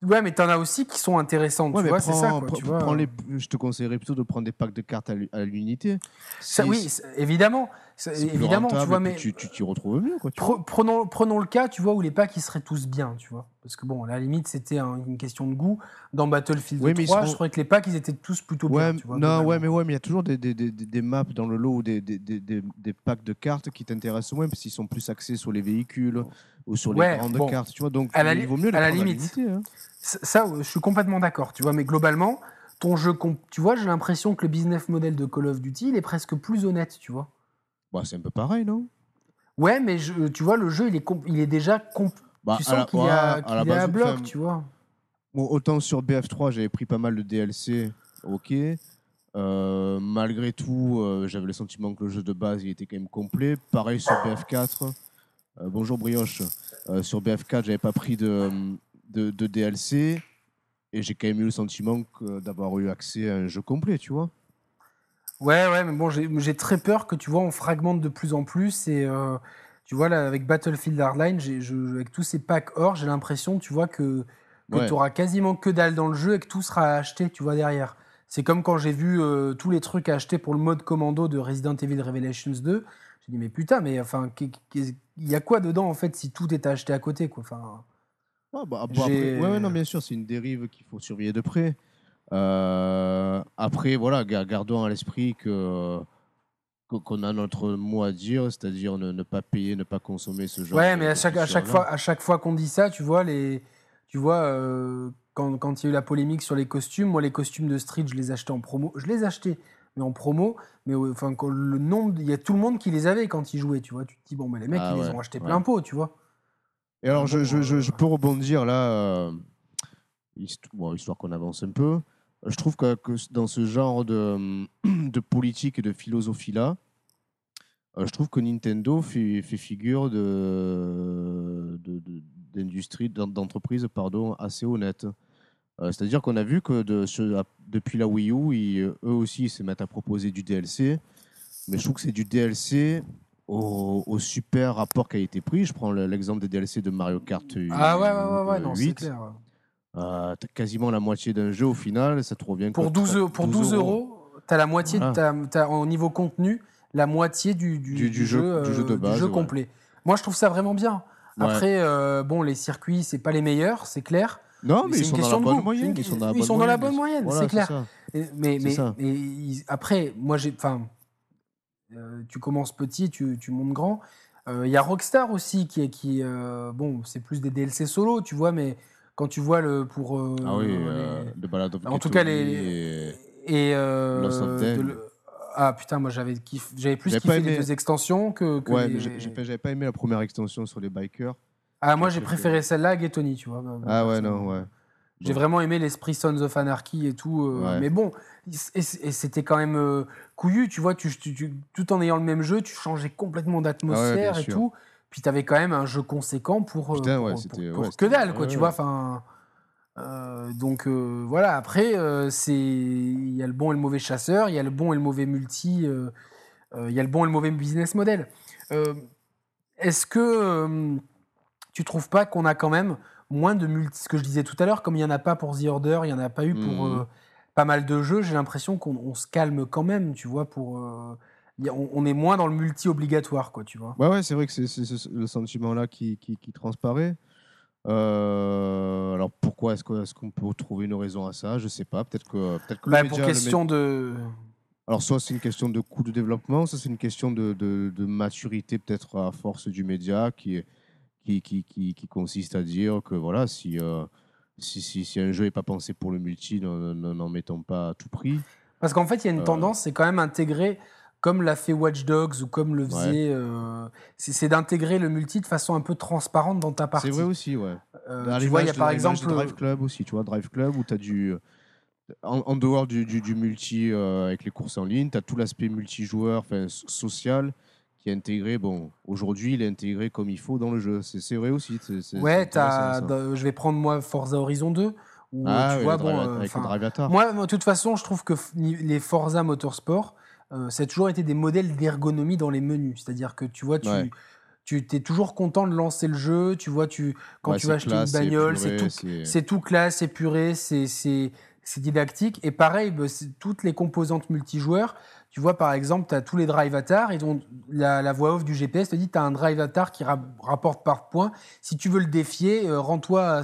A: Ouais, mais t'en as aussi qui sont intéressantes,
B: Ouais,
A: tu
B: mais
A: vois, c'est ça, quoi, tu vois.
B: les- je te conseillerais plutôt de prendre des packs de cartes à l'u- à l'unité.
A: Ça, oui, évidemment. Évidemment, tu vois, mais
B: tu tu t'y retrouves mieux. Quoi.
A: Pre- prenons, prenons le cas, tu vois, où les packs ils seraient tous bien, tu vois. Parce que bon, à la limite, c'était un- une question de goût. Dans Battlefield
B: Oui, mais ils
A: 3,
B: seront-
A: je trouvais que les packs ils étaient tous plutôt
B: Ouais,
A: bien, tu vois.
B: non, ouais, mais ouais, mais il y a toujours des, des, des, des- maps dans le lot ou des, des, des, des- des packs de cartes qui t'intéressent moins parce qu'ils sont plus axés sur les véhicules ou sur les
A: Ouais,
B: grandes
A: bon.
B: cartes, tu vois. Donc,
A: À la
B: il vaut mieux les
A: à la limite.
B: hein.
A: Ça, je suis complètement d'accord, tu vois. Mais globalement, ton jeu, tu vois, j'ai l'impression que le business model de Call of Duty, il est presque plus honnête, tu vois.
B: Bah, c'est un peu pareil, non?
A: Ouais, mais je- tu vois, le jeu, il est, il est déjà. comp-
B: bah,
A: tu sens qu'il
B: base,
A: à bloc,
B: enfin,
A: tu vois.
B: Bon, autant sur BF3, j'avais pris pas mal de DLC, ok. Euh, malgré tout, euh, j'avais le sentiment que le jeu de base il était quand même complet. Pareil sur BF4. Euh, bonjour Brioche. Sur BF4, j'avais pas pris de, de, de DLC et j'ai quand même eu le sentiment d'avoir eu accès à un jeu complet, tu vois.
A: Ouais, ouais, mais bon, j'ai très peur que tu vois, on fragmente de plus en plus. Et euh, tu vois, là, avec Battlefield Hardline, je- avec tous ces packs or, j'ai l'impression, tu vois, que, que
B: Ouais.
A: tu auras quasiment que dalle dans le jeu et que tout sera acheté, tu vois, derrière. C'est comme quand j'ai vu euh, tous les trucs à acheter pour le mode commando de Resident Evil Revelations 2. J'ai dit, mais putain, mais enfin, il y a quoi dedans, en fait, si tout est acheté à côté, quoi Enfin,
B: Ouais, bah, bon, après- ouais, non, bien sûr, c'est une dérive qu'il faut surveiller de près. Euh, après, voilà, ga- gardons à l'esprit que qu'on a notre mot à dire, c'est-à-dire ne, ne pas payer, ne pas consommer ce genre.
A: Ouais,
B: de-
A: mais à chaque, à chaque fois, à chaque fois qu'on dit ça, tu vois, les, tu vois, euh, quand, quand il y a eu la polémique sur les costumes, moi, les costumes de Street, je les achetais en promo. Je les achetais, mais en promo. Mais euh, enfin, quand le nombre, il y a tout le monde qui les avait quand ils jouaient, tu vois. Tu te dis, bon, mais les mecs,
B: Ah
A: ils les
B: ouais,
A: ont achetés
B: ouais.
A: plein pot, tu vois.
B: Et alors, je,
A: Bon,
B: je, je, je peux rebondir là, euh, bon, histoire qu'on avance un peu. Je trouve que, que dans ce genre de, de politique et de philosophie-là, euh, je trouve que Nintendo fait, fait figure de, de- de- d'industrie, d'en- d'entreprise pardon, assez honnête. Euh, C'est-à-dire qu'on a vu que de, ce- à- depuis la Wii U, ils, eux aussi ils se mettent à proposer du DLC. Mais je trouve que c'est du DLC au, au super rapport qui a été pris. Je prends le- l'exemple des DLC de Mario Kart
A: Ah ouais, ouais, ouais, ouais, non, c'est
B: 8.
A: clair.
B: Euh, quasiment la moitié d'un jeu au final, ça te revient
A: Pour
B: quoi,
A: 12, euros- pour 12 euros, t'as la moitié, au niveau contenu, la moitié du, du,
B: Du- du jeu-
A: jeu,
B: du jeu de
A: euh,
B: base, ouais.
A: complet. Moi, je trouve ça vraiment bien. Après, euh, bon, les circuits, c'est pas les meilleurs, c'est clair.
B: Non,
A: Mais
B: ils sont dans
A: de
B: moyenne. Ils sont dans la
A: ils
B: bonne
A: sont dans la
B: moyenne,
A: bonne moyenne,
B: Voilà,
A: c'est clair. Et- Mais, mais, ils- après, moi, j'ai. Enfin, euh, tu commences petit, tu, tu montes grand. Euh, Il y a Rockstar aussi qui est. Qui, euh, bon, c'est plus des DLC solo, tu vois, mais quand tu vois le. Pour, euh,
B: Ah oui,
A: les-
B: euh, The Ballad of
A: en tout cas, les.
B: et-
A: Et. euh,
B: Lost of
A: de ah putain, moi j'avais kiff- j'avais plus kiffé
B: pas
A: les
B: aimé-
A: deux extensions que. que
B: Ouais,
A: les-
B: j'avais pas aimé la première extension sur les bikers.
A: Ah, moi j'ai préféré celle-là à tu vois.
B: Ah ouais, non, ouais.
A: J'ai
B: Bon.
A: vraiment aimé l'esprit Sons of Anarchy et tout. euh,
B: Ouais.
A: Mais bon, et, c'était quand même euh, couillu, tu vois, tu, tu- tu- tout en ayant le même jeu, tu changeais complètement d'atmosphère
B: bien
A: et
B: sûr.
A: tout. Puis tu avais quand même un jeu conséquent pour, euh,
B: Putain, ouais,
A: pour- que dalle, quoi, tu vois. Enfin, euh, donc euh, voilà, après, euh, c'est il y a le bon et le mauvais chasseur, il y a le bon et le mauvais multi, il y a le bon et le mauvais business model. Est-ce que tu trouves pas qu'on a quand même moins de multi, ce que je disais tout à l'heure, comme il n'y en a pas pour The Order, il n'y en a pas eu pour euh, pas mal de jeux, j'ai l'impression qu'on on se calme quand même, tu vois, pour... on, est moins dans le multi obligatoire, quoi, tu vois.
B: Ouais, ouais, c'est vrai que c'est c'est ce- le sentiment-là qui, qui, qui transparaît. Euh, alors pourquoi est-ce qu'on est peut trouver une raison à ça? Je sais pas. Peut-être que, peut que
A: Bah,
B: média-
A: pour question de...
B: Alors, soit c'est une question de coût de développement, soit c'est une question de, de- de maturité, peut-être à force du média, qui, qui, qui, qui, consiste à dire que voilà, si, euh, si, si, si un jeu n'est pas pensé pour le multi, n'en mettons pas à tout prix.
A: Parce qu'en fait, il y a une
B: Euh.
A: tendance, c'est quand même intégrer, comme l'a fait Watch Dogs ou comme le faisait... euh, c'est d'intégrer le multi de façon un peu transparente dans ta partie.
B: C'est vrai aussi, ouais.
A: Euh, tu vois, il y a par exemple...
B: Drive Club aussi, tu vois, Drive Club où tu as du. En, en dehors du, du, du multi euh, avec les courses en ligne, tu as tout l'aspect multijoueur, social, qui est intégré. Bon, aujourd'hui, il est intégré comme il faut dans le jeu. C'est vrai aussi.
A: Ouais, je vais prendre moi Forza Horizon 2. Où,
B: Ah,
A: tu
B: oui,
A: vois,
B: le
A: bon,
B: avec
A: moi, de toute façon, je trouve que les Forza Motorsport, euh, ça a toujours été des modèles d'ergonomie dans les menus. C'est-à-dire que tu vois, tu,
B: Ouais.
A: tu es toujours content de lancer le jeu. Tu vois, tu, quand
B: Ouais,
A: tu vas acheter
B: classe,
A: une bagnole, c'est tout,
B: c'est-
A: c'est tout classe, épuré, c'est didactique. Et pareil, bah, toutes les composantes multijoueurs. Tu vois, par exemple, tu as tous les drive avatars. Ils ont, la, la voix off du GPS te dit tu as un drive avatar qui ra- rapporte par point. Si tu veux le défier, euh, rends-toi,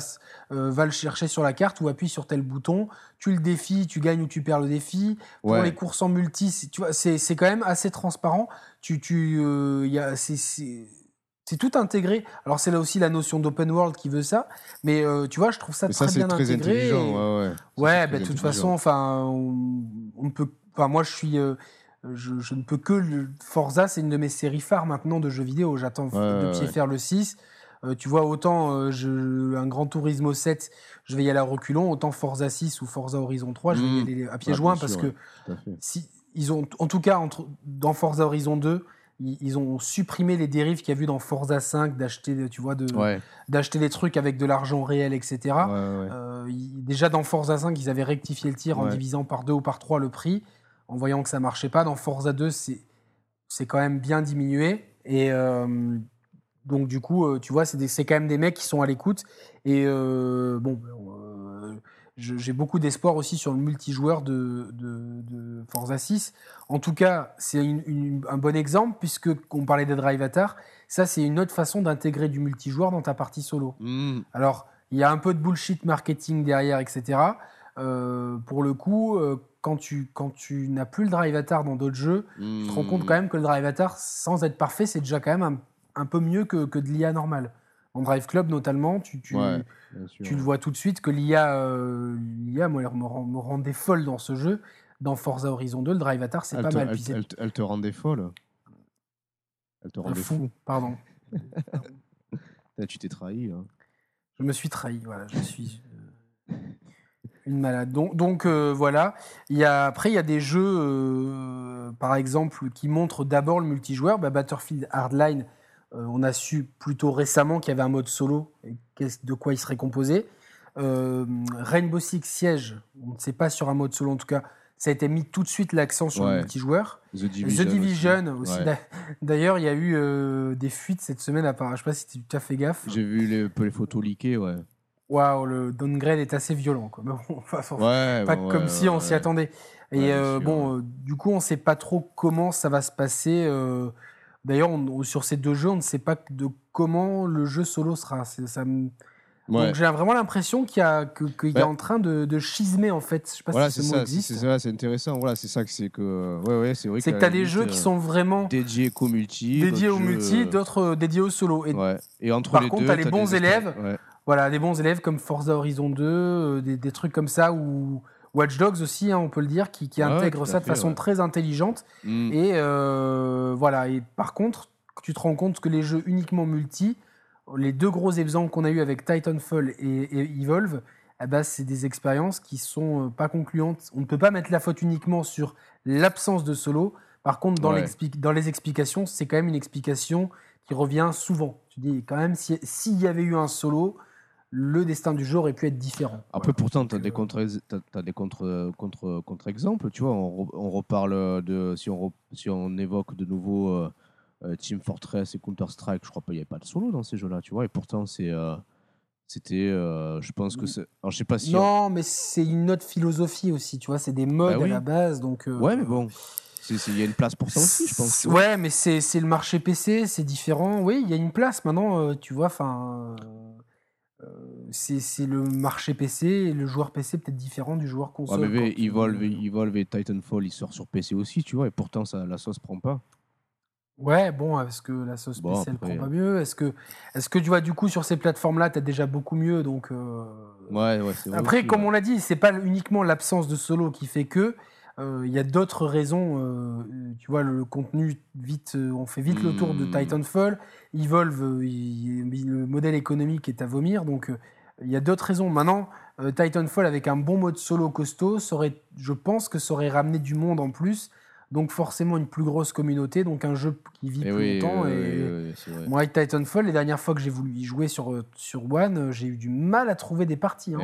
A: euh, va le chercher sur la carte ou appuie sur tel bouton. Tu le défies, tu gagnes ou tu perds le défi. Pour les courses en multi, c'est- tu vois, c'est c'est quand même assez transparent. Tu, tu, euh, c'est- tout intégré. Alors c'est là aussi la notion d'open world qui veut ça, mais euh, tu vois, je trouve ça
B: Mais
A: très
B: ça,
A: bien
B: très
A: intégré.
B: intelligent.
A: et-
B: Ouais, ouais. Ça, c'est
A: Ouais, bah, de toute façon, enfin, on, on ne peut, enfin, moi, je suis, euh, je, je ne peux que le Forza, c'est une de mes séries phares maintenant de jeux vidéo. J'attends
B: Ouais,
A: de pied faire le 6. Euh, tu vois, autant euh, je, un Grand Turismo 7, je vais y aller à reculons, autant Forza 6 ou Forza Horizon 3, je vais y
B: Mm.
A: aller à pieds joints parce
B: sûr,
A: que
B: ouais,
A: si ils ont, en tout cas, entre, dans Forza Horizon 2, ils, ils ont supprimé les dérives qu'il y a eu dans Forza 5 d'acheter, tu vois, de,
B: Ouais,
A: d'acheter des trucs avec de l'argent réel, etc.
B: ouais.
A: Euh, déjà dans Forza 5, ils avaient rectifié le tir en divisant par deux ou par trois le prix, en voyant que ça marchait pas. Dans Forza 2, c'est c'est quand même bien diminué. Et euh, donc du coup, euh, tu vois, c'est quand même des mecs qui sont à l'écoute. Et euh, bon, euh, j'ai beaucoup d'espoir aussi sur le multijoueur de, de- de Forza 6. En tout cas, c'est un bon exemple puisque on parlait des drive avatars. Ça, c'est une autre façon d'intégrer du multijoueur dans ta partie solo.
B: Mm.
A: Alors, il y a un peu de bullshit marketing derrière, etc. Euh, pour le coup, euh, quand tu, quand tu n'as plus le drive avatar dans d'autres jeux, tu te rends compte quand même que le drive avatar, sans être parfait, c'est déjà quand même un, un peu mieux que, que de l'IA normale. En Drive Club, notamment, tu, tu,
B: Ouais,
A: tu le vois tout de suite que l'IA, euh, l'IA moi, elle me, rend- me rendait folle dans ce jeu. Dans Forza Horizon 2, le drive avatar, c'est pas
B: te-
A: mal.
B: Elle, elle te- elle te rendait folle. Elle te rendait
A: fou,
B: fou.
A: pardon.
B: Tu t'es trahi. hein.
A: Je me suis trahi, voilà, je suis euh, une malade. Donc, donc euh, voilà. Il y a, après, il y a des jeux, euh, par exemple, qui montrent d'abord le multijoueur. Bah, Battlefield Hardline, euh, on a su plutôt récemment qu'il y avait un mode solo, et de quoi il serait composé. Rainbow Six Siege, on ne sait pas sur un mode solo en tout cas, ça a été mis tout de suite l'accent sur le multijoueur.
B: The Division.
A: The Division aussi.
B: Ouais.
A: D'ailleurs, il y a eu des fuites cette semaine. À part, je sais pas si tu as fait gaffe.
B: J'ai vu les, les photos leakées, ouais.
A: Waouh, le downgrade est assez violent. Quoi. Mais bon, enfin, faut-
B: Ouais,
A: pas comme
B: ouais,
A: si on s'y attendait. Et euh, bon, euh, du coup, on ne sait pas trop comment ça va se passer. euh, D'ailleurs, sur ces deux jeux, on ne sait pas de comment le jeu solo sera. C'est- Ça me-
B: Ouais.
A: Donc j'ai vraiment l'impression qu'il y a, que-
B: Ouais.
A: en train de, de schismer, en fait. Je sais pas
B: Voilà,
A: si ce mot
B: ça, c'est
A: existe.
B: c'est ça, c'est intéressant. Voilà, c'est ça que c'est que. Ouais, ouais, c'est vrai.
A: C'est que
B: qu'à
A: tu as des jeux qui sont vraiment
B: dédiés qu'au multi.
A: dédiés au multi, d'autres dédiés au solo. Et
B: Ouais. Et entre
A: Par
B: les
A: contre,
B: deux,
A: t'as les bons élèves. Voilà, des bons élèves comme Forza Horizon 2, euh, des, des trucs comme ça, ou Watch Dogs aussi, hein, on peut le dire, qui, qui
B: Ouais, à
A: ça de
B: fait,
A: façon
B: ouais.
A: très intelligente.
B: Mm.
A: Et euh, voilà, et par contre, tu te rends compte que les jeux uniquement multi, les deux gros exemples qu'on a eu avec Titanfall et, et Evolve, eh ben, c'est des expériences qui sont euh, pas concluantes. On ne peut pas mettre la faute uniquement sur l'absence de solo. Par contre, dans,
B: Ouais.
A: dans les explications, c'est quand même une explication qui revient souvent. Tu dis quand même, si- s'il y avait eu un solo, le destin du jeu aurait pu être différent.
B: Après,
A: Voilà.
B: pourtant, tu as des
A: euh,
B: contre, des contre, contre, contre-exemples. Tu vois, on, re- on reparle de. Si on, re- si on évoque de nouveau euh, euh, Team Fortress et Counter-Strike, je crois pas qu'il n'y avait pas de solo dans ces jeux-là, tu vois. Et pourtant, c'est. euh, c'était. euh, je pense que c'est. Alors, je sais pas si.
A: Non, mais c'est une autre philosophie aussi, tu vois, c'est des modes
B: Bah oui.
A: à la base, donc... euh,
B: Ouais, mais bon. Il y a une place pour ça aussi, je pense.
A: Ouais, mais c'est c'est le marché PC, c'est différent. Oui, il y a une place maintenant, euh, tu vois, enfin... euh, c'est le marché PC et le joueur PC peut-être différent du joueur
B: Ouais,
A: console.
B: mais
A: quand, euh,
B: Evolve, Evolve et Titanfall, ils sortent sur PC aussi, tu vois. Et pourtant, ça, la sauce prend pas.
A: Ouais, bon, est-ce que la sauce
B: Bon,
A: PC elle prend pas mieux? Est-ce que, est que tu vois, du coup, sur ces plateformes-là, tu as déjà beaucoup mieux donc, euh,
B: Ouais, ouais, c'est vrai
A: Après,
B: aussi,
A: comme
B: ouais.
A: on l'a dit, c'est pas uniquement l'absence de solo qui fait que. Euh, Il y a d'autres raisons. euh, tu vois, le contenu, vite, euh, on fait vite le tour de
B: Hmm.
A: Titanfall. Evolve, il- le modèle économique est à vomir. Donc, il y a d'autres raisons. Maintenant, Titanfall, avec un bon mode solo costaud, je pense que ça aurait ramené du monde en plus. Donc, forcément, une plus grosse communauté. Donc, un jeu qui vit plus
B: oui,
A: longtemps.
B: oui,
A: et...
B: oui.
A: Moi, avec Titanfall, les dernières fois que j'ai voulu y jouer sur, sur One, j'ai eu du mal à trouver des parties. hein.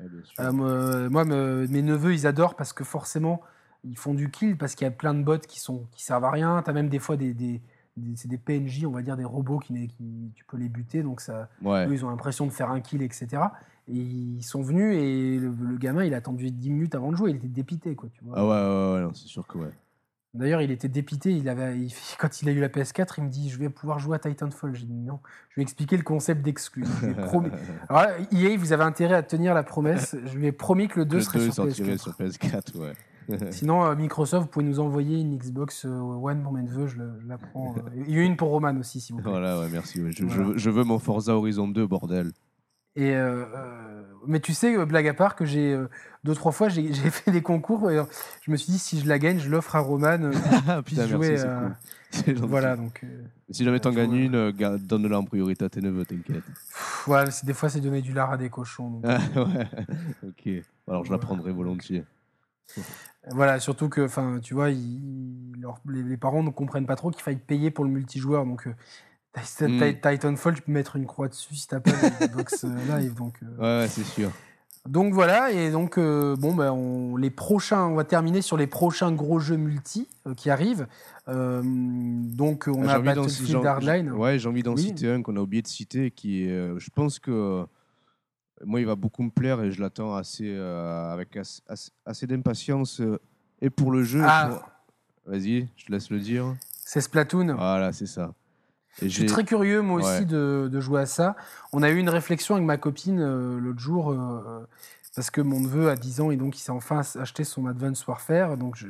B: Ouais, bien sûr.
A: Euh, moi, me- mes neveux, ils adorent parce que forcément, ils font du kill parce qu'il y a plein de bots qui sont qui servent à rien. T'as même des fois des, des, des- c'est des PNJ, on va dire des robots qui, tu peux les buter, donc ça,
B: Ouais.
A: eux, ils ont l'impression de faire un kill, etc. Et ils sont venus et le, le gamin, il a attendu 10 minutes avant de jouer, il était dépité, quoi, tu vois.
B: Ah ouais, ouais, ouais, c'est sûr que ouais.
A: D'ailleurs, il était dépité. Il avait, il- quand il a eu la PS4, il me dit Je vais pouvoir jouer à Titanfall. J'ai dit non. Je lui ai expliqué le concept d'exclus. Promis- Alors là, EA, vous avez intérêt à tenir la promesse. Je lui ai promis que le 2
B: Le
A: serait
B: 2
A: sur
B: sortirait
A: PS4.
B: sur PS4, ouais.
A: Sinon, euh, Microsoft, vous pouvez nous envoyer une Xbox euh, One pour mes neveux. Je, je la prends. euh. Il y a une pour Roman aussi, s'il vous plaît.
B: Voilà, ouais, merci. ouais. Je,
A: Voilà.
B: je veux mon Forza Horizon 2, bordel.
A: Et euh, euh, mais tu sais, euh, blague à part, que j'ai euh, deux trois fois j'ai fait des concours et euh, je me suis dit si je la gagne, je l'offre à Roman. euh,
B: Ah,
A: puisse jouer, euh,
B: C'est gentil.
A: voilà, donc euh,
B: Si jamais t'en gagnes une, euh, donne-la en priorité à tes neveux, t'inquiète.
A: ouais, des fois c'est donner du lard à des cochons. donc.
B: Ah, ouais, ok. Alors je la
A: Voilà.
B: prendrai volontiers.
A: Voilà, surtout que, enfin, tu vois, ils- leur- les, les parents ne comprennent pas trop qu'il faille payer pour le multijoueur. Donc, euh,
B: Mm.
A: Titanfall, tu peux mettre une croix dessus si t'as pas le euh, Live. Donc, euh,
B: Ouais, c'est sûr.
A: donc voilà, et donc, euh, bon, ben, on, les prochains, on va terminer sur les prochains gros jeux multi euh, qui arrivent. Donc, on
B: Ah,
A: a
B: j'ai envie d'en-
A: Battlefield Hardline.
B: Ouais, j'ai envie d'en
A: Oui.
B: citer un qu'on a oublié de citer, qui est, je pense que moi, il va beaucoup me plaire et je l'attends assez, avec assez, d'impatience et pour le jeu.
A: Ah.
B: Vas-y, je te laisse le dire.
A: C'est Splatoon.
B: Voilà, c'est ça. Et
A: Je suis très curieux, moi aussi,
B: Ouais.
A: de, de jouer à ça. On a eu une réflexion avec ma copine euh, l'autre jour, euh, parce que mon neveu a 10 ans et donc il s'est enfin acheté son Advance Warfare. Donc, je,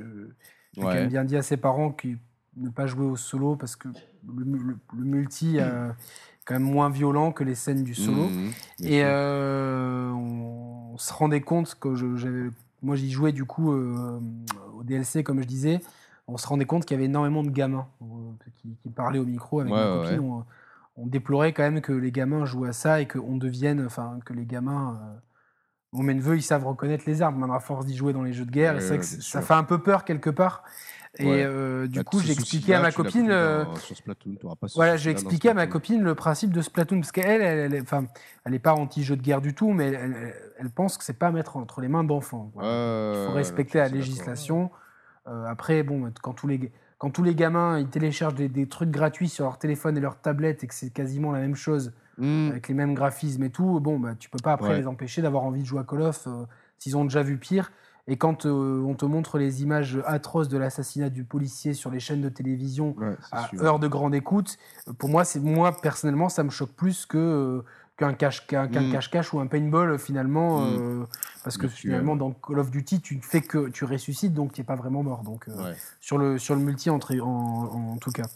A: j'ai quand même bien dit à ses parents que ne pas jouer au solo parce que le, le- le multi euh, est quand même moins violent que les scènes du solo.
B: Mhm, bien
A: Et euh, on, se rendait compte que je, moi j'y jouais du coup euh, au DLC, comme je disais. On se rendait compte qu'il y avait énormément de gamins euh, qui, qui parlaient au micro avec
B: Ouais,
A: ma
B: ouais,
A: copine. On, on déplorait quand même que les gamins jouent à ça et qu'on devienne, enfin que les gamins. Bon, mes neveux, ils savent reconnaître les armes, maintenant à force d'y jouer dans les jeux de guerre.
B: Ouais,
A: c'est vrai que ça fait un peu peur quelque part. Et
B: Ouais.
A: euh, du
B: Bah,
A: coup, j'ai expliqué à ma copine. euh,
B: dans- sur Splatoon, t'auras pas ce
A: voilà, j'ai expliqué à ma copine le principe de Splatoon, parce qu'elle, elle, elle, est- enfin, elle n'est pas anti-jeu de guerre du tout, mais elle, elle- elle pense que c'est pas à mettre entre les mains d'enfants. Il faut respecter la législation. Euh, après, bon, quand tous les quand tous les gamins ils téléchargent des, des trucs gratuits sur leur téléphone et leur tablette et que c'est quasiment la même chose
B: Mhm.
A: avec les mêmes graphismes et tout, bon, bah, tu peux pas après
B: Ouais.
A: les empêcher d'avoir envie de jouer à Call of euh, s'ils ont déjà vu pire. Et quand euh, on te montre les images atroces de l'assassinat du policier sur les chaînes de télévision
B: Ouais,
A: à
B: sûr.
A: heure de grande écoute, euh, pour moi, c'est moi personnellement, ça me choque plus que euh, qu'un cache qu'un
B: Mm.
A: cache-cache ou un paintball euh, finalement,
B: Mm.
A: euh, parce que finalement
B: aimes.
A: dans Call of Duty, tu ne fais que tu ressuscites, donc tu n'es pas vraiment mort. Donc euh,
B: Ouais.
A: sur le sur le multi en, en, en tout cas.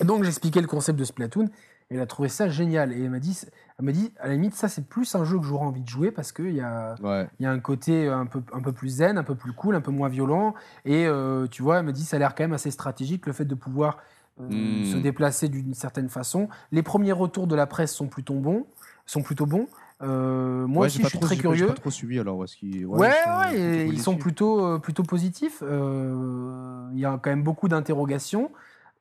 A: Et donc j'expliquais le concept de Splatoon. Et elle a trouvé ça génial. Et elle m'a dit, elle m'a dit, à la limite, ça, c'est plus un jeu que j'aurais envie de jouer parce qu'il y a,
B: Ouais.
A: il y a un côté un peu, un peu plus zen, un peu plus cool, un peu moins violent. Et euh, tu vois, elle me dit, ça a l'air quand même assez stratégique, le fait de pouvoir euh, se déplacer d'une certaine façon. Les premiers retours de la presse sont plutôt bons. Sont plutôt bons. Euh, moi
B: Ouais,
A: aussi, je suis
B: trop-
A: très
B: j'ai pas-
A: curieux.
B: pas trop suivi alors.
A: Ouais, ouais,
B: ils sont plutôt
A: ils sont
B: positifs.
A: plutôt, euh, plutôt positifs. Il y a quand même beaucoup d'interrogations.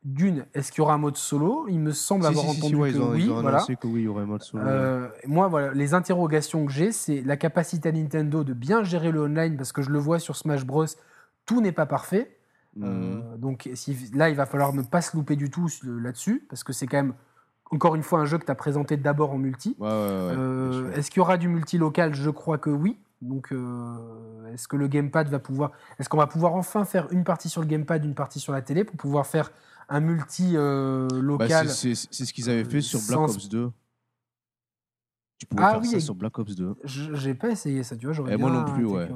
A: D'une, est-ce qu'il y aura un mode solo? Il me semble
B: Si,
A: avoir
B: si, si,
A: entendu
B: ouais,
A: que
B: ils ont,
A: oui.
B: ils ont
A: voilà.
B: annoncé que oui, il y aurait un mode solo.
A: Euh, moi, voilà, les interrogations que j'ai, c'est la capacité à Nintendo de bien gérer le online, parce que je le vois sur Smash Bros. Tout n'est pas parfait.
B: Mhm.
A: Euh, donc si, là, il va falloir ne pas se louper du tout là-dessus, parce que c'est quand même, encore une fois, un jeu que tu as présenté d'abord en multi.
B: Ouais, ouais, ouais,
A: Euh, est-ce qu'il y aura du multi local? Je crois que oui. Donc, euh, est-ce que le gamepad va pouvoir. Est-ce qu'on va pouvoir enfin faire une partie sur le gamepad, une partie sur la télé pour pouvoir faire un multi euh,
B: Bah,
A: local
B: c'est- ce qu'ils avaient fait sur Black
A: sans-
B: Ops 2. Tu pouvais
A: Ah
B: faire
A: oui,
B: ça sur Black Ops 2.
A: Je- J'ai pas essayé ça, tu vois. J'aurais
B: Et moi non plus, ouais.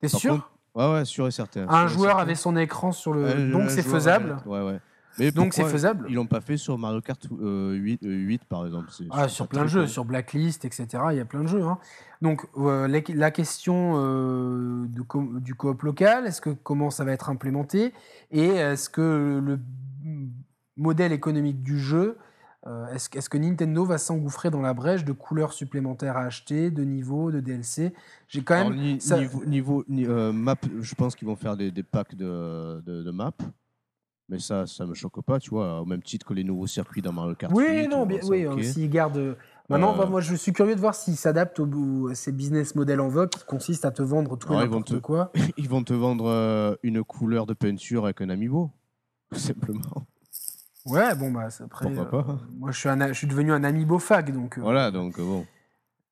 A: T'es sûr?
B: contre- Ouais, ouais, sûr et certain.
A: Un
B: sûr
A: joueur
B: certain.
A: avait son écran sur le.
B: Ouais,
A: Donc c'est faisable.
B: Ouais, ouais. Mais
A: Donc c'est faisable.
B: Ils l'ont pas fait sur Mario Kart euh, 8, euh, 8, par exemple.
A: Ah, sur plein de jeux,
B: con.
A: sur Blacklist, etc. Il y a plein de jeux. hein. Donc, euh, la, la question euh, de co- du coop local, est-ce que comment ça va être implémenté Et est-ce que le modèle économique du jeu, euh, est-ce, que- est-ce que Nintendo va s'engouffrer dans la brèche de couleurs supplémentaires à acheter, de niveaux, de DLC J'ai quand même. ça-
B: niveau, niveau ni- euh, map, je pense qu'ils vont faire des, des packs de, de, de maps. Mais ça, ça me choque pas, tu vois, au même titre que les nouveaux circuits dans Mario Kart
A: Oui,
B: 8,
A: non,
B: bon,
A: bien, oui,
B: ok.
A: hein, s'ils gardent. Maintenant,
B: Euh,
A: bah, moi, je suis curieux de voir s'ils s'adaptent au, à ces business models en vogue qui consistent à te vendre tout et
B: Alors, ils vont
A: n'importe
B: te-
A: quoi.
B: Ils vont te vendre euh, une couleur de peinture avec un amiibo, tout simplement.
A: Ouais, bon, bah, après.
B: Pourquoi
A: euh,
B: pas
A: moi, je suis, un, a- je suis devenu un ami fag, donc. euh,
B: Voilà, donc euh, bon.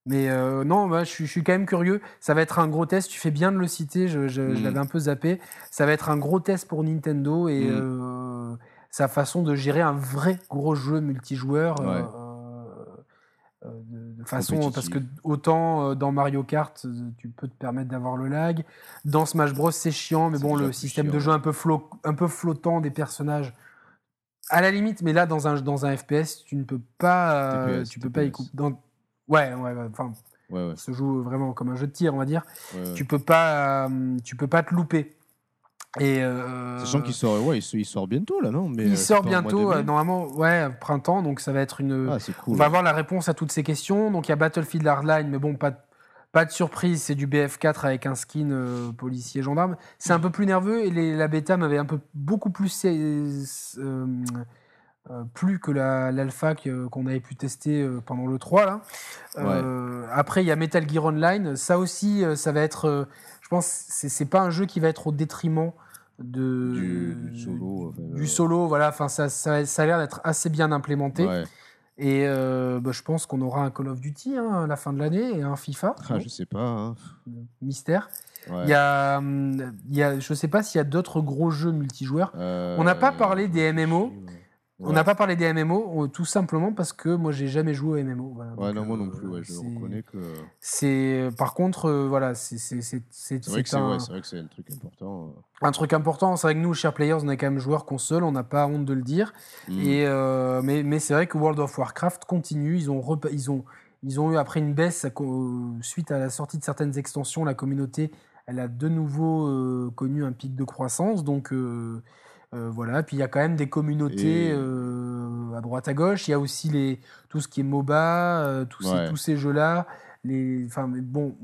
A: Mais euh, non, bah, je, suis, je suis quand même curieux. Ça va être un gros test. Tu fais bien de le citer. Je, je- je
B: Mm.
A: l'avais un peu zappé. Ça va être un gros test pour Nintendo et
B: Mm.
A: euh, sa façon de gérer un vrai gros jeu multijoueur. euh,
B: Ouais.
A: euh, de, de façon parce que autant euh, dans Mario Kart euh, tu peux te permettre d'avoir le lag dans Smash Bros c'est chiant mais bon le système de jeu un peu flo- un peu flottant des personnages à la limite mais là dans un dans un FPS tu ne peux pas euh,
B: TPS,
A: tu peux pas y couper dans ouais ouais enfin
B: Ouais,
A: se joue vraiment comme un jeu de tir, on va dire.
B: ouais.
A: Tu peux pas, euh, tu peux pas te louper. Et euh,
B: Sachant qu'il sort, ouais, il, sort- bientôt là, non? Mais, euh,
A: il
B: c'est
A: sort bientôt, euh, normalement, ouais, printemps, donc ça va être une.
B: Ah, c'est
A: on
B: cool.
A: va avoir la réponse à toutes ces questions. Donc il y a Battlefield Hardline, mais bon, pas, de- pas de surprise, c'est du BF4 avec un skin euh, policier gendarme. C'est un peu plus nerveux et les- la bêta m'avait un peu beaucoup plus euh, euh, plus que la- l'alpha qu'on avait pu tester euh, pendant le 3 là. Après il y a Metal Gear Online, ça aussi ça va être, je pense, c'est pas un jeu qui va être au détriment de
B: Du, du solo.
A: du solo, voilà, enfin ça, ça, ça a l'air d'être assez bien implémenté.
B: Ouais.
A: Et euh, bah, je pense qu'on aura un Call of Duty hein, à la fin de l'année et un FIFA.
B: Ah, je sais pas. hein.
A: Mystère.
B: Ouais.
A: Il y a, hum, il y a, je sais pas s'il y a d'autres gros jeux multijoueurs.
B: Euh,
A: on n'a pas parlé des MMO.
B: ouais.
A: On n'a pas parlé des MMO, euh, tout simplement parce que moi j'ai jamais joué aux MMO. Voilà.
B: Ouais,
A: Donc,
B: non, moi non
A: euh,
B: plus. Ouais, je reconnais que.
A: C'est par contre, euh, voilà, c'est c'est-
B: vrai que
A: un,
B: ouais, vrai que c'est un truc important. euh.
A: un truc important. C'est vrai que nous, chers players, on est quand même joueurs console, on n'a pas honte de le dire.
B: Mm.
A: Et, euh, mais mais c'est vrai que World of Warcraft continue. Ils ont, repa- ils ont, ils ont eu après une baisse suite à la sortie de certaines extensions. La communauté, elle a de nouveau euh, connu un pic de croissance. Donc euh, voilà. Puis il y a quand même des communautés
B: Et-
A: euh, à droite à gauche. Il y a aussi les, tout ce qui est MOBA, euh, tous, ces,
B: Ouais.
A: tous ces jeux-là. Les, enfin, bon,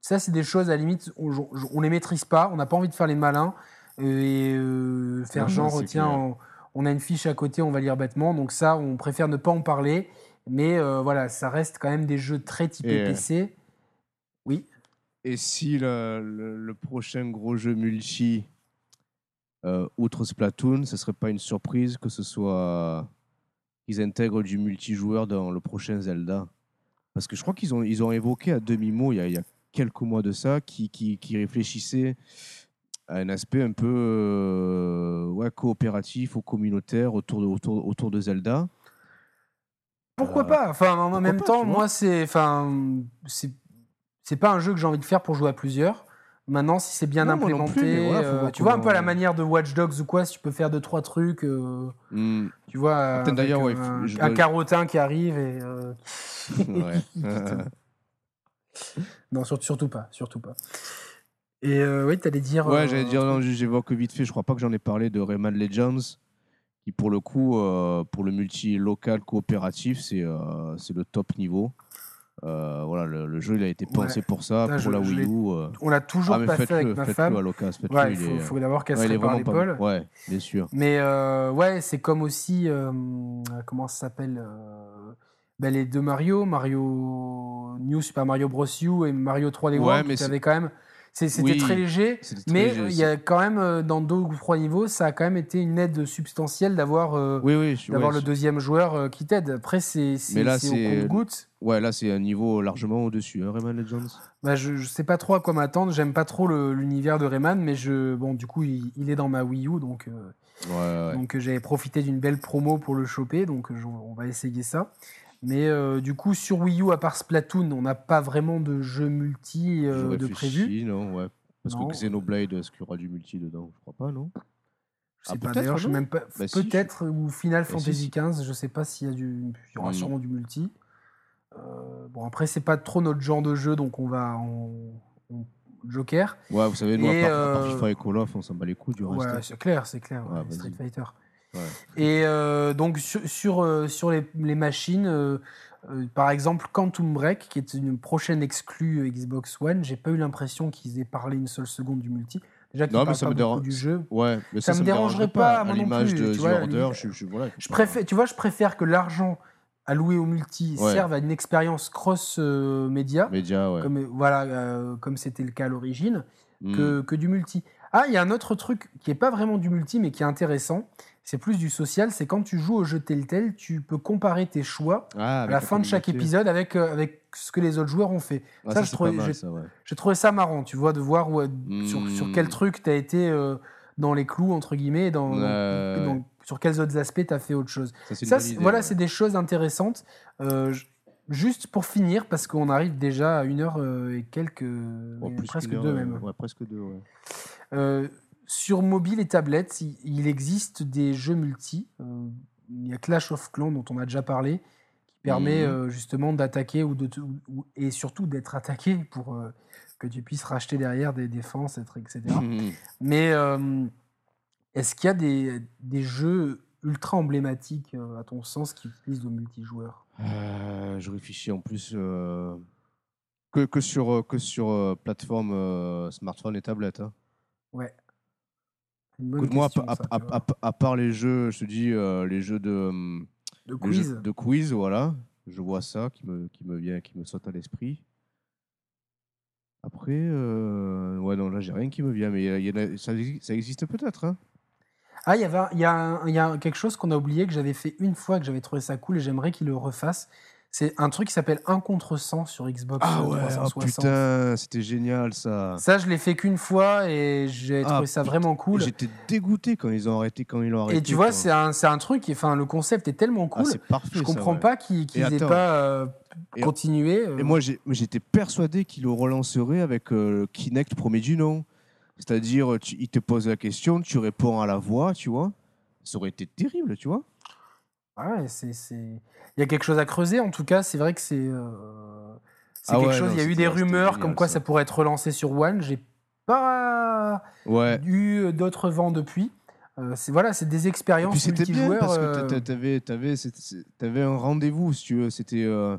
A: ça c'est des choses à la limite, on, on les maîtrise pas. On n'a pas envie de faire les malins et faire
B: Ouais,
A: genre tiens. on- on a une fiche à côté, on va lire bêtement. Donc ça, on préfère ne pas en parler. Mais voilà, ça reste quand même des jeux très typés
B: Et,
A: PC. Oui.
B: Et si le, le- le prochain gros jeu multi, euh, outre Splatoon, ce serait pas une surprise que ce soit qu'ils intègrent du multijoueur dans le prochain Zelda Parce que je crois qu'ils ont, ils ont évoqué à demi-mot il, y a- il y a quelques mois de ça, qui, qui, qui réfléchissaient à un aspect un peu euh, ouais, coopératif ou communautaire autour de, autour, autour de Zelda.
A: Pourquoi
B: Euh,
A: pas? Enfin, en même
B: pas,
A: temps, moi, c'est, enfin, c'est, c'est pas un jeu que j'ai envie de faire pour jouer à plusieurs. Maintenant, si c'est bien
B: Non,
A: implémenté,
B: plus, voilà,
A: euh, tu vois un peu à la manière de Watch Dogs ou quoi, si tu peux faire deux trois trucs, euh,
B: Hmm,
A: tu vois,
B: d'ailleurs, ouais,
A: un,
B: je
A: un
B: dois-
A: carotin qui arrive et euh, non, surtout, surtout pas, surtout pas. Et euh, oui, t'allais dire.
B: Ouais,
A: euh,
B: j'allais dire, non, j'évoque vite fait, je crois pas que j'en ai parlé de Rayman Legends, qui pour le coup, euh, pour le multi-local coopératif, c'est euh, c'est le top niveau. Euh, voilà, le, le jeu il a été pensé pour ça,
A: Putain,
B: pour
A: je-
B: la Wii U. euh.
A: On l'a toujours
B: Ah,
A: pas fait avec ma femme. Ouais, il faut,
B: est-
A: faut d'abord qu'elle
B: ouais,
A: prépare
B: vraiment pas
A: l'épaule.
B: Ouais, bien sûr.
A: Mais euh, ouais, c'est comme aussi. comment ça s'appelle ben, Les deux Mario, Mario New Super Mario Bros. U et Mario 3D
B: Ouais,
A: World,
B: mais
A: qui avaient quand même. C'était
B: Oui,
A: très léger, mais
B: léger,
A: il y a quand même, euh, dans deux ou trois niveaux, ça a quand même été une aide substantielle d'avoir euh,
B: Oui, oui,
A: d'avoir
B: ouais,
A: le deuxième joueur euh, qui t'aide. Après, c'est au compte-goutte.
B: Ouais, là, c'est un niveau largement au-dessus, hein, Rayman Legends.
A: Bah, je, je sais pas trop à quoi m'attendre. J'aime pas trop l'univers de Rayman, mais je, bon, du coup, il, il est dans ma Wii U, donc. euh,
B: Ouais, ouais.
A: Donc j'avais profité d'une belle promo pour le choper, donc on va essayer ça. Mais euh, du coup, sur Wii U, à part Splatoon, on n'a pas vraiment de jeu multi euh,
B: Je
A: de prévu.
B: non, ouais. Parce
A: Non.
B: que Xenoblade, est-ce qu'il y aura du multi dedans? Je crois pas, non
A: Je sais
B: Ah,
A: pas,
B: peut-être,
A: d'ailleurs, je sais
B: non
A: même pas.
B: Bah, si,
A: Peut-être, ou Final
B: si,
A: Fantasy
B: si.
A: XV, je sais pas s'il y a du. Il y aura sûrement du multi. Euh, bon, après, c'est pas trop notre genre de jeu, donc on va en. en Joker.
B: Ouais, vous savez, nous,
A: Et,
B: à part, à part
A: euh,
B: FIFA et Call of, on s'en bat les couilles du reste.
A: Ouais, c'est clair, c'est clair.
B: Ouais, vas-y.
A: Street Fighter.
B: Ouais.
A: Et euh, donc sur, sur, euh, sur les, les machines, euh, euh, par exemple Quantum Break, qui est une prochaine exclue Xbox One, j'ai pas eu l'impression qu'ils aient parlé une seule seconde du multi. Déjà
B: Non, mais ça
A: pas
B: me dérange-
A: du jeu.
B: Ouais, mais
A: Ça
B: ça,
A: me dérangerait
B: dérangerait
A: pas,
B: À l'image de
A: tu
B: The Order, je, je, voilà,
A: Je préfère, tu vois, je préfère que l'argent alloué au multi
B: Ouais.
A: serve à une expérience cross-média,
B: Média, ouais.
A: comme voilà, comme c'était le cas à l'origine,
B: Mm.
A: que, que du multi. Ah, il y a un autre truc qui est pas vraiment du multi, mais qui est intéressant. C'est plus du social. C'est quand tu joues au jeu Telltale, tu peux comparer tes choix
B: Ah,
A: à la fin de chaque épisode avec, euh, avec ce que les autres joueurs ont fait.
B: Ah,
A: ça,
B: ça,
A: j'ai-
B: ouais.
A: Trouvé ça marrant, tu vois, de voir où, sur, sur
B: Hmm.
A: quel truc tu as été euh, dans les clous, entre guillemets, dans, dans-
B: Ouais,
A: dans- sur quels autres aspects tu as fait autre chose.
B: Ça, idée,
A: voilà,
B: ouais.
A: c'est des choses intéressantes. Euh, juste pour finir, parce qu'on arrive déjà à une heure euh, et quelques, presque
B: heure,
A: deux
B: euh,
A: même.
B: Ouais, presque deux, ouais.
A: Sur mobile et tablette, il, existe des jeux multi. Euh, il y a Clash of Clans dont on a déjà parlé, qui permet
B: Mhm.
A: euh, justement d'attaquer ou de ou- et surtout d'être attaqué pour euh, que tu puisses racheter derrière des défenses, etc.
B: Mhm.
A: Mais est-ce qu'il y a des, des jeux ultra emblématiques, euh, à ton sens, qui utilisent le multijoueur
B: Euh, je réfléchis en plus euh, que, que sur, que sur plateforme smartphone et tablette. hein.
A: Ouais. Bonne
B: Écoute-moi, à,
A: question,
B: à-
A: ça,
B: à-
A: tu vois.
B: à- à part les jeux, je te dis, euh, les jeux de, hum,
A: de
B: les jeux
A: quiz.
B: de quiz, voilà. Je vois ça qui me, qui me vient, qui me saute à l'esprit. Après, euh, ouais, non, là, j'ai rien qui me vient, mais il y a- ça, exi- ça existe peut-être. Hein.
A: Ah, il y avait un- il y, a il y a quelque chose qu'on a oublié que j'avais fait une fois, que j'avais trouvé ça cool et j'aimerais qu'il le refasse. C'est un truc qui s'appelle 1 contre 100 sur Xbox
B: Ah ouais, oh
A: 360.
B: putain, c'était génial ça.
A: Ça, je l'ai fait qu'une fois et j'ai
B: Ah,
A: trouvé ça
B: putain,
A: vraiment cool.
B: J'étais dégoûté quand ils ont arrêté, quand ils l'ont arrêté.
A: Et tu vois, c'est un, un truc, enfin, le concept est tellement
B: Ah,
A: cool.
B: c'est parfait.
A: je
B: ça,
A: comprends
B: ouais.
A: pas qu'ils qu'ils
B: attends.
A: pas euh,
B: Et-
A: continué. euh.
B: Et moi, j'étais persuadé qu'il le relancerait avec euh, Kinect premier du nom. C'est-à-dire, tu- il te pose la question, tu réponds à la voix, tu vois. Ça aurait été terrible, tu vois.
A: Ah ouais, c'est, Il y a quelque chose à creuser, en tout cas, c'est vrai que c'est. euh, C'est
B: Ah
A: quelque
B: ouais,
A: chose.
B: non,
A: Il y a eu des rumeurs
B: génial,
A: comme quoi
B: ça.
A: ça. pourrait être relancé sur One. J'ai pas
B: Ouais.
A: eu d'autres vents depuis. Euh, c'est voilà, c'est des
B: Et
A: expériences
B: puis c'était bien parce que
A: euh,
B: t'a- t'avais, t'avais un rendez-vous, si tu veux. C'était. euh,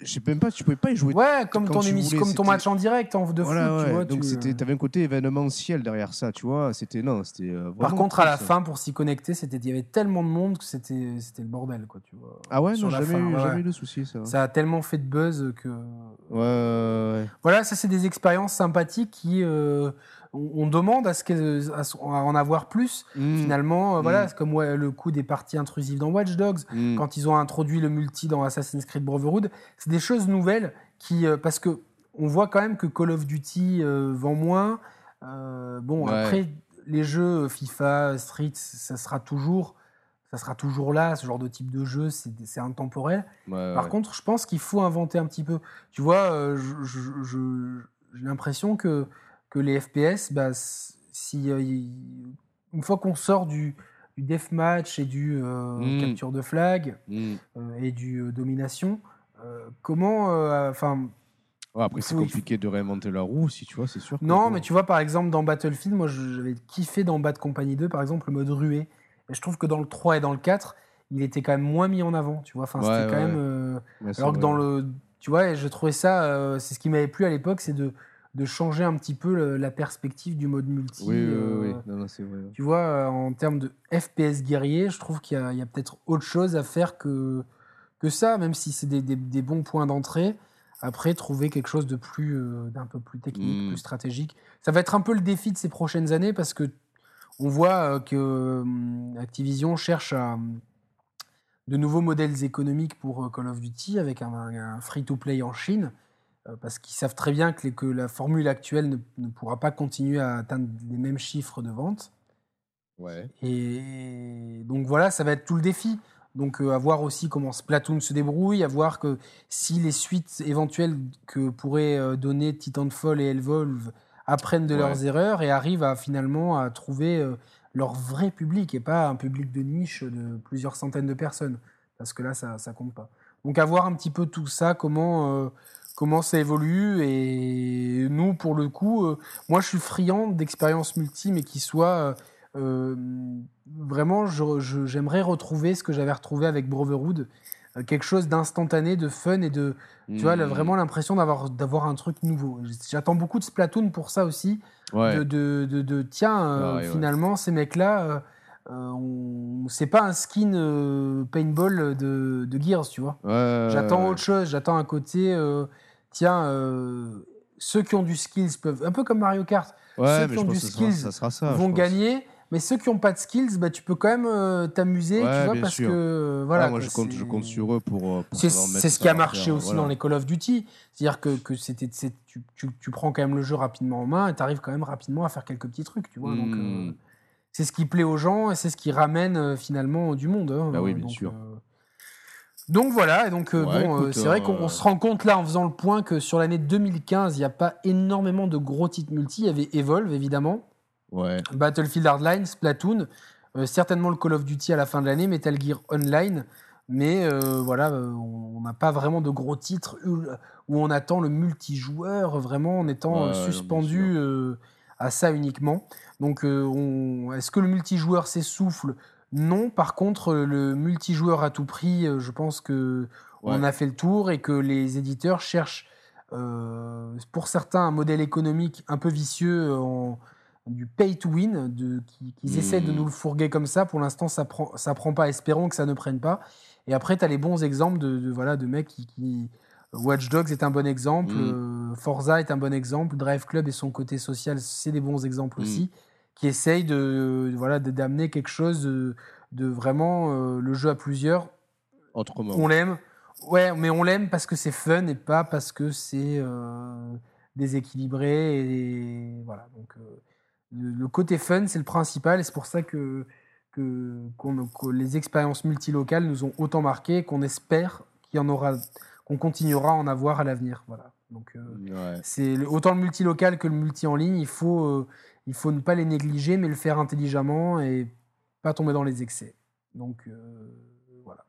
B: Je sais même pas, tu pouvais pas y jouer.
A: Ouais, comme ton émission, comme ton match en direct en de
B: Voilà,
A: foot,
B: ouais.
A: tu vois.
B: Donc
A: tu,
B: c'était,
A: euh,
B: t'avais un côté événementiel derrière ça, tu vois. C'était non, c'était. euh,
A: Par contre, à la
B: ça.
A: fin, pour s'y connecter, c'était, il y avait tellement de monde que c'était, c'était le bordel, quoi, tu vois.
B: Ah ouais,
A: sur
B: non, jamais,
A: fin,
B: eu,
A: ouais,
B: jamais eu de soucis, ça.
A: Ça a tellement fait de buzz que.
B: Ouais, ouais, ouais.
A: Voilà, ça c'est des expériences sympathiques qui euh, on, on demande à ce qu'elles- à, ce- à en avoir plus.
B: Mm,
A: Finalement, euh, voilà,
B: Mm.
A: c'est comme ouais, le coup des parties intrusives dans Watch Dogs,
B: mm.
A: quand ils ont introduit le multi dans Assassin's Creed Brotherhood, c'est des choses nouvelles qui euh, parce que on voit quand même que Call of Duty euh, vend moins. Bon,
B: Ouais.
A: après les jeux FIFA, Street, ça sera toujours ça sera toujours là, ce genre de type de jeu, c'est c'est intemporel.
B: Ouais,
A: Par
B: ouais.
A: contre, je pense qu'il faut inventer un petit peu. Tu vois, euh, je- je- je- j'ai l'impression que, que les FPS, bah, si, euh, une fois qu'on sort du, du deathmatch et du euh,
B: Mm.
A: capture de flag
B: Mm.
A: euh, et du domination, comment. Enfin,
B: Ouais, après, c'est
A: faut-
B: compliqué de réinventer la roue, si tu vois, c'est sûr.
A: non, mais tu vois, par exemple, dans Battlefield, moi, j'avais kiffé dans Bad Company 2, par exemple, le mode ruée. Et je trouve que dans le 3 et dans le 4, il était quand même moins mis en avant, tu vois. Enfin,
B: Ouais,
A: c'était quand même. Alors que dans le. Tu vois, je trouvais ça. c'est ce qui m'avait plu à l'époque, c'est de, de changer un petit peu le- la perspective du mode multi.
B: Oui, oui,
A: euh,
B: oui. Non, non, c'est vrai.
A: Tu vois, euh, en termes de FPS guerrier, je trouve qu'il y a, il y a peut-être autre chose à faire que, que ça, même si c'est des, des- des bons points d'entrée. Après, trouver quelque chose de plus, euh, d'un peu plus technique,
B: Mm.
A: plus stratégique. Ça va être un peu le défi de ces prochaines années parce que on voit euh, que hum, Activision cherche à, hum, de nouveaux modèles économiques pour euh, Call of Duty avec un, un free-to-play en Chine. Euh, Parce qu'ils savent très bien que, les- que la formule actuelle ne, ne pourra pas continuer à atteindre les mêmes chiffres de vente.
B: Ouais.
A: Et donc voilà, ça va être tout le défi. Donc euh, à voir aussi comment Splatoon se débrouille, à voir que si les suites éventuelles que pourraient euh, donner Titanfall et Evolve apprennent de
B: Ouais.
A: leurs erreurs et arrivent à finalement à trouver euh, leur vrai public et pas un public de niche de plusieurs centaines de personnes. Parce que là, ça, ça compte pas. Donc à voir un petit peu tout ça, comment, euh, comment ça évolue. Et nous, pour le coup, euh, moi je suis friand d'expériences multi, mais qui soient... euh, euh, vraiment, j'aimerais retrouver ce que j'avais retrouvé avec Brotherhood, euh, quelque chose d'instantané, de fun et de, tu vois, là,
B: Mm.
A: vraiment l'impression d'avoir d'avoir un truc nouveau. J'attends beaucoup de Splatoon pour ça aussi,
B: Ouais.
A: de, de, de- de, tiens,
B: Ah ouais, ouais.
A: finalement ces mecs-là, on- c'est pas un skin euh, paintball de, de Gears, tu vois.
B: Ouais,
A: J'attends
B: ouais.
A: autre chose, j'attends un côté, euh, tiens, euh, ceux qui ont du skills peuvent, un peu comme Mario Kart,
B: Ouais,
A: ceux qui ont du
B: sera-
A: skills
B: ça sera ça. je
A: vont gagner. mais ceux qui n'ont pas de skills, bah, tu peux quand même euh, t'amuser,
B: Ouais,
A: tu vois, parce
B: sûr.
A: que euh, voilà.
B: Ah, moi,
A: quoi,
B: je compte, je compte sur eux pour. euh, pour
A: C'est ce qui a marché aussi
B: voilà.
A: dans les Call of Duty. C'est-à-dire que, que c'était, tu, tu, tu prends quand même le jeu rapidement en main et tu arrives quand même rapidement à faire quelques petits trucs, tu vois. Donc,
B: Hmm.
A: euh, c'est ce qui plaît aux gens et c'est ce qui ramène euh, finalement du monde. hein.
B: Bah oui, bien
A: Donc,
B: sûr.
A: euh, donc voilà, et donc euh,
B: Ouais,
A: bon,
B: écoute,
A: c'est vrai qu'on on se rend compte là en faisant le point que sur l'année 2015, il n'y a pas énormément de gros titres multi. Il y avait Evolve évidemment,
B: Ouais.
A: Battlefield Hardline, Splatoon, certainement le Call of Duty à la fin de l'année, Metal Gear Online. Mais euh, voilà, on n'a pas vraiment de gros titres où on attend le multijoueur vraiment en étant
B: Ouais,
A: suspendu euh, à ça uniquement. Donc, euh, on- est-ce que le multijoueur s'essouffle? Non. Par contre, le multijoueur à tout prix, euh, je pense que on a fait le tour et que les éditeurs cherchent, euh, pour certains, un modèle économique un peu vicieux en, du pay to win, de, qui- qu'ils essaient de
B: Hmm.
A: nous le fourguer comme ça. Pour l'instant, ça prend, ça prend pas. Espérons que ça ne prenne pas. Et après, tu as les bons exemples de, de, voilà, de mecs qui, qui- Watch Dogs est un bon exemple,
B: Mm.
A: euh, Forza est un bon exemple, Drive Club et son côté social, c'est des bons exemples
B: Mm.
A: aussi, qui essayent de, voilà, de- d'amener quelque chose de, de vraiment euh, le jeu à plusieurs. On l'aime, ouais, mais on l'aime parce que c'est fun et pas parce que c'est euh, déséquilibré. Et, voilà, donc euh, le, le côté fun, c'est le principal et c'est pour ça que, que les expériences multilocales nous ont autant marqué qu'on espère qu'il y en aura, qu'on continuera à en avoir à l'avenir. Voilà. Donc, euh,
B: Ouais.
A: c'est autant le multilocal que le multi en ligne. Il faut, euh, il faut ne pas les négliger, mais le faire intelligemment et pas tomber dans les excès. Donc euh, voilà.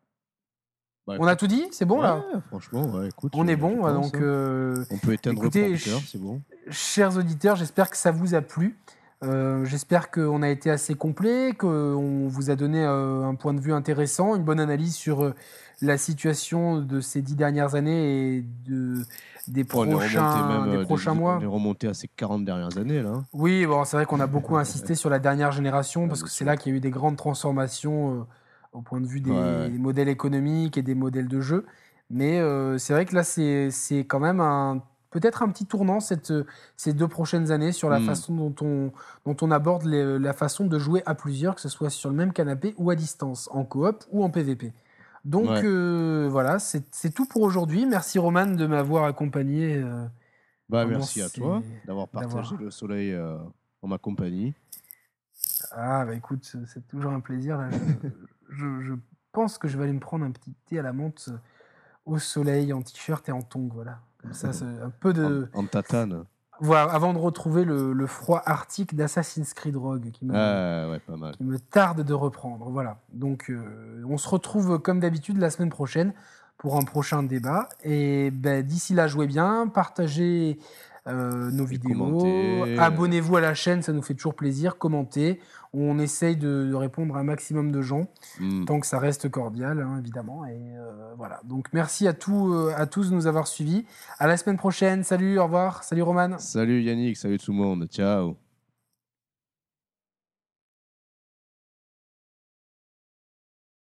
B: Bah,
A: On a tout dit? C'est bon là?
B: Franchement, ouais, écoute.
A: On est bon. donc,
B: hein. On peut éteindre
A: écoutez,
B: le c'est bon.
A: chers auditeurs, j'espère que ça vous a plu. Euh, j'espère qu'on a été assez complet, qu'on vous a donné euh, un point de vue intéressant, une bonne analyse sur euh, la situation de ces dix dernières années et de, des prochains,
B: remonté même.
A: des prochains
B: des-
A: mois.
B: On est remonté à ces 40 dernières années, là. hein.
A: Oui, bon, c'est vrai qu'on a beaucoup insisté sur la dernière génération parce que c'est là qu'il y a eu des grandes transformations au point de vue des
B: Ouais.
A: modèles économiques et des modèles de jeu. Mais c'est vrai que là, c'est quand même un peut-être un petit tournant cette, ces deux prochaines années sur la
B: Mm.
A: façon dont on, dont on aborde les- la façon de jouer à plusieurs, que ce soit sur le même canapé ou à distance, en coop ou en PVP. Donc
B: Ouais.
A: euh, voilà, c'est tout pour aujourd'hui. Merci Roman de m'avoir accompagné. euh,
B: Bah, merci à toi d'avoir partagé le soleil euh, en ma compagnie.
A: Ah, bah écoute, c'est toujours un plaisir. là. Je, je- je pense que je vais aller me prendre un petit thé à la menthe euh, au soleil, en t-shirt et en tongs, voilà. Comme ça, c'est un peu de.
B: En, en tatane.
A: Avant de retrouver le, le froid arctique d'Assassin's Creed Rogue qui me,
B: Ah, ouais, pas mal.
A: qui me tarde de reprendre. Voilà. Donc, euh, on se retrouve comme d'habitude la semaine prochaine pour un prochain débat. Et ben, d'ici là, jouez bien, partagez euh, nos vidéos, abonnez-vous à la chaîne, ça nous fait toujours plaisir, commentez. On essaye de, de répondre à un maximum de gens,
B: Mm.
A: tant que ça reste cordial, hein, évidemment. Et euh, voilà. Donc, merci à, tous euh, à tous de nous avoir suivis. À la semaine prochaine. Salut, au revoir. Salut, Roman.
B: Salut Yannick, salut tout le monde. Ciao.